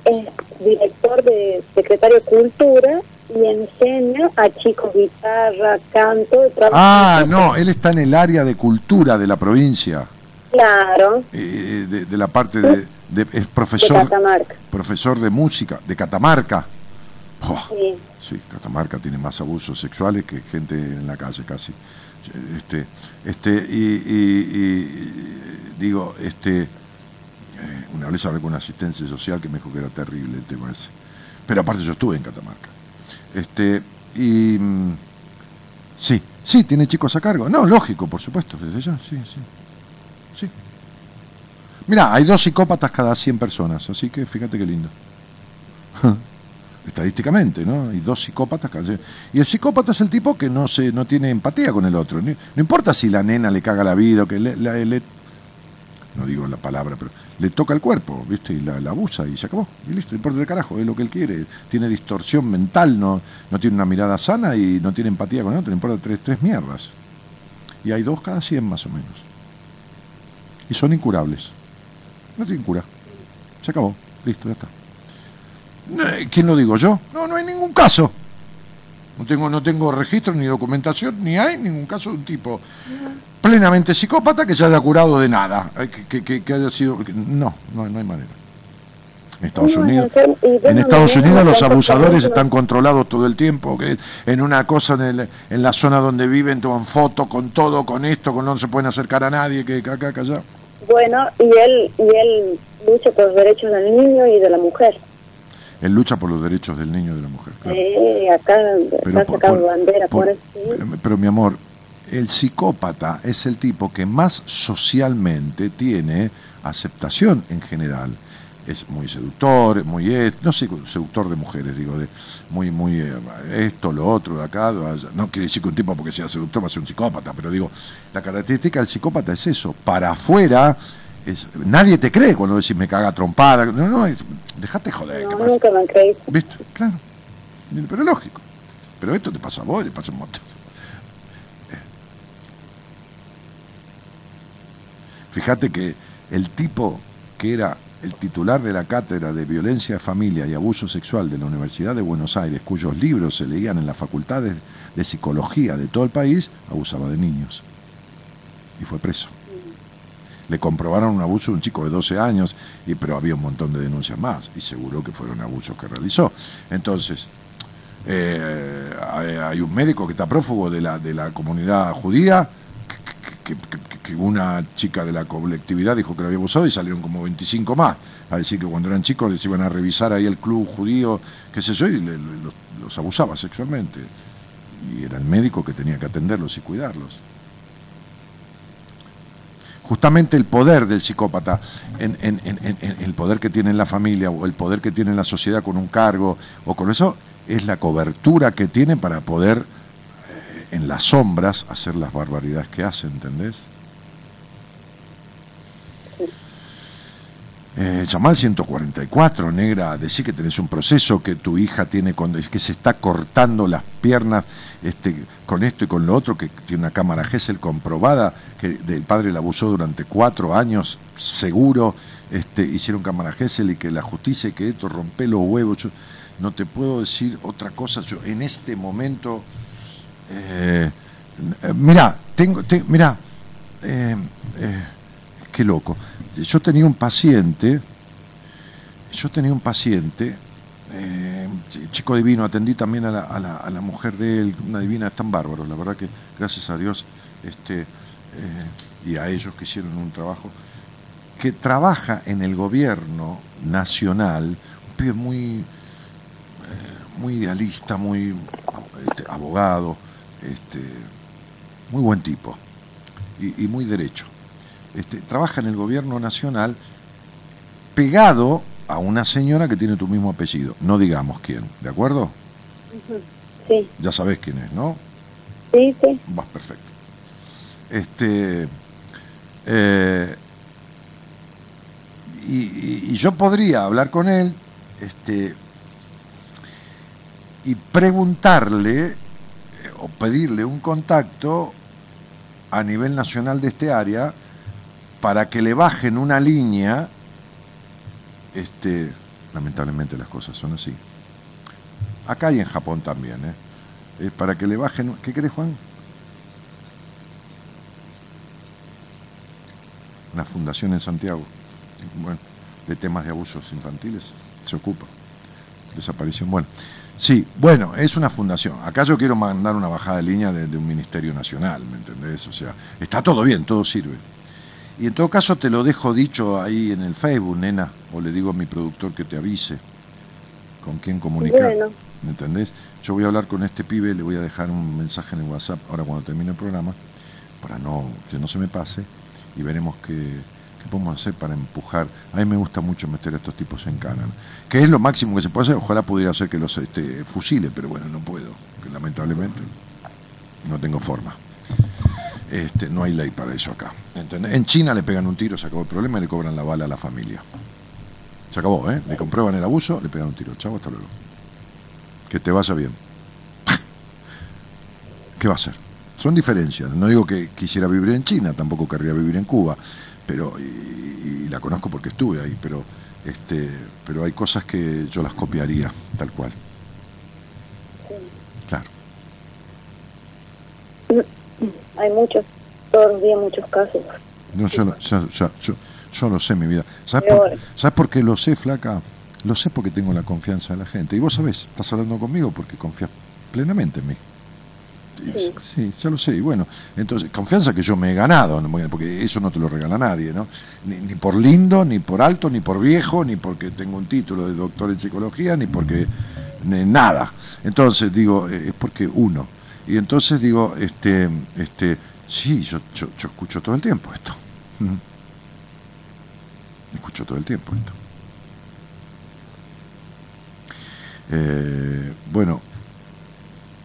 [SPEAKER 5] es director de secretario de Cultura y enseña a chicos guitarra, canto.
[SPEAKER 2] Ah, no, él está en el área de cultura de la provincia.
[SPEAKER 5] Claro.
[SPEAKER 2] Eh, de, de, la parte de, es profesor, profesor de música de Catamarca. Oh, sí. Catamarca tiene más abusos sexuales que gente en la calle casi. Este, este, y, digo, este, eh, una vez hablé con una asistencia social que me dijo que era terrible el tema ese. Pero aparte yo estuve en Catamarca. Este, y mm, sí, sí, tiene chicos a cargo. No, lógico, por supuesto, desde ya, sí. Sí. Mira, hay dos psicópatas cada 100 personas, así que fíjate qué lindo. Estadísticamente, ¿no? Hay dos psicópatas cada 100. Y el psicópata es el tipo que no se no tiene empatía con el otro. No, importa si la nena le caga la vida que le, no digo la palabra, pero le toca el cuerpo, ¿viste? Y la, abusa y se acabó. Y listo, no importa el carajo, es lo que él quiere. Tiene distorsión mental, no, no tiene una mirada sana y no tiene empatía con el otro, le importa tres, tres mierdas. Y hay dos cada 100 más o menos. Y son incurables. No tiene cura. Se acabó. Listo, ya está. ¿Quién lo digo yo? No, no hay ningún caso. No tengo, no tengo registro ni documentación, ni hay ningún caso de un tipo plenamente psicópata que se haya curado de nada, eh, que, que- que haya sido... no, no, no hay manera. En Estados Unidos, en Estados Unidos los abusadores están controlados todo el tiempo, que en una cosa en, el- en la zona donde viven, toman fotos con todo, con esto, con no se pueden acercar a nadie, que acá, acá, allá.
[SPEAKER 5] Bueno, y él, y él lucha por los derechos del niño y de la mujer.
[SPEAKER 2] Él lucha por los derechos del niño y de la mujer. claro.
[SPEAKER 5] Eh, acá
[SPEAKER 2] Pero por- por-
[SPEAKER 5] bandera
[SPEAKER 2] por-
[SPEAKER 5] por eso. sí.
[SPEAKER 2] pero, pero, mi amor, el psicópata es el tipo que más socialmente tiene aceptación en general. Es muy seductor, muy no sé, seductor de mujeres, digo, de muy, muy eh, esto, lo otro, de acá, de allá. no quiere decir que un tipo porque sea seductor va a ser un psicópata, pero digo, la característica del psicópata es eso, para afuera, es, nadie te cree cuando decís me caga trompada, no, no, es- dejate joder,
[SPEAKER 5] No,
[SPEAKER 2] ¿qué pasa?
[SPEAKER 5] nunca me han creído.
[SPEAKER 2] ¿Viste? Claro. Pero es lógico. Pero esto te pasa a vos, le pasa a un montón. Eh. Fíjate que el tipo que era el titular de la cátedra de violencia familia y abuso sexual de la Universidad de Buenos Aires, cuyos libros se leían en las facultades de psicología de todo el país, abusaba de niños. Y fue preso. Le comprobaron un abuso de un chico de 12 años, y, pero había un montón de denuncias más, y seguro que fueron abusos que realizó. Entonces, eh, hay un médico que está prófugo de la, de la comunidad judía, que, una chica de la colectividad dijo que lo había abusado y salieron como 25 más. A decir que cuando eran chicos les iban a revisar ahí el club judío, qué sé yo, y los, abusaba sexualmente. Y era el médico que tenía que atenderlos y cuidarlos justamente el poder del psicópata, en, en- en- el poder que tiene en la familia o el poder que tiene en la sociedad con un cargo o con eso, es la cobertura que tiene para poder en las sombras hacer las barbaridades que hace, ¿entendés? Eh, llamá al 144, negra, decir que tenés un proceso, que tu hija tiene, con- que se está cortando las piernas este, con esto y con lo otro, que tiene una cámara Gesell comprobada, que del padre la abusó durante cuatro años, seguro, este, hicieron cámara Gesell y que la justicia y que esto rompe los huevos. Yo no te puedo decir otra cosa, yo en este momento, eh, mirá, tengo, te- eh, eh, qué loco. Yo tenía un paciente, yo tenía un paciente, eh, ch- chico divino, atendí también a la, a la- mujer de él, una divina, están bárbaros, la verdad que gracias a Dios este, y a ellos que hicieron un trabajo, que trabaja en el gobierno nacional, un pibe muy, muy idealista, muy este, abogado, este, muy buen tipo y, y muy derecho. Este, trabaja en el gobierno nacional pegado a una señora que tiene tu mismo apellido. No digamos quién, ¿de acuerdo?
[SPEAKER 5] Sí,
[SPEAKER 2] Ya sabés quién es, ¿no?
[SPEAKER 5] sí, sí.
[SPEAKER 2] Va, perfecto. Este. eh, y, y- y yo podría hablar con él este, y preguntarle o pedirle un contacto a nivel nacional de este área para que le bajen una línea. Este, lamentablemente las cosas son así. Acá y en Japón también, ¿eh? Eh, para que le bajen. ¿Qué querés, Juan? Una fundación en Santiago, bueno, de temas de abusos infantiles, se ocupa. Desaparición, bueno. Sí, bueno, es una fundación. Acá yo quiero mandar una bajada de línea de, de un ministerio nacional, ¿me entendés? O sea, está todo bien, todo sirve. Y en todo caso te lo dejo dicho ahí en el Facebook, nena, o le digo a mi productor que te avise con quién comunicar.
[SPEAKER 5] Bueno.
[SPEAKER 2] ¿Me entendés? Yo voy a hablar con este pibe, le voy a dejar un mensaje en el WhatsApp ahora cuando termine el programa, para no que no se me pase, y veremos qué, qué podemos hacer para empujar. A mí me gusta mucho meter a estos tipos en cana, que es lo máximo que se puede hacer. Ojalá pudiera hacer que los este, fusile, pero bueno, no puedo, que lamentablemente no tengo forma. Este, no hay ley para eso acá. ¿entendés? En China le pegan un tiro, se acabó el problema y le cobran la bala a la familia. Se acabó, ¿eh? Le comprueban el abuso, le pegan un tiro. Chavo, hasta luego. Que te vaya bien. ¿Qué va a hacer? Son diferencias. No digo que quisiera vivir en China, tampoco querría vivir en Cuba, pero y, y, la conozco porque estuve ahí, pero este, pero hay cosas que yo las copiaría tal cual. Claro.
[SPEAKER 5] Hay muchos, todos los días muchos casos.
[SPEAKER 2] No, yo, yo, yo, yo, yo lo sé, mi vida. ¿Sabes por, ¿Sabes por qué lo sé, flaca? Lo sé porque tengo la confianza de la gente. Y vos sabés, estás hablando conmigo porque confías plenamente en mí.
[SPEAKER 5] Sí.
[SPEAKER 2] sí, ya lo sé. Bueno, entonces, confianza que yo me he ganado, porque eso no te lo regala nadie, ¿no? Ni, por lindo, ni por alto, ni por viejo, ni porque tengo un título de doctor en psicología, ni porque ni nada. Entonces, digo, eh, es porque uno. Y entonces digo, este, este, sí, yo, yo, yo escucho todo el tiempo esto. Escucho todo el tiempo esto. Eh, bueno,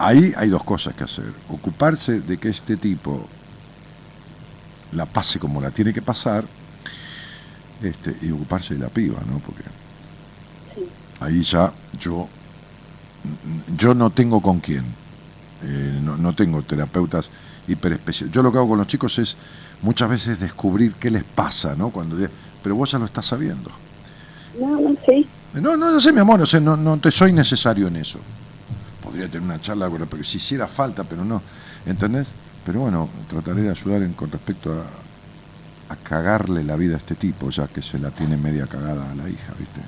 [SPEAKER 2] ahí hay dos cosas que hacer. Ocuparse de que este tipo la pase como la tiene que pasar este, y ocuparse de la piba, ¿no? Porque
[SPEAKER 5] Sí.
[SPEAKER 2] ahí ya yo, yo no tengo con quién. Eh, no, no tengo terapeutas hiperespeciales. Yo lo que hago con los chicos es muchas veces descubrir qué les pasa, ¿no? Cuando, pero vos ya lo estás sabiendo.
[SPEAKER 5] No, no, sí.
[SPEAKER 2] No, no, no sé, mi amor, no, sé, no, no te soy necesario en eso. Podría tener una charla, pero si hiciera falta, pero no, ¿entendés? Pero bueno, trataré de ayudar en, con respecto a, a cagarle la vida a este tipo, ya que se la tiene media cagada a la hija, ¿viste?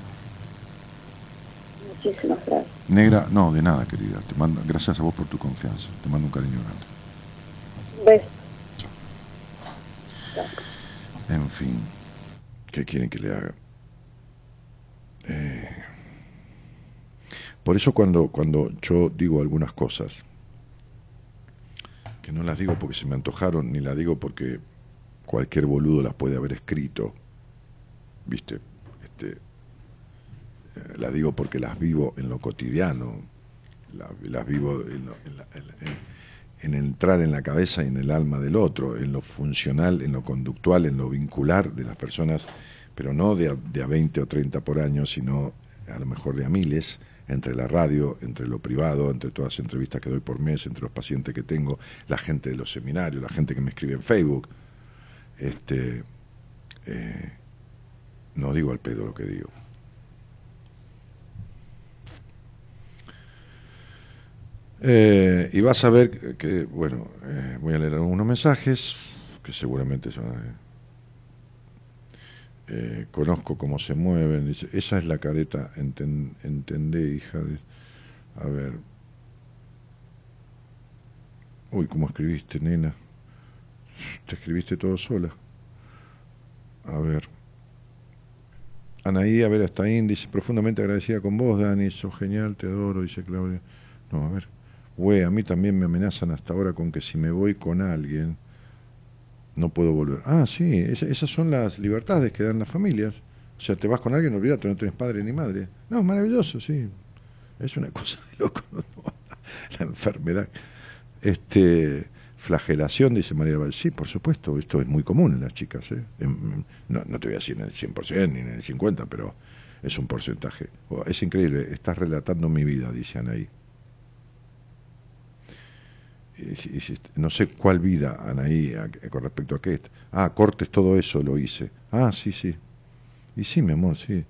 [SPEAKER 5] Muchísimas gracias.
[SPEAKER 2] Negra, no, de nada, querida. Te mando, gracias a vos por tu confianza. Te mando un cariño grande.
[SPEAKER 5] Beso.
[SPEAKER 2] En fin, ¿qué quieren que le haga? Eh, por eso cuando, cuando yo digo algunas cosas, que no las digo porque se me antojaron, ni las digo porque cualquier boludo las puede haber escrito, ¿viste? Este, eh, las digo porque las vivo en lo cotidiano, la- las, vivo en, lo- en la- en entrar en la cabeza y en el alma del otro, en lo funcional, en lo conductual, en lo vincular de las personas, pero no de a, de a 20 o 30 por año, sino a lo mejor de a miles, entre la radio, entre lo privado, entre todas las entrevistas que doy por mes, entre los pacientes que tengo, la gente de los seminarios, la gente que me escribe en Facebook. Este, eh, no digo al pedo lo que digo. Eh, y vas a ver que, bueno, eh, voy a leer algunos mensajes que seguramente son... eh, conozco cómo se mueven. Dice, esa es la careta, enten- entendé, hija. de- A ver. Uy, ¿cómo escribiste, nena? Te escribiste todo sola. A ver. Anaí, a ver, hasta ahí, dice, profundamente agradecida con vos, Dani, sos genial, te adoro, dice Claudia. No, a ver. Güey, a mí también me amenazan hasta ahora con que si me voy con alguien, no puedo volver. Ah, sí, esa- esas son las libertades que dan las familias. O sea, te vas con alguien, olvídate, no tienes padre ni madre. No, es maravilloso, sí. Es una cosa de loco, la enfermedad. Este, flagelación, dice María Val. Sí, por supuesto, esto es muy común en las chicas. ¿eh? En- no, no te voy a decir en el 100% ni en el 50%, pero es un porcentaje. Oh, es increíble, estás relatando mi vida, dice Anaí. Si- no sé cuál vida, Anaí, a- con respecto a qué. Ah, cortes todo eso, lo hice. Ah, sí, sí. Y sí, mi amor, sí.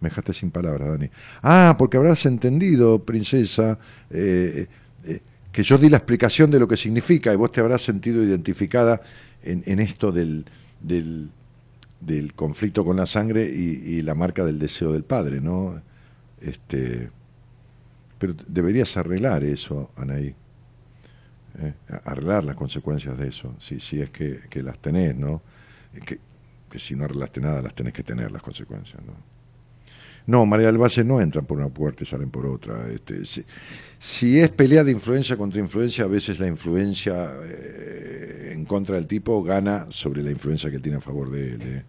[SPEAKER 2] Me dejaste sin palabras, Dani. Ah, porque habrás entendido, princesa, eh, eh, que yo di la explicación de lo que significa y vos te habrás sentido identificada en, en esto del, del, del conflicto con la sangre y, y la marca del deseo del padre, ¿no? Este, pero deberías arreglar eso, Anaí. ¿Eh? arreglar las consecuencias de eso, si, es que, las tenés, ¿no? Que, si no arreglaste nada, las tenés que tener las consecuencias, ¿no? No, María del Valle no entran por una puerta y salen por otra. Este, si, es pelea de influencia contra influencia, a veces la influencia eh, en contra del tipo gana sobre la influencia que tiene a favor de él. ¿eh?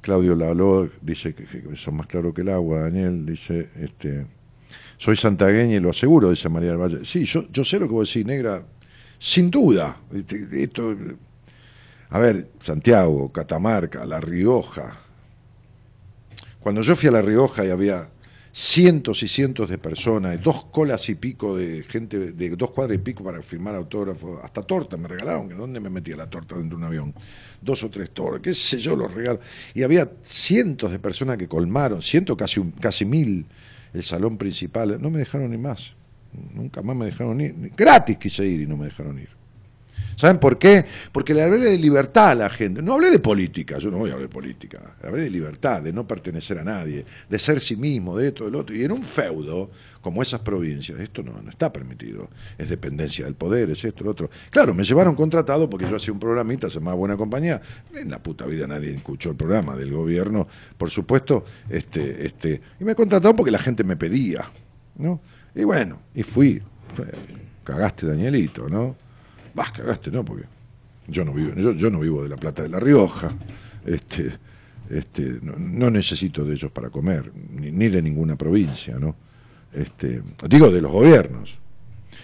[SPEAKER 2] Claudio Laló dice que, que son más claros que el agua. Daniel dice, este, soy santagueña y lo aseguro, dice María del Valle. Sí, yo, yo sé lo que vos decís, negra, sin duda. Este, Esto, a ver, Santiago, Catamarca, La Rioja. Cuando yo fui a La Rioja y había cientos y cientos de personas, dos colas y pico de gente, de dos cuadras y pico para firmar autógrafos, hasta torta me regalaron, que ¿dónde me metía la torta dentro de un avión? Dos o tres tortas, qué sé yo, los regalos. Y había cientos de personas que colmaron, cientos, casi, casi mil, el salón principal, no me dejaron ni más, nunca más me dejaron ir, gratis quise ir y no me dejaron ir. ¿Saben por qué? Porque le hablé de libertad a la gente. No hablé de política, yo no voy a hablar de política. Hablé de libertad, de no pertenecer a nadie, de ser sí mismo, de esto, del otro. Y en un feudo, como esas provincias, esto no, no está permitido. Es dependencia del poder, es esto, lo otro. Claro, me llevaron contratado porque yo hacía un programita, se llamaba Buena Compañía. En la puta vida nadie escuchó el programa del gobierno, por supuesto. Este, este, y me contrataron porque la gente me pedía. ¿no? Y bueno, y fui. Cagaste, Danielito, ¿no? Vas, cagaste, ¿no? Porque yo no vivo, yo, yo no vivo de la plata de La Rioja. Este, este, no, necesito de ellos para comer, ni, ni de ninguna provincia, ¿no? Este, digo de los gobiernos,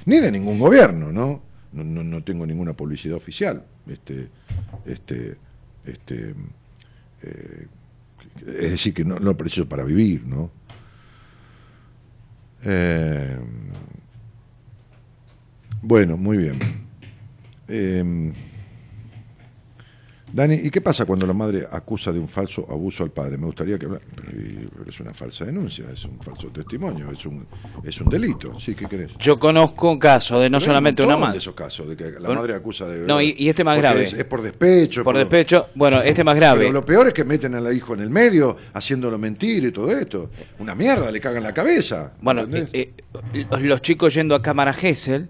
[SPEAKER 2] ni de ningún gobierno, ¿no? No, no, no tengo ninguna publicidad oficial. Este, este, este, eh, es decir, que no, no preciso para vivir, ¿no? Eh, bueno, muy bien. Eh, Dani, ¿y qué pasa cuando la madre acusa de un falso abuso al padre? Me gustaría que... Pero, es una falsa denuncia, es un falso testimonio, es un, es un delito. Sí, ¿qué querés?
[SPEAKER 6] Yo conozco un caso de no
[SPEAKER 2] Pero
[SPEAKER 6] solamente
[SPEAKER 2] un
[SPEAKER 6] una madre.
[SPEAKER 2] de esos casos, de que la madre acusa de...
[SPEAKER 6] no, y- y este más grave.
[SPEAKER 2] Es, es por despecho.
[SPEAKER 6] Por despecho, bueno, este más grave.
[SPEAKER 2] Pero lo peor es que meten al hijo en el medio, haciéndolo mentir y todo esto. Una mierda, le cagan la cabeza.
[SPEAKER 6] Bueno, eh, eh, los- los chicos yendo a cámara Gesell,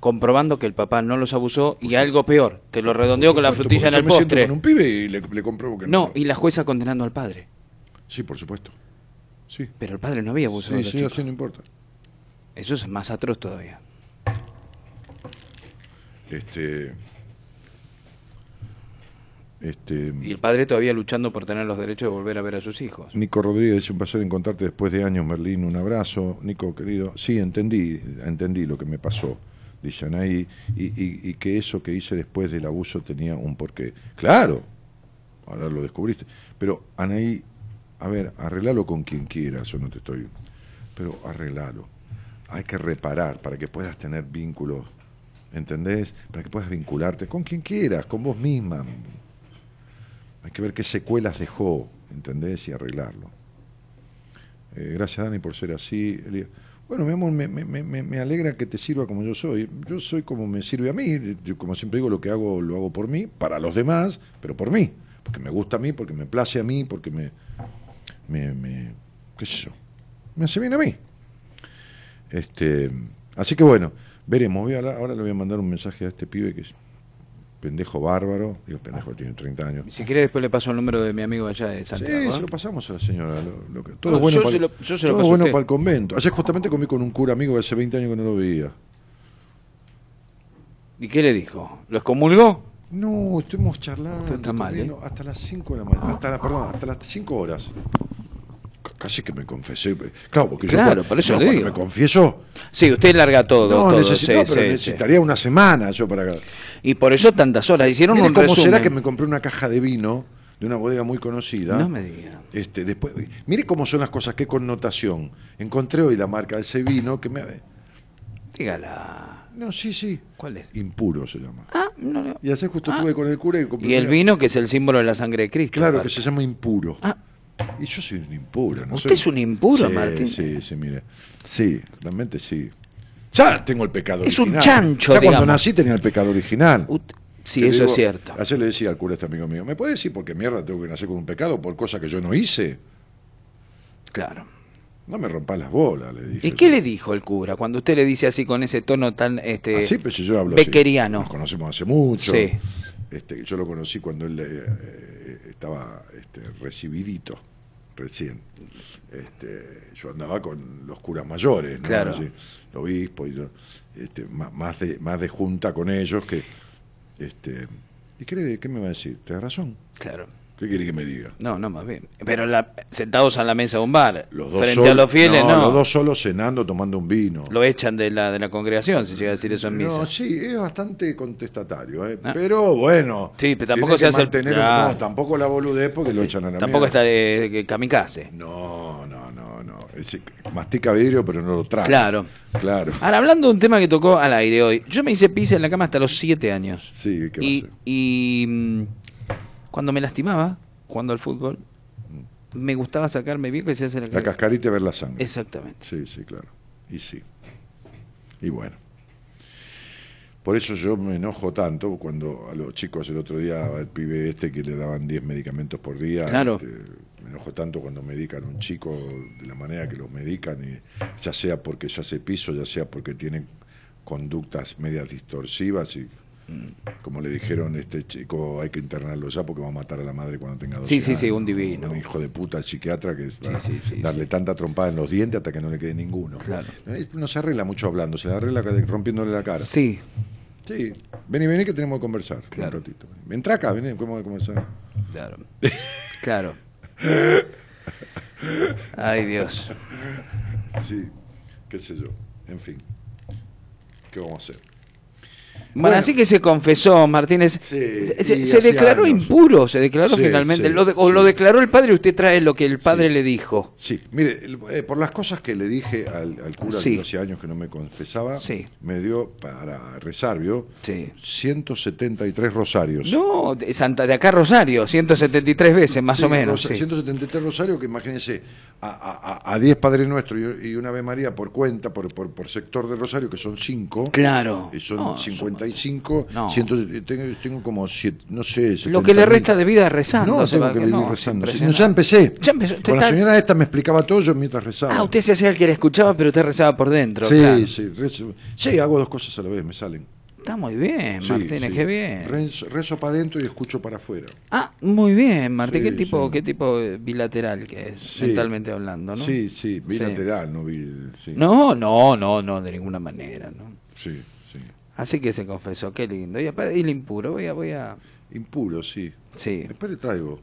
[SPEAKER 6] comprobando que el papá no los abusó y algo peor, te lo redondeó con la frutilla en
[SPEAKER 2] supuesto,
[SPEAKER 6] el postre.
[SPEAKER 2] Me siento con un pibe y le, le compruebo que no.
[SPEAKER 6] No, y la jueza condenando al padre.
[SPEAKER 2] Sí, por supuesto. Sí.
[SPEAKER 6] Pero el padre no había abusado
[SPEAKER 2] Sí,
[SPEAKER 6] de los
[SPEAKER 2] sí,
[SPEAKER 6] chicos.
[SPEAKER 2] no importa.
[SPEAKER 6] Eso es más atroz todavía.
[SPEAKER 2] Este. Este.
[SPEAKER 6] Y el padre todavía luchando por tener los derechos de volver a ver a sus hijos.
[SPEAKER 2] Nico Rodríguez, un placer encontrarte después de años, Merlín, un abrazo. Nico, querido, sí, entendí, entendí lo que me pasó, dice Anaí, y, y, y que eso que hice después del abuso tenía un porqué. Claro, ahora lo descubriste. Pero Anaí, a ver, arreglalo con quien quieras, yo no te estoy... Pero arreglalo. Hay que reparar para que puedas tener vínculos, ¿entendés? Para que puedas vincularte con quien quieras, con vos misma. Hay que ver qué secuelas dejó, ¿entendés? Y arreglarlo. Eh, gracias, Dani, por ser así. Bueno, mi amor, me, me, me, me alegra que te sirva como yo soy. Yo soy como me sirve a mí. Yo, como siempre digo, lo que hago lo hago por mí, para los demás, pero por mí. Porque me gusta a mí, porque me place a mí, porque me. me, me qué sé yo. Me hace bien a mí. Este, así que bueno, veremos. Voy a ahora le voy a mandar un mensaje a este pibe que pendejo bárbaro. Digo, pendejo, tiene 30 años.
[SPEAKER 6] Y si quiere después le paso el número de mi amigo allá de
[SPEAKER 2] Sí,
[SPEAKER 6] Santiago.
[SPEAKER 2] se
[SPEAKER 6] ¿eh?
[SPEAKER 2] lo pasamos a la señora. lo- lo que- todo
[SPEAKER 6] No,
[SPEAKER 2] bueno,
[SPEAKER 6] yo
[SPEAKER 2] para,
[SPEAKER 6] se
[SPEAKER 2] el-
[SPEAKER 6] lo- yo se lo
[SPEAKER 2] todo
[SPEAKER 6] paso a
[SPEAKER 2] bueno
[SPEAKER 6] usted.
[SPEAKER 2] para el convento. Ayer justamente comí con un cura amigo que hace 20 años que no lo veía.
[SPEAKER 6] ¿Y qué le dijo? ¿Lo excomulgó?
[SPEAKER 2] No, estuvimos charlando.
[SPEAKER 6] Esto está mal,
[SPEAKER 2] comiendo Hasta las 5 de la mañana. Hasta la, perdón, hasta las 5 horas. Casi que me confesé. Claro, porque
[SPEAKER 6] Claro,
[SPEAKER 2] yo
[SPEAKER 6] por eso le
[SPEAKER 2] cuando me confieso,
[SPEAKER 6] Sí, usted larga todo.
[SPEAKER 2] no,
[SPEAKER 6] todo,
[SPEAKER 2] necesito,
[SPEAKER 6] sí,
[SPEAKER 2] no, pero
[SPEAKER 6] sí, sí.
[SPEAKER 2] necesitaría una semana yo para...
[SPEAKER 6] Y por eso tantas horas. Hicieron un
[SPEAKER 2] cómo
[SPEAKER 6] resumen.
[SPEAKER 2] será que me compré una caja de vino de una bodega muy conocida.
[SPEAKER 6] No me diga.
[SPEAKER 2] Este, después, mire cómo son las cosas, qué connotación. Encontré hoy la marca de ese vino que me...
[SPEAKER 6] Dígala.
[SPEAKER 2] No, sí, sí.
[SPEAKER 6] ¿Cuál es?
[SPEAKER 2] Impuro se llama.
[SPEAKER 6] Ah, no, no.
[SPEAKER 2] Y ayer justo
[SPEAKER 6] Ah.
[SPEAKER 2] estuve con el cura y compré
[SPEAKER 6] Y el vino que es el símbolo de la sangre de Cristo.
[SPEAKER 2] Claro,
[SPEAKER 6] aparte.
[SPEAKER 2] que se llama impuro.
[SPEAKER 6] Ah,
[SPEAKER 2] Y yo soy un impuro. ¿no?
[SPEAKER 6] ¿Usted
[SPEAKER 2] soy-
[SPEAKER 6] es un impuro,
[SPEAKER 2] Sí,
[SPEAKER 6] Martín?
[SPEAKER 2] Sí, sí, mire. Sí, realmente sí. Ya tengo el pecado
[SPEAKER 6] Es un
[SPEAKER 2] original.
[SPEAKER 6] chancho,
[SPEAKER 2] Ya cuando nací tenía el pecado original.
[SPEAKER 6] sí, eso
[SPEAKER 2] digo-
[SPEAKER 6] es cierto.
[SPEAKER 2] Ayer le decía al cura este amigo mío, ¿me puede decir por qué mierda tengo que nacer con un pecado por cosa que yo no hice?
[SPEAKER 6] Claro.
[SPEAKER 2] No me rompas las bolas, le dije.
[SPEAKER 6] ¿Y qué le dijo el cura cuando usted le dice así con ese tono tan este
[SPEAKER 2] Así, pues si yo hablo así.
[SPEAKER 6] beckeriano?
[SPEAKER 2] Nos conocemos hace mucho.
[SPEAKER 6] Sí.
[SPEAKER 2] Este, yo lo conocí cuando él eh, eh, estaba este, recibidito, recién. Este, yo andaba con los curas mayores, ¿no?
[SPEAKER 6] Claro.
[SPEAKER 2] Así, el obispo y yo, este, má- más, de, más de junta con ellos que... Este, ¿Y qué, qué me va a decir? ¿Tienes razón?
[SPEAKER 6] Claro.
[SPEAKER 2] ¿Qué quiere que me diga?
[SPEAKER 6] No, no, más bien. Pero la- sentados a la mesa de un bar,
[SPEAKER 2] Los dos
[SPEAKER 6] frente a los fieles, no.
[SPEAKER 2] Los dos solos cenando, tomando un vino.
[SPEAKER 6] Lo echan de la, de la congregación, si llega a decir eso en misa.
[SPEAKER 2] No, sí, es bastante contestatario, ¿eh?
[SPEAKER 6] Ah.
[SPEAKER 2] pero bueno.
[SPEAKER 6] Sí, pero tampoco se hace el- Claro.
[SPEAKER 2] No, tampoco la boludez porque lo echan a la
[SPEAKER 6] Tampoco
[SPEAKER 2] mierda.
[SPEAKER 6] está eh, kamikaze.
[SPEAKER 2] No, no, no, no. Ese- mastica vidrio, pero no lo traga.
[SPEAKER 6] Claro.
[SPEAKER 2] Claro.
[SPEAKER 6] Ahora, hablando de un tema que tocó al aire hoy, yo me hice pis en la cama hasta los siete años.
[SPEAKER 2] Sí, ¿qué
[SPEAKER 6] Y, y mm, cuando me lastimaba, jugando al fútbol, me gustaba sacarme bien que se hace la,
[SPEAKER 2] La cascarita y ver la sangre.
[SPEAKER 6] Exactamente.
[SPEAKER 2] Sí, sí, claro. Y sí. Y bueno. Por eso yo me enojo tanto cuando a los chicos el otro día, al pibe este que le daban 10 medicamentos por día,
[SPEAKER 6] Claro.
[SPEAKER 2] este, me enojo tanto cuando medican a un chico de la manera que los medican, y ya sea porque ya hace piso, ya sea porque tiene conductas medias distorsivas y como le dijeron este chico hay que internarlo ya porque va a matar a la madre cuando tenga 12
[SPEAKER 6] Sí, sí, sí,
[SPEAKER 2] años".
[SPEAKER 6] un divino.
[SPEAKER 2] un hijo de puta psiquiatra que es para
[SPEAKER 6] sí, sí,
[SPEAKER 2] darle tanta trompada en los dientes hasta que no le quede ninguno
[SPEAKER 6] Claro.
[SPEAKER 2] No se arregla mucho hablando se arregla rompiéndole la cara
[SPEAKER 6] Sí,
[SPEAKER 2] Sí, vení, vení que tenemos que conversar.
[SPEAKER 6] Claro.
[SPEAKER 2] Un ratito. Entra acá, vení, ¿cómo vamos a conversar?
[SPEAKER 6] claro. Claro. Ay, Dios.
[SPEAKER 2] Sí, qué sé yo. En fin, ¿qué vamos a hacer?
[SPEAKER 6] Bueno,
[SPEAKER 2] bueno,
[SPEAKER 6] así que se confesó Martínez.
[SPEAKER 2] Sí,
[SPEAKER 6] se, se declaró
[SPEAKER 2] años.
[SPEAKER 6] impuro, se declaró
[SPEAKER 2] sí,
[SPEAKER 6] finalmente.
[SPEAKER 2] Sí,
[SPEAKER 6] lo de, o lo declaró el padre, usted trae lo que el padre le dijo.
[SPEAKER 2] Sí, mire, eh, por las cosas que le dije al, al cura que hace años que no me confesaba, me dio para rezar, ¿vio? 173 rosarios.
[SPEAKER 6] No, de, Santa, de acá Rosario, 173 veces más o menos.
[SPEAKER 2] Rosa, 173 rosarios, que imagínense, a, a, a, 10 Padre Nuestro y, y, una Ave María por cuenta, por, por, por sector de Rosario, que son 5.
[SPEAKER 6] Claro.
[SPEAKER 2] Y son
[SPEAKER 6] oh,
[SPEAKER 2] 50
[SPEAKER 6] no.
[SPEAKER 2] 100, tengo, tengo, como, siete, no sé...
[SPEAKER 6] Lo que le resta de vida es rezando.
[SPEAKER 2] No, tengo que vivir rezando. No, ya empecé.
[SPEAKER 6] Ya
[SPEAKER 2] Con la señora esta me explicaba todo yo mientras rezaba.
[SPEAKER 6] Ah, usted se hacía el que la escuchaba, pero usted rezaba por dentro.
[SPEAKER 2] Sí, sí, rezo, sí, hago dos cosas a la vez, me salen.
[SPEAKER 6] Está muy bien, Martínez,
[SPEAKER 2] sí.
[SPEAKER 6] qué bien.
[SPEAKER 2] Rezo, para adentro y escucho para afuera.
[SPEAKER 6] Ah, muy bien, Martín, qué tipo, qué tipo bilateral que es, mentalmente hablando, ¿no?
[SPEAKER 2] Sí, sí, bilateral, no bil,
[SPEAKER 6] No, no, no, no, de ninguna manera, ¿no?
[SPEAKER 2] Sí.
[SPEAKER 6] Así que se confesó, qué lindo. Y, y el impuro, voy a, voy a...
[SPEAKER 2] Impuro, sí.
[SPEAKER 6] Sí.
[SPEAKER 2] Después le traigo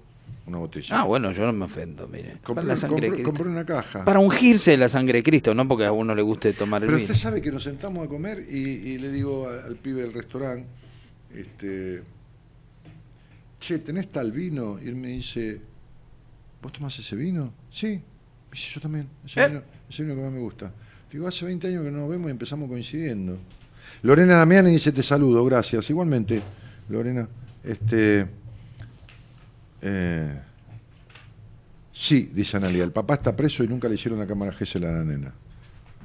[SPEAKER 2] una botella.
[SPEAKER 6] Ah, bueno, yo no me ofendo, mire.
[SPEAKER 2] compré,
[SPEAKER 6] para la sangre de
[SPEAKER 2] compré-
[SPEAKER 6] Cristo.
[SPEAKER 2] compré una caja.
[SPEAKER 6] Para ungirse de la sangre de Cristo, no porque a uno le guste tomar el
[SPEAKER 2] Pero
[SPEAKER 6] vino.
[SPEAKER 2] usted sabe que nos sentamos a comer y, y le digo al pibe del restaurante, este, che, ¿tenés tal vino? Y él me dice, ¿vos tomás ese vino? Sí. Me dice, yo también, ese,
[SPEAKER 6] ¿Eh?
[SPEAKER 2] vino, ese vino que más me gusta. Digo, hace 20 años que no nos vemos y empezamos coincidiendo. Lorena Damiani dice, te saludo, gracias. Igualmente, Lorena, este... eh, sí, dice Analia, el papá está preso y nunca le hicieron la cámara Gesell a la nena.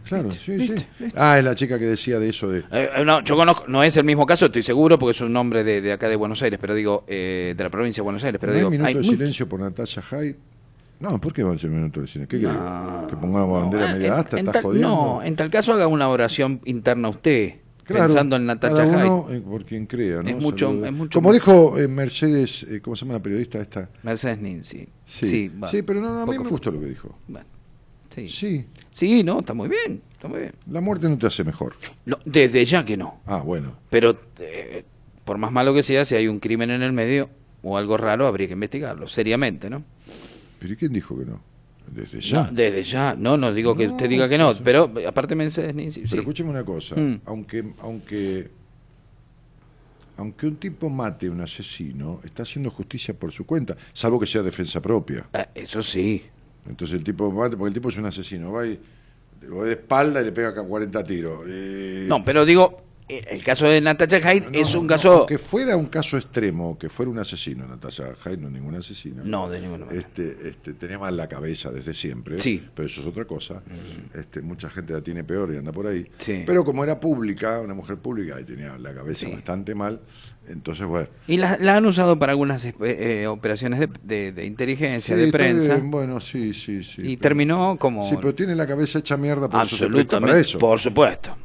[SPEAKER 2] Claro, sí,
[SPEAKER 6] viste,
[SPEAKER 2] sí.
[SPEAKER 6] viste.
[SPEAKER 2] Ah, es la chica que decía de eso de...
[SPEAKER 6] Eh, eh, no, yo conozco, no es el mismo caso, estoy seguro, porque es un nombre de, de acá de Buenos Aires, pero digo, eh, de la provincia de Buenos Aires, pero
[SPEAKER 2] ¿No hay
[SPEAKER 6] digo,
[SPEAKER 2] minuto
[SPEAKER 6] hay
[SPEAKER 2] de
[SPEAKER 6] muy-
[SPEAKER 2] silencio por Natasha Hay? No, ¿por qué va a ser minuto de silencio? ¿Qué
[SPEAKER 6] No?
[SPEAKER 2] ¿Que pongamos bandera
[SPEAKER 6] no,
[SPEAKER 2] media
[SPEAKER 6] en-
[SPEAKER 2] asta?
[SPEAKER 6] en
[SPEAKER 2] ¿Estás
[SPEAKER 6] tal-
[SPEAKER 2] jodiendo?
[SPEAKER 6] No, en tal caso haga una oración interna usted,
[SPEAKER 2] Claro,
[SPEAKER 6] pensando en Natacha
[SPEAKER 2] uno, eh, por quien crea, ¿no?
[SPEAKER 6] Es mucho- es mucho
[SPEAKER 2] Como dijo eh, Mercedes, eh, ¿cómo se llama la periodista esta?
[SPEAKER 6] Mercedes Ninzi.
[SPEAKER 2] Sí,
[SPEAKER 6] sí,
[SPEAKER 2] sí, pero no, no, a mí me gustó lo que dijo.
[SPEAKER 6] Bueno, sí.
[SPEAKER 2] Sí,
[SPEAKER 6] Sí, no, está muy bien, está muy bien.
[SPEAKER 2] la muerte no te hace mejor.
[SPEAKER 6] No, desde ya que no.
[SPEAKER 2] Ah, bueno.
[SPEAKER 6] Pero eh, por más malo que sea, si hay un crimen en el medio o algo raro, habría que investigarlo, seriamente, ¿no?
[SPEAKER 2] ¿Pero ¿y quién dijo que no? Desde ya.
[SPEAKER 6] No, desde ya, no, no digo que
[SPEAKER 2] No,
[SPEAKER 6] usted diga que no, pero aparte Mercedes Ninzi, sí.
[SPEAKER 2] Pero escúcheme una cosa,
[SPEAKER 6] Mm.
[SPEAKER 2] aunque, aunque, aunque un tipo mate a un asesino, está haciendo justicia por su cuenta, salvo que sea defensa propia.
[SPEAKER 6] Ah, eso sí.
[SPEAKER 2] Entonces el tipo mate, porque el tipo es un asesino, va y de espalda y le pega acá 40 tiros. Eh,
[SPEAKER 6] No, pero digo, el caso de Natasha Hyde
[SPEAKER 2] no,
[SPEAKER 6] es un
[SPEAKER 2] no,
[SPEAKER 6] caso...
[SPEAKER 2] Que fuera un caso extremo, que fuera un asesino, Natasha Hyde no es ningún asesino.
[SPEAKER 6] No, de ninguna manera.
[SPEAKER 2] Este, este, tenía mal la cabeza desde siempre,
[SPEAKER 6] Sí.
[SPEAKER 2] pero eso es otra cosa. Este, mucha gente la tiene peor y anda por ahí.
[SPEAKER 6] Sí.
[SPEAKER 2] Pero como era pública, una mujer pública y tenía la cabeza
[SPEAKER 6] Sí.
[SPEAKER 2] bastante mal, entonces bueno.
[SPEAKER 6] Y la, la han usado para algunas eh, eh, operaciones de, de- de inteligencia,
[SPEAKER 2] Sí,
[SPEAKER 6] de prensa,
[SPEAKER 2] bien, bueno, sí, sí, sí.
[SPEAKER 6] y
[SPEAKER 2] pero-
[SPEAKER 6] terminó como...
[SPEAKER 2] Sí, pero tiene la cabeza hecha mierda, por eso para
[SPEAKER 6] Absolutamente,
[SPEAKER 2] eso.
[SPEAKER 6] por supuesto.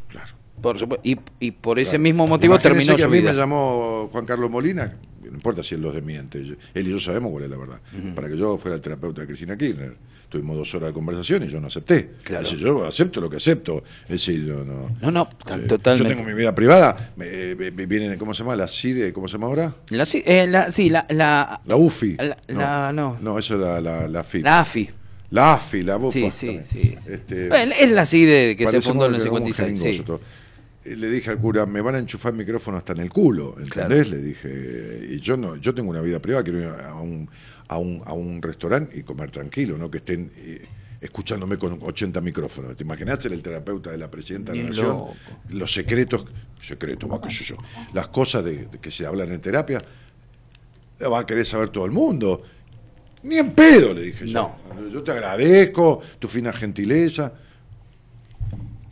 [SPEAKER 6] Por supuesto. Y, y por ese
[SPEAKER 2] Claro.
[SPEAKER 6] mismo motivo
[SPEAKER 2] Imagínense
[SPEAKER 6] terminó
[SPEAKER 2] que
[SPEAKER 6] su
[SPEAKER 2] a mí
[SPEAKER 6] vida.
[SPEAKER 2] me llamó Juan Carlos Molina, no importa si él los desmiente, yo- él y yo sabemos cuál es la verdad, para que yo fuera el terapeuta de Cristina Kirchner. Tuvimos dos horas de conversación y yo no acepté.
[SPEAKER 6] Claro.
[SPEAKER 2] Yo acepto lo que acepto. Es decir, no, no.
[SPEAKER 6] No, no,
[SPEAKER 2] Eh,
[SPEAKER 6] totalmente.
[SPEAKER 2] Yo tengo mi vida privada, me, me- me vienen, ¿cómo se llama? La CIDE, ¿cómo se llama ahora?
[SPEAKER 6] La, sí, eh, la, sí, la, la,
[SPEAKER 2] La UFI.
[SPEAKER 6] La- la- no.
[SPEAKER 2] No, eso es la, la, la FIP.
[SPEAKER 6] la AFI.
[SPEAKER 2] La AFI, la UFI.
[SPEAKER 6] Sí, sí, sí. sí.
[SPEAKER 2] Este,
[SPEAKER 6] Bueno, es la CIDE que se fundó en el
[SPEAKER 2] que éramos
[SPEAKER 6] 56.
[SPEAKER 2] jeringosos
[SPEAKER 6] Sí.
[SPEAKER 2] Le dije al cura, me van a enchufar el micrófono hasta en el culo, ¿entendés? Le dije, y yo no, yo tengo una vida privada, quiero ir a un, a un, a un restaurante y comer tranquilo, no que estén eh, escuchándome con 80 micrófonos. ¿Te imaginás ser el terapeuta de la presidenta de la nación?
[SPEAKER 6] loco.
[SPEAKER 2] Los secretos, secretos, va, qué sé yo, las cosas de, de que se hablan en terapia, la va a querer saber todo el mundo. Ni en pedo, le dije yo.
[SPEAKER 6] No.
[SPEAKER 2] Yo te agradezco tu fina gentileza.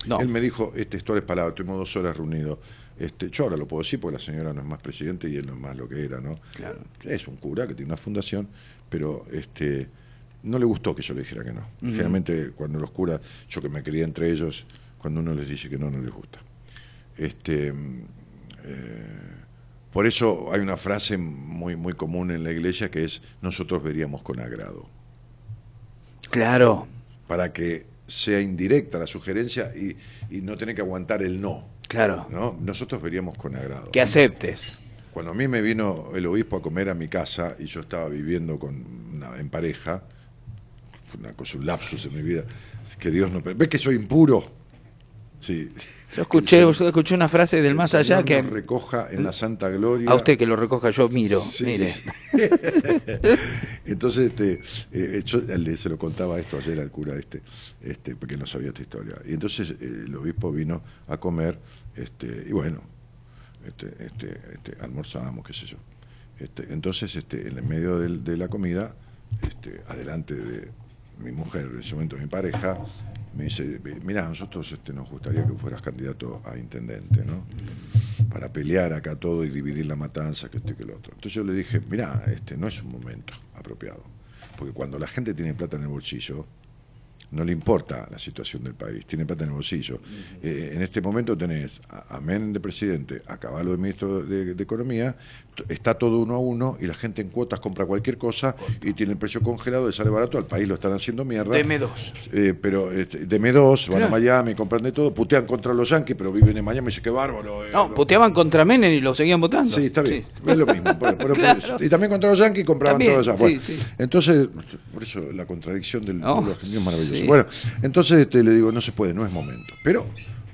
[SPEAKER 6] No.
[SPEAKER 2] Él me dijo, este, textuales palabras, estuvimos dos horas reunidos. Este, yo ahora lo puedo decir porque la señora no es más presidente y él no es más lo que era, ¿no?
[SPEAKER 6] Claro.
[SPEAKER 2] Es un cura que tiene una fundación, pero este no le gustó que yo le dijera que no. Generalmente cuando los curas, yo que me quería entre ellos, cuando uno les dice que no, no les gusta. Este, eh, por eso hay una frase muy, muy común en la iglesia que es nosotros veríamos con agrado.
[SPEAKER 6] Claro,
[SPEAKER 2] Para que sea indirecta la sugerencia y, y no tener que aguantar el no.
[SPEAKER 6] claro.
[SPEAKER 2] ¿no? Nosotros veríamos con agrado.
[SPEAKER 6] Que aceptes.
[SPEAKER 2] Cuando a mí me vino el obispo a comer a mi casa y yo estaba viviendo con una- en pareja, fue una cosa, un lapsus en mi vida, que Dios no... ¿Ves que soy impuro? Sí.
[SPEAKER 6] Yo escuché, yo escuché una frase del
[SPEAKER 2] el
[SPEAKER 6] más allá que
[SPEAKER 2] nos recoja en la santa gloria.
[SPEAKER 6] a usted que lo recoja yo miro,
[SPEAKER 2] Sí.
[SPEAKER 6] mire.
[SPEAKER 2] Entonces, este, eh, yo le- se lo contaba esto ayer al cura este, este, porque no sabía esta historia. Y entonces eh, el obispo vino a comer, este, y bueno, este, este, este, almorzamos, qué sé yo. Este, entonces, este, en el medio del- de la comida, este, adelante de mi mujer, en ese momento mi pareja, me dice, mira, nosotros este, nos gustaría que fueras candidato a intendente, ¿no? Para pelear acá todo y dividir la matanza, que esto y que lo otro. Entonces yo le dije, mira, este no es un momento apropiado, porque cuando la gente tiene plata en el bolsillo, no le importa la situación del país, tiene plata en el bolsillo. Eh, en este momento tenés a, a Menem de presidente, a Caballo de ministro de, de Economía, está todo uno a uno y la gente en cuotas compra cualquier cosa y tiene el precio congelado, le sale barato, al país lo están haciendo mierda.
[SPEAKER 6] Deme dos.
[SPEAKER 2] Eh, pero este, de M2, van a. Miami, compran de todo, putean contra los yanquis, pero viven en Miami y dicen que bárbaro. eh,
[SPEAKER 6] No,
[SPEAKER 2] lo-
[SPEAKER 6] puteaban contra Menem y lo seguían votando.
[SPEAKER 2] Sí, está bien,
[SPEAKER 6] Sí.
[SPEAKER 2] es lo mismo. pero- pero-
[SPEAKER 6] Claro.
[SPEAKER 2] Y también contra los yanquis compraban todo allá.
[SPEAKER 6] sí,
[SPEAKER 2] Bueno,
[SPEAKER 6] sí.
[SPEAKER 2] Entonces, por eso la contradicción del pueblo argentino es maravillosa. Bueno, entonces este, le digo, no se puede, no es momento. Pero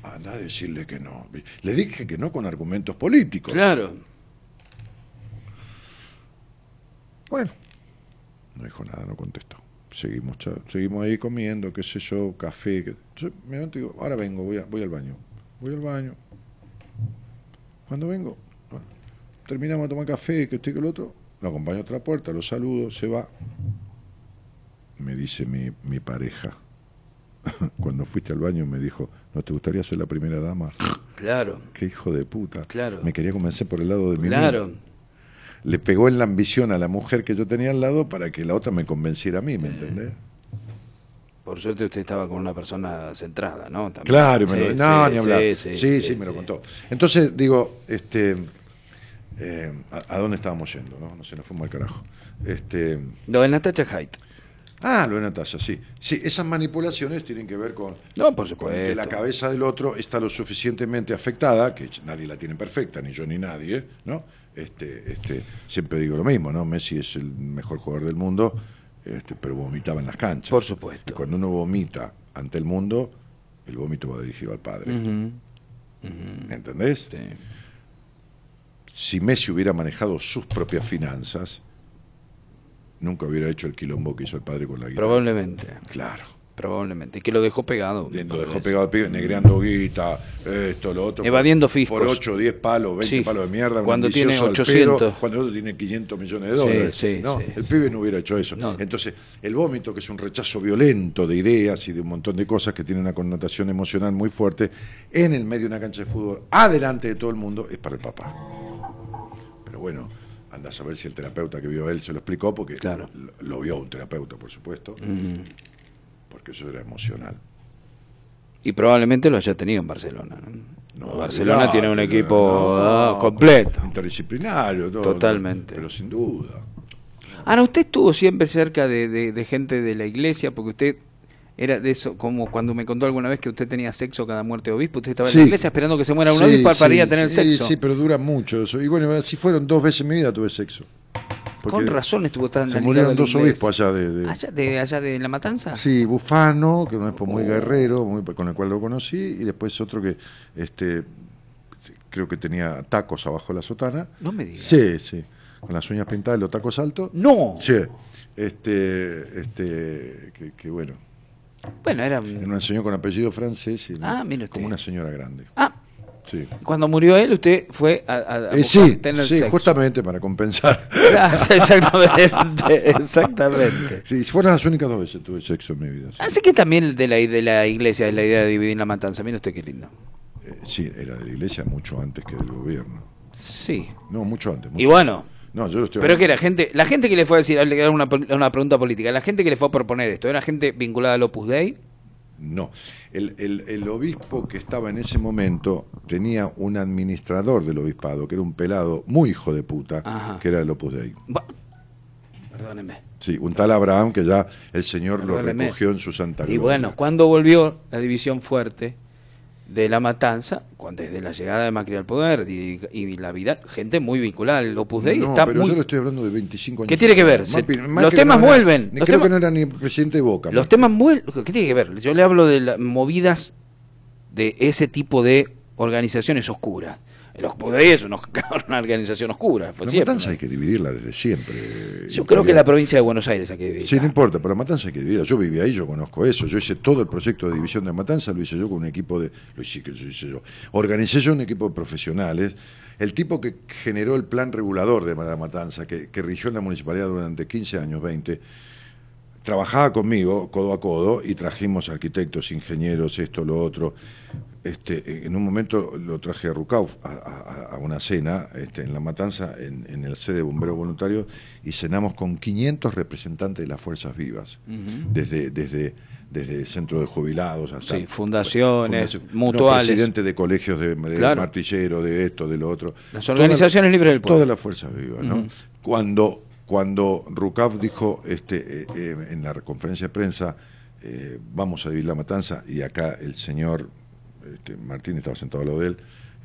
[SPEAKER 2] anda a decirle que no. Le dije que no con argumentos políticos.
[SPEAKER 6] Claro.
[SPEAKER 2] Bueno, no dijo nada, no contestó. Seguimos, seguimos ahí comiendo, qué sé yo, café. que- yo me levanto y digo, ahora vengo, voy, a- voy al baño. Voy al baño. Cuando vengo, bueno, terminamos de tomar café, que estoy que el otro, lo acompaño a otra puerta, lo saludo, se va. Me dice mi, mi pareja, cuando fuiste al baño me dijo, ¿no te gustaría ser la primera dama?
[SPEAKER 6] Claro.
[SPEAKER 2] Qué hijo de puta.
[SPEAKER 6] Claro.
[SPEAKER 2] Me quería convencer por el lado de mi
[SPEAKER 6] Claro.
[SPEAKER 2] Le pegó en la ambición a la mujer que yo tenía al lado para que la otra me convenciera a mí, ¿me entendés?
[SPEAKER 6] Por suerte usted estaba con una persona centrada, ¿no? También.
[SPEAKER 2] Claro, me lo-
[SPEAKER 6] Sí,
[SPEAKER 2] no,
[SPEAKER 6] sí,
[SPEAKER 2] ni hablar. Sí
[SPEAKER 6] sí,
[SPEAKER 2] sí,
[SPEAKER 6] sí,
[SPEAKER 2] me lo
[SPEAKER 6] sí.
[SPEAKER 2] contó. Entonces, digo, este, eh, ¿a, a dónde estábamos yendo? No, no sé, nos fuimos al carajo. Este,
[SPEAKER 6] Lo de Natacha Haidt.
[SPEAKER 2] ah, lo de Natasha, sí. Sí, esas manipulaciones tienen que ver con,
[SPEAKER 6] No, por
[SPEAKER 2] con que
[SPEAKER 6] supuesto.
[SPEAKER 2] la cabeza del otro está lo suficientemente afectada, que nadie la tiene perfecta, ni yo ni nadie, ¿no? Este, este, siempre digo lo mismo, ¿no? Messi es el mejor jugador del mundo, este, pero vomitaba en las canchas.
[SPEAKER 6] Por supuesto.
[SPEAKER 2] Y cuando uno vomita ante el mundo, el vómito va dirigido al padre.
[SPEAKER 6] Ujú.
[SPEAKER 2] ¿Entendés?
[SPEAKER 6] Sí.
[SPEAKER 2] Si Messi hubiera manejado sus propias finanzas, nunca hubiera hecho el quilombo que hizo el padre con la guitarra.
[SPEAKER 6] Probablemente.
[SPEAKER 2] Claro.
[SPEAKER 6] Probablemente. Que lo dejó pegado.
[SPEAKER 2] Lo dejó
[SPEAKER 6] Entonces,
[SPEAKER 2] pegado al pibe, negreando guita, esto, lo otro.
[SPEAKER 6] Evadiendo
[SPEAKER 2] por,
[SPEAKER 6] fiscos.
[SPEAKER 2] Por 8, 10 palos, 20
[SPEAKER 6] Sí.
[SPEAKER 2] palos de mierda.
[SPEAKER 6] Cuando tiene
[SPEAKER 2] ambicioso al
[SPEAKER 6] 800.
[SPEAKER 2] pedo, cuando el otro tiene 500 millones de dólares.
[SPEAKER 6] sí,
[SPEAKER 2] no,
[SPEAKER 6] sí.
[SPEAKER 2] El pibe no hubiera hecho eso.
[SPEAKER 6] No.
[SPEAKER 2] Entonces, el vómito, que es un rechazo violento de ideas y de un montón de cosas que tiene una connotación emocional muy fuerte, en el medio de una cancha de fútbol, adelante de todo el mundo, es para el papá. Pero bueno, anda a saber si el terapeuta que vio a él se lo explicó, porque
[SPEAKER 6] Claro.
[SPEAKER 2] lo, lo vio un terapeuta, por supuesto,
[SPEAKER 6] Ujú.
[SPEAKER 2] Porque eso era emocional.
[SPEAKER 6] Y probablemente lo haya tenido en Barcelona. ¿no?
[SPEAKER 2] No,
[SPEAKER 6] Barcelona tiene un equipo ah, completo.
[SPEAKER 2] Interdisciplinario, todo,
[SPEAKER 6] Totalmente.
[SPEAKER 2] Pero sin duda.
[SPEAKER 6] Ahora, usted estuvo siempre cerca de, de- de gente de la iglesia, porque usted era de eso, como cuando me contó alguna vez que usted tenía sexo cada muerte de obispo, usted estaba en la iglesia esperando que se muera un
[SPEAKER 2] Sí,
[SPEAKER 6] obispo para
[SPEAKER 2] sí,
[SPEAKER 6] ir a tener sexo.
[SPEAKER 2] Sí, pero dura mucho eso. Y bueno, si fueron dos veces en mi vida tuve sexo.
[SPEAKER 6] Con razón estuvo tan
[SPEAKER 2] Se murieron dos obispos allá de... de-
[SPEAKER 6] ¿Allá de, allá de la matanza?
[SPEAKER 2] Sí, Bufano, que un obispo muy guerrero, muy, con el cual lo conocí, y después otro que este creo que tenía tacos abajo de la sotana.
[SPEAKER 6] No me diga.
[SPEAKER 2] Sí, sí. Con las uñas pintadas y los tacos altos.
[SPEAKER 6] No.
[SPEAKER 2] Sí. Este, este, que, que bueno,
[SPEAKER 6] Bueno, era...
[SPEAKER 2] me lo enseñó con apellido francés y
[SPEAKER 6] Ah, usted.
[SPEAKER 2] como una señora grande.
[SPEAKER 6] Ah,
[SPEAKER 2] Sí.
[SPEAKER 6] Cuando murió él, usted fue a, a- a
[SPEAKER 2] Eh, sí,
[SPEAKER 6] tener
[SPEAKER 2] sí,
[SPEAKER 6] sexo.
[SPEAKER 2] justamente para compensar.
[SPEAKER 6] Claro, exactamente, exactamente.
[SPEAKER 2] Sí, fueron las únicas dos veces que tuve sexo en mi vida. sí.
[SPEAKER 6] Así que también de la, de la iglesia es la idea de dividir la matanza. Mire usted qué lindo.
[SPEAKER 2] Eh, sí, era de la iglesia mucho antes que del gobierno.
[SPEAKER 6] Sí.
[SPEAKER 2] No, mucho antes.
[SPEAKER 6] Y bueno,
[SPEAKER 2] No, yo lo estoy
[SPEAKER 6] pero que la gente, la gente que le fue a decir, le una, una pregunta política, la gente que le fue a proponer esto, ¿era gente vinculada al Opus Dei?
[SPEAKER 2] No. El, el- el obispo que estaba en ese momento tenía un administrador del obispado, que era un pelado muy hijo de puta,
[SPEAKER 6] Ajá.
[SPEAKER 2] que era el Opus Dei.
[SPEAKER 6] Perdónenme.
[SPEAKER 2] Sí, un tal Abraham que ya el Señor lo
[SPEAKER 6] Perdóneme.
[SPEAKER 2] recogió en su santa
[SPEAKER 6] Y
[SPEAKER 2] gloria.
[SPEAKER 6] bueno, cuando volvió la división fuerte de la matanza, cuando desde la llegada de Macri al poder y, y la vida, gente muy vinculada al Opus Dei,
[SPEAKER 2] No,
[SPEAKER 6] está
[SPEAKER 2] pero
[SPEAKER 6] muy...
[SPEAKER 2] yo le estoy hablando de 25 años.
[SPEAKER 6] ¿Qué tiene que ver? Se-
[SPEAKER 2] Macri-
[SPEAKER 6] los temas
[SPEAKER 2] no era-
[SPEAKER 6] vuelven, los
[SPEAKER 2] creo
[SPEAKER 6] temas-
[SPEAKER 2] que no era ni presidente de Boca.
[SPEAKER 6] Los temas vuelven... ¿Qué tiene que ver? Yo le hablo de las movidas de ese tipo de organizaciones oscuras. El Dei es una, una organización oscura, fue
[SPEAKER 2] La
[SPEAKER 6] siempre,
[SPEAKER 2] matanza
[SPEAKER 6] ¿no?
[SPEAKER 2] hay que dividirla desde siempre.
[SPEAKER 6] Yo creo que la provincia de Buenos Aires hay que dividir.
[SPEAKER 2] Sí, no importa, pero la matanza hay que dividirla. Yo viví ahí, yo conozco eso. Yo hice todo el proyecto de división de matanza, lo hice yo con un equipo de. Lo hice, lo hice yo. Organicé yo un equipo de profesionales. El tipo que generó el plan regulador de la matanza, que, que rigió en la municipalidad durante 15 años, 20, trabajaba conmigo codo a codo y trajimos arquitectos, ingenieros, esto, lo otro. Este, en un momento lo traje a Rucauf a, a- a una cena este, en La Matanza, en, en el sede de Bomberos Voluntarios, y cenamos con 500 representantes de las Fuerzas Vivas, desde, desde, desde el centro de jubilados hasta
[SPEAKER 6] Sí, fundaciones, mutuales.
[SPEAKER 2] presidentes de colegios de, de
[SPEAKER 6] Claro.
[SPEAKER 2] martillero, de esto, de lo otro.
[SPEAKER 6] Las organizaciones libres del pueblo.
[SPEAKER 2] Todas las fuerzas vivas, ¿no? Cuando, cuando Rucaf dijo este, eh, eh, en la conferencia de prensa, eh, vamos a vivir la matanza, y acá el señor este, Martín estaba sentado al lado de él,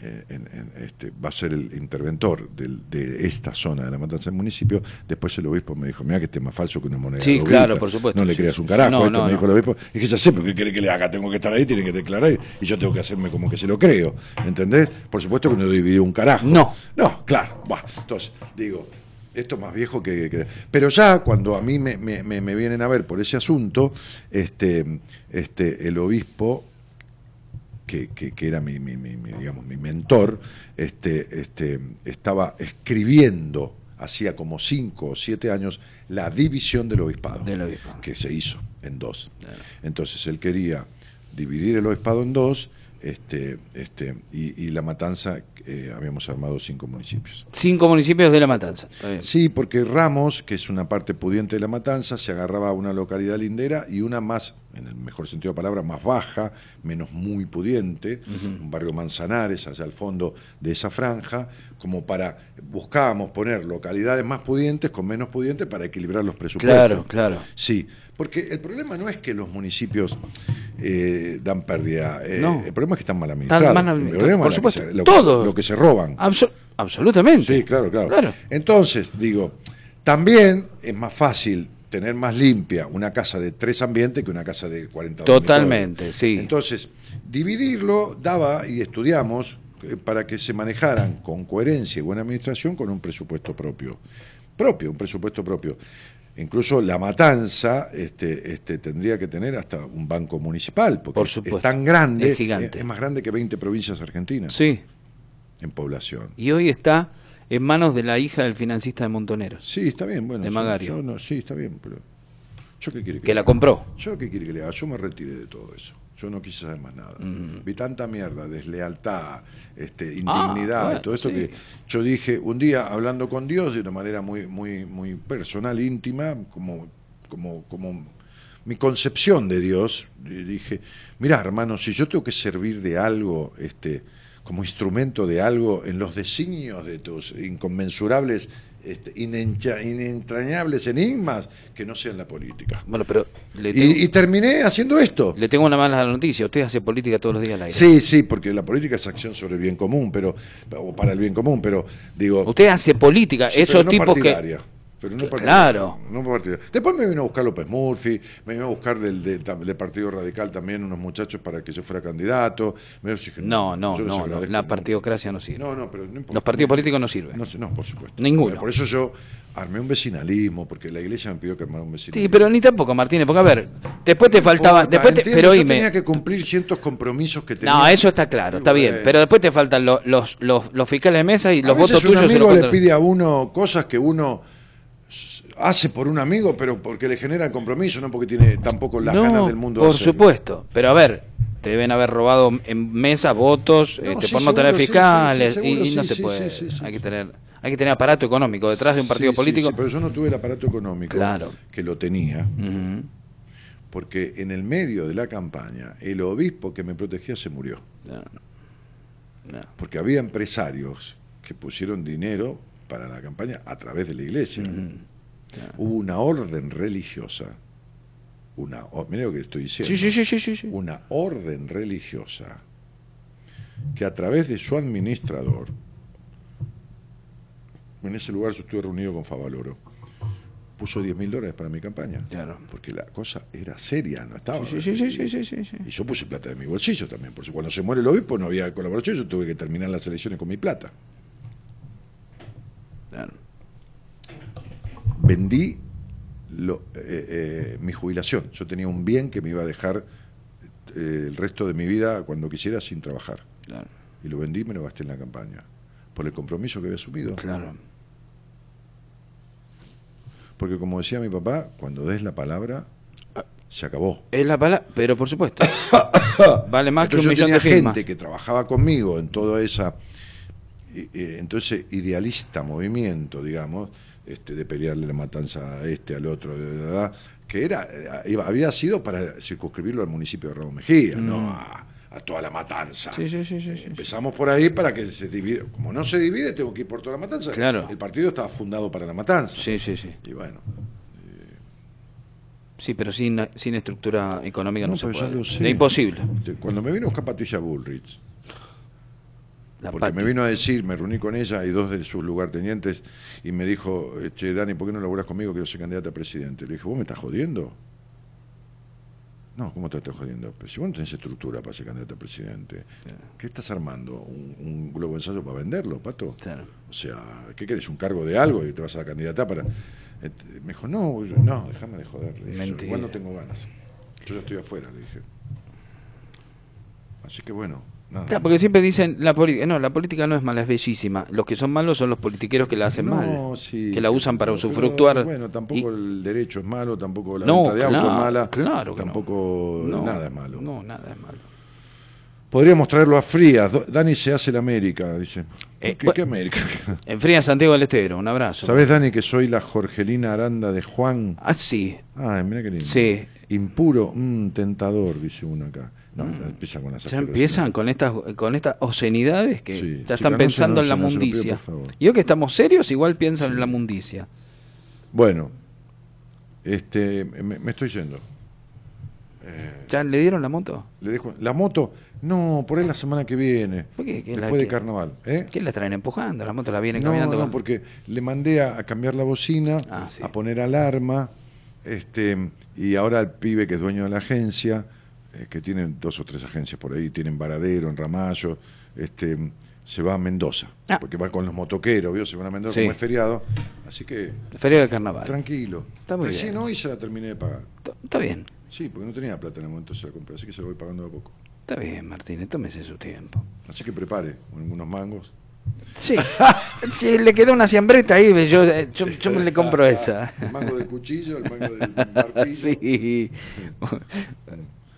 [SPEAKER 2] eh, en- en, este, va a ser el interventor del- de esta zona de la matanza del municipio. Después el obispo me dijo, mira que este es más falso que una moneda.
[SPEAKER 6] Sí, claro, por supuesto,
[SPEAKER 2] No le creas un carajo,
[SPEAKER 6] No,
[SPEAKER 2] esto
[SPEAKER 6] no,
[SPEAKER 2] me
[SPEAKER 6] no.
[SPEAKER 2] dijo el obispo. Y que ya sé, porque quiere que le haga, tengo que estar ahí, tiene que declarar ahí, y yo tengo que hacerme como que se lo creo. ¿Entendés? Por supuesto que no dividió un carajo.
[SPEAKER 6] No.
[SPEAKER 2] No, claro. Entonces, digo, esto es más viejo que, que- Pero ya cuando a mí me- me vienen a ver por ese asunto, este, este, el obispo, que, que- que era mi, mi- mi- mi, digamos, mi mentor, este, este, estaba escribiendo, hacía como cinco o siete años, la división del obispado,
[SPEAKER 6] Del obispado.
[SPEAKER 2] que se hizo en dos. Entonces él quería dividir el obispado en dos, este, este, y, y la matanza, eh, habíamos armado cinco municipios.
[SPEAKER 6] Cinco municipios de la matanza. Está bien.
[SPEAKER 2] Sí, porque Ramos, que es una parte pudiente de la matanza, se agarraba a una localidad lindera y una más, en el mejor sentido de la palabra, más baja, menos muy pudiente, un barrio Manzanares, allá al fondo de esa franja, como para, buscábamos poner localidades más pudientes con menos pudientes para equilibrar los presupuestos.
[SPEAKER 6] Claro, claro.
[SPEAKER 2] Sí, porque el problema no es que los municipios eh, dan pérdida, eh,
[SPEAKER 6] No.
[SPEAKER 2] el problema es que están mal administrados.
[SPEAKER 6] mal
[SPEAKER 2] El
[SPEAKER 6] administrados, por supuesto.
[SPEAKER 2] lo,
[SPEAKER 6] Todo.
[SPEAKER 2] lo que se roban.
[SPEAKER 6] Abso- absolutamente.
[SPEAKER 2] Sí, claro, claro,
[SPEAKER 6] Claro.
[SPEAKER 2] Entonces, digo, también es más fácil tener más limpia una casa de tres ambientes que una casa de 40
[SPEAKER 6] Totalmente, sí.
[SPEAKER 2] Entonces, dividirlo daba, y estudiamos, eh, para que se manejaran con coherencia y buena administración con un presupuesto propio. Propio, un presupuesto propio. Incluso la matanza este, este, tendría que tener hasta un banco municipal, porque
[SPEAKER 6] Por
[SPEAKER 2] es-
[SPEAKER 6] supuesto.
[SPEAKER 2] es tan grande,
[SPEAKER 6] Es gigante.
[SPEAKER 2] es más grande que 20 provincias argentinas
[SPEAKER 6] Sí.
[SPEAKER 2] En población.
[SPEAKER 6] Y hoy está en manos de la hija del financista de Montoneros,
[SPEAKER 2] Sí, está bien, bueno.
[SPEAKER 6] De Magario.
[SPEAKER 2] yo no- sí, está bien, pero. ¿Yo qué quiere que,
[SPEAKER 6] que la
[SPEAKER 2] haga?
[SPEAKER 6] compró.
[SPEAKER 2] ¿Yo qué quiere que le haga? Yo me retiré de todo eso. Yo no quise saber más nada. Vi tanta mierda, deslealtad, este, indignidad
[SPEAKER 6] Ah, bueno,
[SPEAKER 2] y todo esto
[SPEAKER 6] sí.
[SPEAKER 2] que yo dije un día hablando con Dios de una manera muy, muy, muy personal, íntima, como, como, como mi concepción de Dios, dije, mira hermano, si yo tengo que servir de algo, este, como instrumento de algo en los designios de tus inconmensurables, este, inencha- inentrañables enigmas, que no sean la política.
[SPEAKER 6] Bueno, pero le tengo,
[SPEAKER 2] Y, y terminé haciendo esto.
[SPEAKER 6] le tengo una mala noticia. Usted hace política todos los días al aire.
[SPEAKER 2] Sí, sí, porque la política es acción sobre el bien común, pero o para el bien común, pero digo,
[SPEAKER 6] Usted hace política.
[SPEAKER 2] Sí,
[SPEAKER 6] Esos
[SPEAKER 2] no
[SPEAKER 6] tipos que.
[SPEAKER 2] Pero no partido.
[SPEAKER 6] Claro.
[SPEAKER 2] No partido. Después me vino a buscar López Murphy, me vino a buscar del, del, del Partido Radical también unos muchachos para que yo fuera candidato. Me dije,
[SPEAKER 6] No, no, no, la partidocracia no sirve.
[SPEAKER 2] No, no, pero no importa.
[SPEAKER 6] Los partidos políticos no sirven.
[SPEAKER 2] No, no, por supuesto.
[SPEAKER 6] Ninguno.
[SPEAKER 2] Por eso yo armé un vecinalismo, porque la iglesia me pidió que armara un vecinalismo.
[SPEAKER 6] Sí, pero ni tampoco, Martínez, porque a ver, después te faltaban, después te-
[SPEAKER 2] entiendo,
[SPEAKER 6] pero
[SPEAKER 2] yo tenía que cumplir ciertos compromisos que tenía.
[SPEAKER 6] no, eso está claro, está bien,
[SPEAKER 2] bueno.
[SPEAKER 6] pero después te faltan lo- los, los, los fiscales de mesa y
[SPEAKER 2] A
[SPEAKER 6] los
[SPEAKER 2] veces
[SPEAKER 6] votos
[SPEAKER 2] un
[SPEAKER 6] tuyos se
[SPEAKER 2] amigo
[SPEAKER 6] los
[SPEAKER 2] le pide a uno cosas que uno hace por un amigo, pero porque le genera compromiso, no porque tiene tampoco las
[SPEAKER 6] No,
[SPEAKER 2] ganas del mundo
[SPEAKER 6] por supuesto, pero a ver, te deben haber robado en mesa votos
[SPEAKER 2] No,
[SPEAKER 6] este,
[SPEAKER 2] sí,
[SPEAKER 6] por no tener
[SPEAKER 2] seguro, sí, sí,
[SPEAKER 6] fiscales y-
[SPEAKER 2] seguro,
[SPEAKER 6] y, no se puede.
[SPEAKER 2] sí, sí, sí.
[SPEAKER 6] hay que tener hay que tener aparato económico detrás de un partido político.
[SPEAKER 2] sí, pero yo no tuve el aparato económico
[SPEAKER 6] Claro.
[SPEAKER 2] que lo tenía, porque en el medio de la campaña el obispo que me protegía se murió,
[SPEAKER 6] No, no.
[SPEAKER 2] porque había empresarios que pusieron dinero para la campaña a través de la iglesia. Hubo una orden religiosa, una, mira lo que estoy diciendo.
[SPEAKER 6] Sí, sí, sí,
[SPEAKER 2] una orden religiosa que a través de su administrador, en ese lugar yo estuve reunido con Favaloro, puso 10 mil dólares para mi campaña.
[SPEAKER 6] Claro.
[SPEAKER 2] Porque la cosa era seria, no estaba.
[SPEAKER 6] Sí, sí, sí, sí, sí, sí, sí.
[SPEAKER 2] Y yo puse plata de mi bolsillo también, porque cuando se muere el obispo no había colaboración, yo tuve que terminar las elecciones con mi plata.
[SPEAKER 6] Claro.
[SPEAKER 2] Vendí lo- eh, eh, mi jubilación. Yo tenía un bien que me iba a dejar eh, el resto de mi vida cuando quisiera sin trabajar.
[SPEAKER 6] Claro.
[SPEAKER 2] Y lo vendí y me lo gasté en la campaña. Por el compromiso que había asumido.
[SPEAKER 6] Claro.
[SPEAKER 2] Porque como decía mi papá, cuando des la palabra, se acabó.
[SPEAKER 6] Es la palabra, pero por supuesto. vale más que un
[SPEAKER 2] Entonces yo
[SPEAKER 6] millón
[SPEAKER 2] tenía
[SPEAKER 6] de firmas.
[SPEAKER 2] gente que trabajaba conmigo en toda esa entonces idealista movimiento, digamos, este, de pelearle la matanza a este, al otro, de, que era eh, iba- había sido para circunscribirlo al municipio de Raúl Mejía, no a, a toda la matanza.
[SPEAKER 6] Mm. Sí, sí, sí, sí, sí.
[SPEAKER 2] Empezamos por ahí para que se divida. Como no se divide, tengo que ir por toda la matanza.
[SPEAKER 6] Claro.
[SPEAKER 2] El partido estaba fundado para la matanza.
[SPEAKER 6] Sí, sí, sí.
[SPEAKER 2] Y bueno,
[SPEAKER 6] Sí, pero sin, sin estructura económica no,
[SPEAKER 2] No,
[SPEAKER 6] se
[SPEAKER 2] ya
[SPEAKER 6] puede.
[SPEAKER 2] lo sé.
[SPEAKER 6] Es imposible.
[SPEAKER 2] cuando me vino a buscar Patricia Bullrich,
[SPEAKER 6] La
[SPEAKER 2] Porque
[SPEAKER 6] Pati.
[SPEAKER 2] me vino a decir, me reuní con ella y dos de sus lugartenientes y me dijo, che, Dani, ¿por qué no laburas conmigo? Quiero ser candidata a presidente. Le dije, ¿vos me estás jodiendo? No, ¿cómo te estás jodiendo? Pero si vos no tenés estructura para ser candidato a presidente, ¿qué estás armando? ¿Un, un globo de ensayo para venderlo, Pato?
[SPEAKER 6] Claro.
[SPEAKER 2] O sea, ¿qué querés? ¿Un cargo de algo y te vas a la candidata para...? Me dijo, no, no, déjame de joder.
[SPEAKER 6] Mentira.
[SPEAKER 2] igual no tengo ganas. Yo ya estoy afuera, le dije. Así que bueno,
[SPEAKER 6] Claro, porque siempre dicen, la política, no, la política no es mala, es bellísima. Los que son malos son los politiqueros que la hacen
[SPEAKER 2] No,
[SPEAKER 6] mal.
[SPEAKER 2] sí,
[SPEAKER 6] que la usan para usufructuar.
[SPEAKER 2] Bueno, tampoco el derecho es malo, tampoco la
[SPEAKER 6] No,
[SPEAKER 2] venta de auto
[SPEAKER 6] claro,
[SPEAKER 2] es mala.
[SPEAKER 6] claro que
[SPEAKER 2] tampoco nada es malo.
[SPEAKER 6] No, nada es malo.
[SPEAKER 2] Podríamos traerlo a Frías. Dani se hace la América, dice.
[SPEAKER 6] Eh,
[SPEAKER 2] ¿Qué, América?
[SPEAKER 6] En Fría Santiago del Estero, un abrazo.
[SPEAKER 2] ¿Sabés, Dani, que soy la Jorgelina Aranda de Juan?
[SPEAKER 6] Ah, sí.
[SPEAKER 2] Ay, mira qué lindo.
[SPEAKER 6] Sí.
[SPEAKER 2] Impuro, un tentador, dice uno acá. No, empieza con las
[SPEAKER 6] Ya empiezan con estas con estas obscenidades que
[SPEAKER 2] Sí.
[SPEAKER 6] ya están pensando
[SPEAKER 2] no
[SPEAKER 6] en la
[SPEAKER 2] no pido,
[SPEAKER 6] mundicia.
[SPEAKER 2] por favor.
[SPEAKER 6] y hoy que estamos serios, igual piensan en la mundicia.
[SPEAKER 2] Bueno, este, me, me estoy yendo.
[SPEAKER 6] ¿Ya le dieron la moto?
[SPEAKER 2] Le dejo la moto. No, por ahí la semana que viene.
[SPEAKER 6] ¿Por qué? ¿Qué la-
[SPEAKER 2] Después de carnaval. ¿eh?
[SPEAKER 6] ¿Qué la traen empujando? La moto la viene
[SPEAKER 2] No,
[SPEAKER 6] caminando.
[SPEAKER 2] no,
[SPEAKER 6] con-
[SPEAKER 2] porque le mandé a, a cambiar la bocina,
[SPEAKER 6] Ah, sí.
[SPEAKER 2] a poner alarma, este, y ahora el pibe que es dueño de la agencia, eh, que tiene dos o tres agencias por ahí, tienen Varadero, en Ramallo, este, se va a Mendoza,
[SPEAKER 6] Ah.
[SPEAKER 2] porque va con los motoqueros, ¿vio? se van a Mendoza
[SPEAKER 6] Sí.
[SPEAKER 2] como es feriado, así que
[SPEAKER 6] Feria del carnaval.
[SPEAKER 2] tranquilo.
[SPEAKER 6] Está muy
[SPEAKER 2] Recién
[SPEAKER 6] bien.
[SPEAKER 2] hoy se la terminé de pagar.
[SPEAKER 6] Está- bien.
[SPEAKER 2] Sí, porque no tenía plata en el momento se la compré, así que se la voy pagando de a poco.
[SPEAKER 6] Está bien, Martínez, tómese su tiempo.
[SPEAKER 2] Así que prepare unos mangos.
[SPEAKER 6] Sí. sí, le quedó una siambreta ahí, yo, eh, yo, yo me le compro esa.
[SPEAKER 2] El mango del cuchillo, el mango del martillo.
[SPEAKER 6] sí.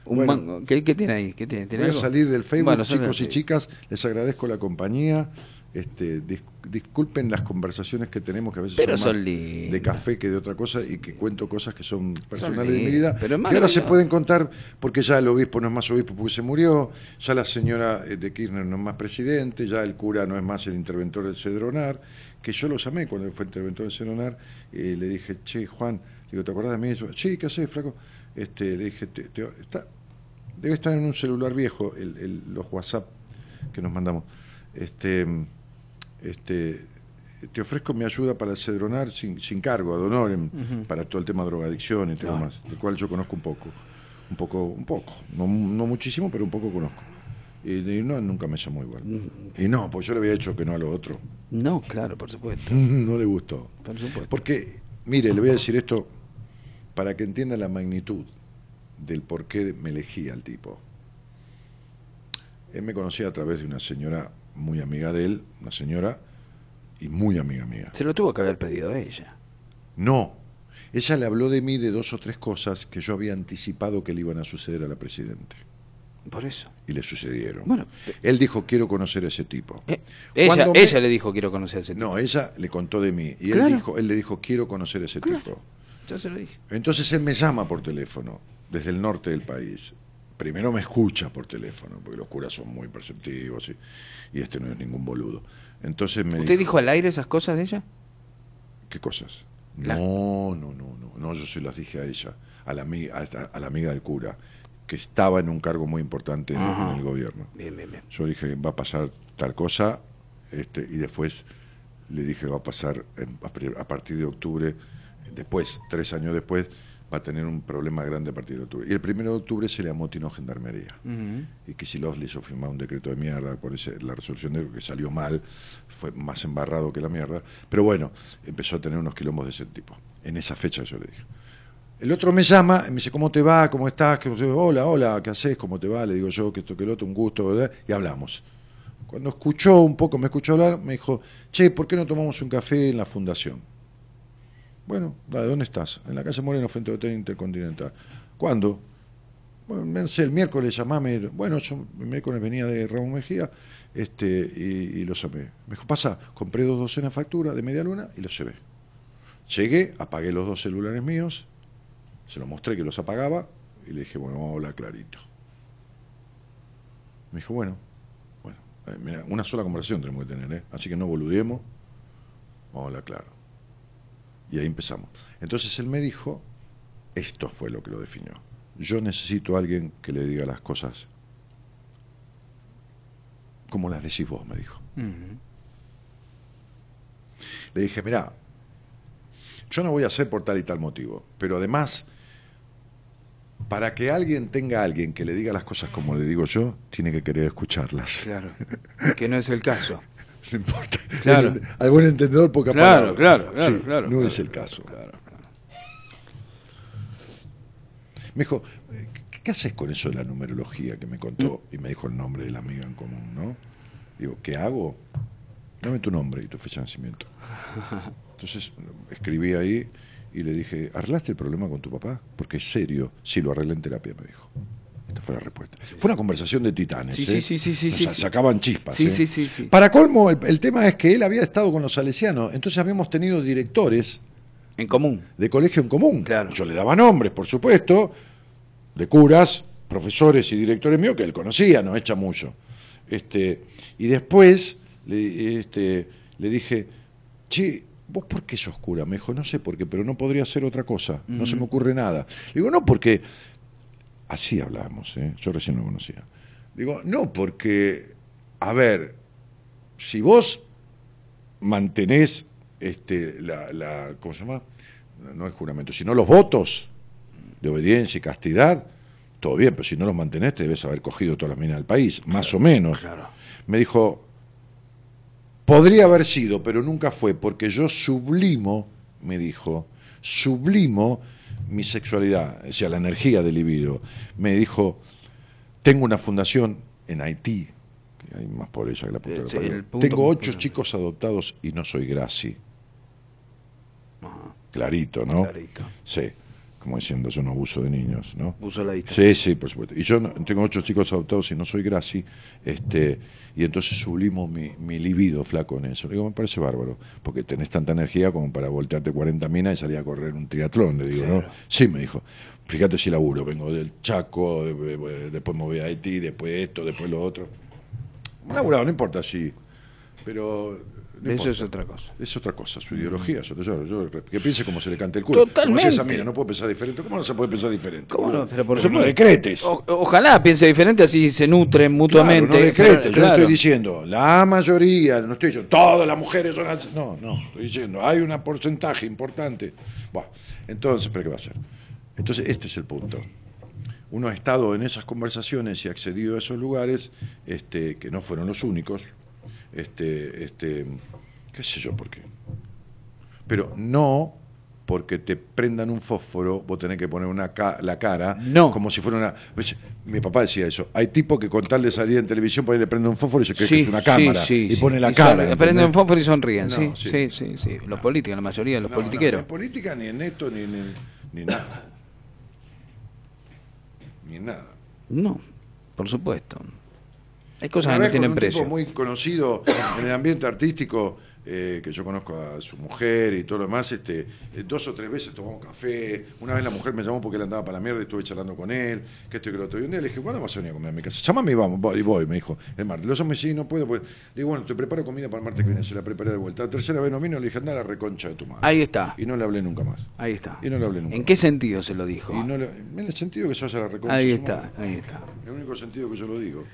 [SPEAKER 6] Un
[SPEAKER 2] Bueno.
[SPEAKER 6] mango. ¿Qué, qué tiene ahí? ¿Qué tiene? ¿Tiene
[SPEAKER 2] Voy a salir del Facebook,
[SPEAKER 6] Bueno,
[SPEAKER 2] chicos y chicas, les agradezco la compañía. Este, dis- disculpen las conversaciones que tenemos, que a veces
[SPEAKER 6] Pero
[SPEAKER 2] son, más
[SPEAKER 6] son
[SPEAKER 2] de café que de otra cosa, y que cuento cosas que son personales de mi vida,
[SPEAKER 6] pero
[SPEAKER 2] que ahora se pueden contar porque ya el obispo no es más obispo porque se murió, ya la señora eh, de Kirchner no es más presidente, ya el cura no es más el interventor del Cedronar, que yo lo llamé cuando él fue interventor del Cedronar, eh, le dije, che, Juan, digo, ¿te acordás de mí? Yo, sí, ¿qué haces, flaco? Este, le dije, te- te- está, debe estar en un celular viejo el, el- los WhatsApp que nos mandamos. Este, este, te ofrezco mi ayuda para cedronar sin, sin cargo, ad honorem, para todo el tema de drogadicción y todo más, del cual yo conozco un poco. Un poco, un poco. No, no muchísimo, pero un poco conozco. Y, y no, nunca me llamó igual. Y no, pues yo le había hecho que no a lo otro.
[SPEAKER 6] No, claro, por supuesto.
[SPEAKER 2] no le gustó.
[SPEAKER 6] Por supuesto.
[SPEAKER 2] Porque, mire, le voy a decir esto para que entienda la magnitud del por qué me elegí al tipo. Él me conocía a través de una señora muy amiga de él, una señora y muy amiga mía.
[SPEAKER 6] Se lo tuvo que haber pedido ella.
[SPEAKER 2] No, ella le habló de mí de dos o tres cosas que yo había anticipado que le iban a suceder a la Presidente.
[SPEAKER 6] Por eso.
[SPEAKER 2] Y le sucedieron.
[SPEAKER 6] Bueno,
[SPEAKER 2] él dijo, quiero conocer a ese tipo.
[SPEAKER 6] eh, ella,
[SPEAKER 2] me-
[SPEAKER 6] ella le dijo quiero conocer a ese tipo.
[SPEAKER 2] No, ella le contó de mí. Y
[SPEAKER 6] Claro.
[SPEAKER 2] él, dijo, él le dijo, quiero conocer a ese
[SPEAKER 6] Claro.
[SPEAKER 2] tipo.
[SPEAKER 6] Yo se lo dije.
[SPEAKER 2] Entonces él me llama por teléfono, desde el norte del país. Primero me escucha por teléfono, porque los curas son muy perceptivos y, y este no es ningún boludo. Entonces me
[SPEAKER 6] ¿Usted dijo al aire esas cosas de ella?
[SPEAKER 2] ¿Qué cosas?
[SPEAKER 6] La-
[SPEAKER 2] No, no, no, no, no, yo se las dije a ella, a la, ami- a, esta- a la amiga del cura, que estaba en un cargo muy importante en, el gobierno.
[SPEAKER 6] Bien, bien, bien.
[SPEAKER 2] Yo dije, va a pasar tal cosa, este, y después le dije, va a pasar en- a pri- a partir de octubre, después, tres años después, va a tener un problema grande a partir de octubre. Y el primero de octubre se le amotinó gendarmería.
[SPEAKER 6] Ujú.
[SPEAKER 2] Y Kicillof le hizo firmar un decreto de mierda por ese, la resolución de que salió mal, fue más embarrado que la mierda. Pero bueno, empezó a tener unos quilombos de ese tipo. En esa fecha yo le dije. El otro me llama y me dice, ¿cómo te va? ¿Cómo estás? ¿Qué- Hola, hola, ¿qué haces? ¿Cómo te va? Le digo yo, que esto, que el otro, un gusto, ¿verdad? Y hablamos. Cuando escuchó un poco, me escuchó hablar, me dijo, che, ¿por qué no tomamos un café en la fundación? Bueno, dale, ¿dónde estás? En la calle Moreno, frente al Hotel Intercontinental. ¿Cuándo? Bueno, no sé, el miércoles llamame. Bueno, yo el miércoles venía de Ramón Mejía este, y, lo llamé. Me dijo, pasa, compré dos docenas de factura de media luna y los llevé. Llegué, apagué los dos celulares míos, se los mostré que los apagaba y le dije, bueno, vamos a hablar clarito. Me dijo, bueno, bueno, eh, mira, una sola conversación tenemos que tener, ¿eh? así que no boludeemos, vamos a hablar claro. Y ahí empezamos. Entonces él me dijo, esto fue lo que lo definió. Yo necesito a alguien que le diga las cosas como las decís vos, me dijo. Le dije, mirá, yo no voy a hacer por tal y tal motivo, pero además, para que alguien tenga a alguien que le diga las cosas como le digo yo, tiene que querer escucharlas.
[SPEAKER 6] Claro. Que no es el caso.
[SPEAKER 2] No importa.
[SPEAKER 6] Claro.
[SPEAKER 2] Al buen entendedor, poca
[SPEAKER 6] Claro,
[SPEAKER 2] palabra.
[SPEAKER 6] claro, claro,
[SPEAKER 2] Sí,
[SPEAKER 6] claro.
[SPEAKER 2] No
[SPEAKER 6] claro,
[SPEAKER 2] es el caso.
[SPEAKER 6] Claro.
[SPEAKER 2] Me dijo, eh, ¿qué- ¿qué haces con eso de la numerología que me contó? Y me dijo el nombre de la amiga en común, ¿no? Digo, ¿qué hago? Dame tu nombre y tu fecha de nacimiento. Entonces escribí ahí y le dije, ¿arreglaste el problema con tu papá? Porque es serio. Sí, lo arreglé en terapia, me dijo. Esta fue la respuesta. Fue una conversación de titanes.
[SPEAKER 6] Sí,
[SPEAKER 2] ¿eh?
[SPEAKER 6] sí, sí, sí, sí, sí.
[SPEAKER 2] sacaban chispas.
[SPEAKER 6] Sí,
[SPEAKER 2] ¿eh?
[SPEAKER 6] sí, sí.
[SPEAKER 2] Para colmo, el, el tema es que él había estado con los salesianos, entonces habíamos tenido directores
[SPEAKER 6] En común.
[SPEAKER 2] de colegio en común.
[SPEAKER 6] Claro.
[SPEAKER 2] Yo le daba nombres, por supuesto, de curas, profesores y directores míos que él conocía, no echa mucho. Este, y después le, este, le dije, che, ¿vos por qué sos cura? Me dijo, no sé por qué, pero no podría ser otra cosa, no se me ocurre nada. Digo, no porque, así hablábamos, ¿eh? yo recién lo conocía. Digo, no porque, a ver, si vos mantenés este, la, la, ¿cómo se llama? No el juramento, sino los votos de obediencia y castidad, todo bien, pero si no los mantenés te debes haber cogido todas las minas del país, más o menos.
[SPEAKER 6] Claro.
[SPEAKER 2] Me dijo, podría haber sido, pero nunca fue, porque yo sublimo, me dijo, sublimo mi sexualidad, o sea, la energía del libido. Me dijo, tengo una fundación en Haití, que hay más pobreza que la puta
[SPEAKER 6] Eh,
[SPEAKER 2] que Tengo ocho chicos adoptados y no soy Graci. Clarito, ¿no?
[SPEAKER 6] Clarito.
[SPEAKER 2] Sí, como diciendo, yo no abuso de niños, ¿no?
[SPEAKER 6] Puso la distancia.
[SPEAKER 2] Sí, sí, por supuesto. Y yo no- tengo ocho chicos adoptados y no soy Graci, este, y entonces sublimo mi, mi libido flaco en eso. Le digo, me parece bárbaro, porque tenés tanta energía como para voltearte 40 minas y salir a correr un triatlón, le digo, ¿no? Sí, me dijo. Fíjate si laburo, vengo del Chaco, de- de- después me voy a Haití, después esto, después lo otro. Laburado, no importa si. Pero no
[SPEAKER 6] Eso es otra cosa.
[SPEAKER 2] Es otra cosa, su ideología. yo- yo- yo- que piense como se le cante el culo.
[SPEAKER 6] Totalmente.
[SPEAKER 2] Como mina no puede pensar diferente. ¿Cómo no se puede pensar diferente?
[SPEAKER 6] ¿Cómo no? Pero por
[SPEAKER 2] no decretes.
[SPEAKER 6] O- ojalá piense diferente, así se nutren mutuamente.
[SPEAKER 2] Claro, no decretes.
[SPEAKER 6] Pero,
[SPEAKER 2] Yo no estoy diciendo la mayoría, no estoy diciendo todas las mujeres son así. No, no. Estoy diciendo hay un porcentaje importante. Bueno, entonces, ¿pero qué va a hacer? Entonces, este es el punto. Uno ha estado en esas conversaciones y ha accedido a esos lugares, este, que no fueron los únicos, este, este, qué sé yo por qué. Pero no porque te prendan un fósforo, vos tenés que poner una ca- la cara
[SPEAKER 6] No.
[SPEAKER 2] como si fuera una... Mi papá decía eso. Hay tipos que con tal de salir en televisión, por ahí le prende un fósforo y se cree que es una cámara. y pone la
[SPEAKER 6] Y
[SPEAKER 2] cara.
[SPEAKER 6] sonríen, Prenden un fósforo y sonríen,
[SPEAKER 2] No,
[SPEAKER 6] sí,
[SPEAKER 2] sí.
[SPEAKER 6] sí. Los políticos, la mayoría de los
[SPEAKER 2] No, no,
[SPEAKER 6] politiqueros.
[SPEAKER 2] ni en política, ni en esto, ni, ni, ni nada. Ni en nada.
[SPEAKER 6] No, por supuesto. Hay cosas que no tienen
[SPEAKER 2] un
[SPEAKER 6] precio.
[SPEAKER 2] tipo muy conocido en el ambiente artístico, eh, que yo conozco a su mujer y todo lo demás, este, eh, dos o tres veces tomamos café. Una vez la mujer me llamó porque él andaba para la mierda y estuve charlando con él, que esto y que lo otro. Y un día le dije, ¿cuándo vas a venir a comer a mi casa? Llámame y vamos, voy, y voy, me dijo el martes. Los hombres, sí, no puedo. Pues. Le digo, bueno, te preparo comida para el martes que viene, se la preparé de vuelta. La tercera vez no vino, le dije, anda a la reconcha de tu madre.
[SPEAKER 6] Ahí está,
[SPEAKER 2] Y no le hablé nunca más.
[SPEAKER 6] ahí está.
[SPEAKER 2] Y no le hablé nunca
[SPEAKER 6] ¿En
[SPEAKER 2] más.
[SPEAKER 6] qué sentido se lo dijo?
[SPEAKER 2] Y no le- en el sentido que se a la reconcha
[SPEAKER 6] Ahí está,
[SPEAKER 2] madre.
[SPEAKER 6] ahí está.
[SPEAKER 2] El único sentido que yo lo digo.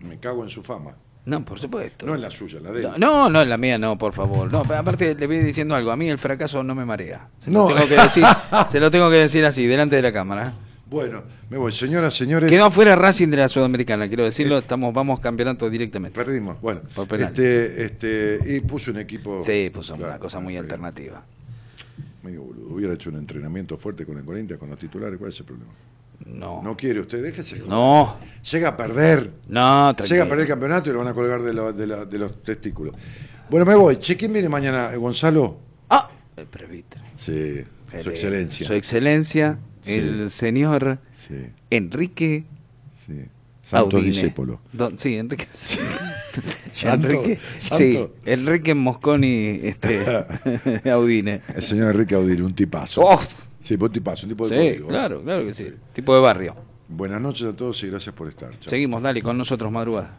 [SPEAKER 2] Me cago en su fama.
[SPEAKER 6] No, por supuesto.
[SPEAKER 2] No en la suya, la de él.
[SPEAKER 6] No, no, en la mía, no, por favor. No, pero aparte le voy diciendo algo. A mí el fracaso no me marea. Se
[SPEAKER 2] No.
[SPEAKER 6] lo tengo que decir, se lo tengo que decir así, delante de la cámara.
[SPEAKER 2] Bueno, me voy. Señoras, señores.
[SPEAKER 6] Quedó afuera Racing de la Sudamericana, quiero decirlo. Estamos, vamos campeonato directamente.
[SPEAKER 2] Perdimos. Bueno, este, este, y puso un equipo.
[SPEAKER 6] Sí,
[SPEAKER 2] Claro,
[SPEAKER 6] una cosa muy alternativa.
[SPEAKER 2] Medio boludo. Hubiera hecho un entrenamiento fuerte con el Corinthians, con los titulares. ¿Cuál es el problema?
[SPEAKER 6] No,
[SPEAKER 2] No quiere usted, déjese. joder.
[SPEAKER 6] no,
[SPEAKER 2] Llega a perder.
[SPEAKER 6] no,
[SPEAKER 2] Llega a perder el campeonato y lo van a colgar de, la- de la- de los testículos. Bueno, me voy. Che, ¿quién viene mañana? ¿Eh, ¿Gonzalo?
[SPEAKER 6] Ah, el presbítero.
[SPEAKER 2] Sí, su excelencia.
[SPEAKER 6] Su excelencia,
[SPEAKER 2] Sí.
[SPEAKER 6] el señor
[SPEAKER 2] Sí,
[SPEAKER 6] Enrique
[SPEAKER 2] sí. Santo
[SPEAKER 6] Audine.
[SPEAKER 2] discípulo.
[SPEAKER 6] Don- sí, Enrique.
[SPEAKER 2] Santo,
[SPEAKER 6] Enrique,
[SPEAKER 2] santo.
[SPEAKER 6] Sí, Enrique Mosconi este, Audine.
[SPEAKER 2] El señor Enrique Audire, un tipazo.
[SPEAKER 6] Oh,
[SPEAKER 2] Sí, un tipazo, un tipo de
[SPEAKER 6] sí,
[SPEAKER 2] código.
[SPEAKER 6] claro, claro que sí. Tipo de barrio.
[SPEAKER 2] Buenas noches a todos y gracias por estar. Chao.
[SPEAKER 6] Seguimos, dale, con nosotros madrugada.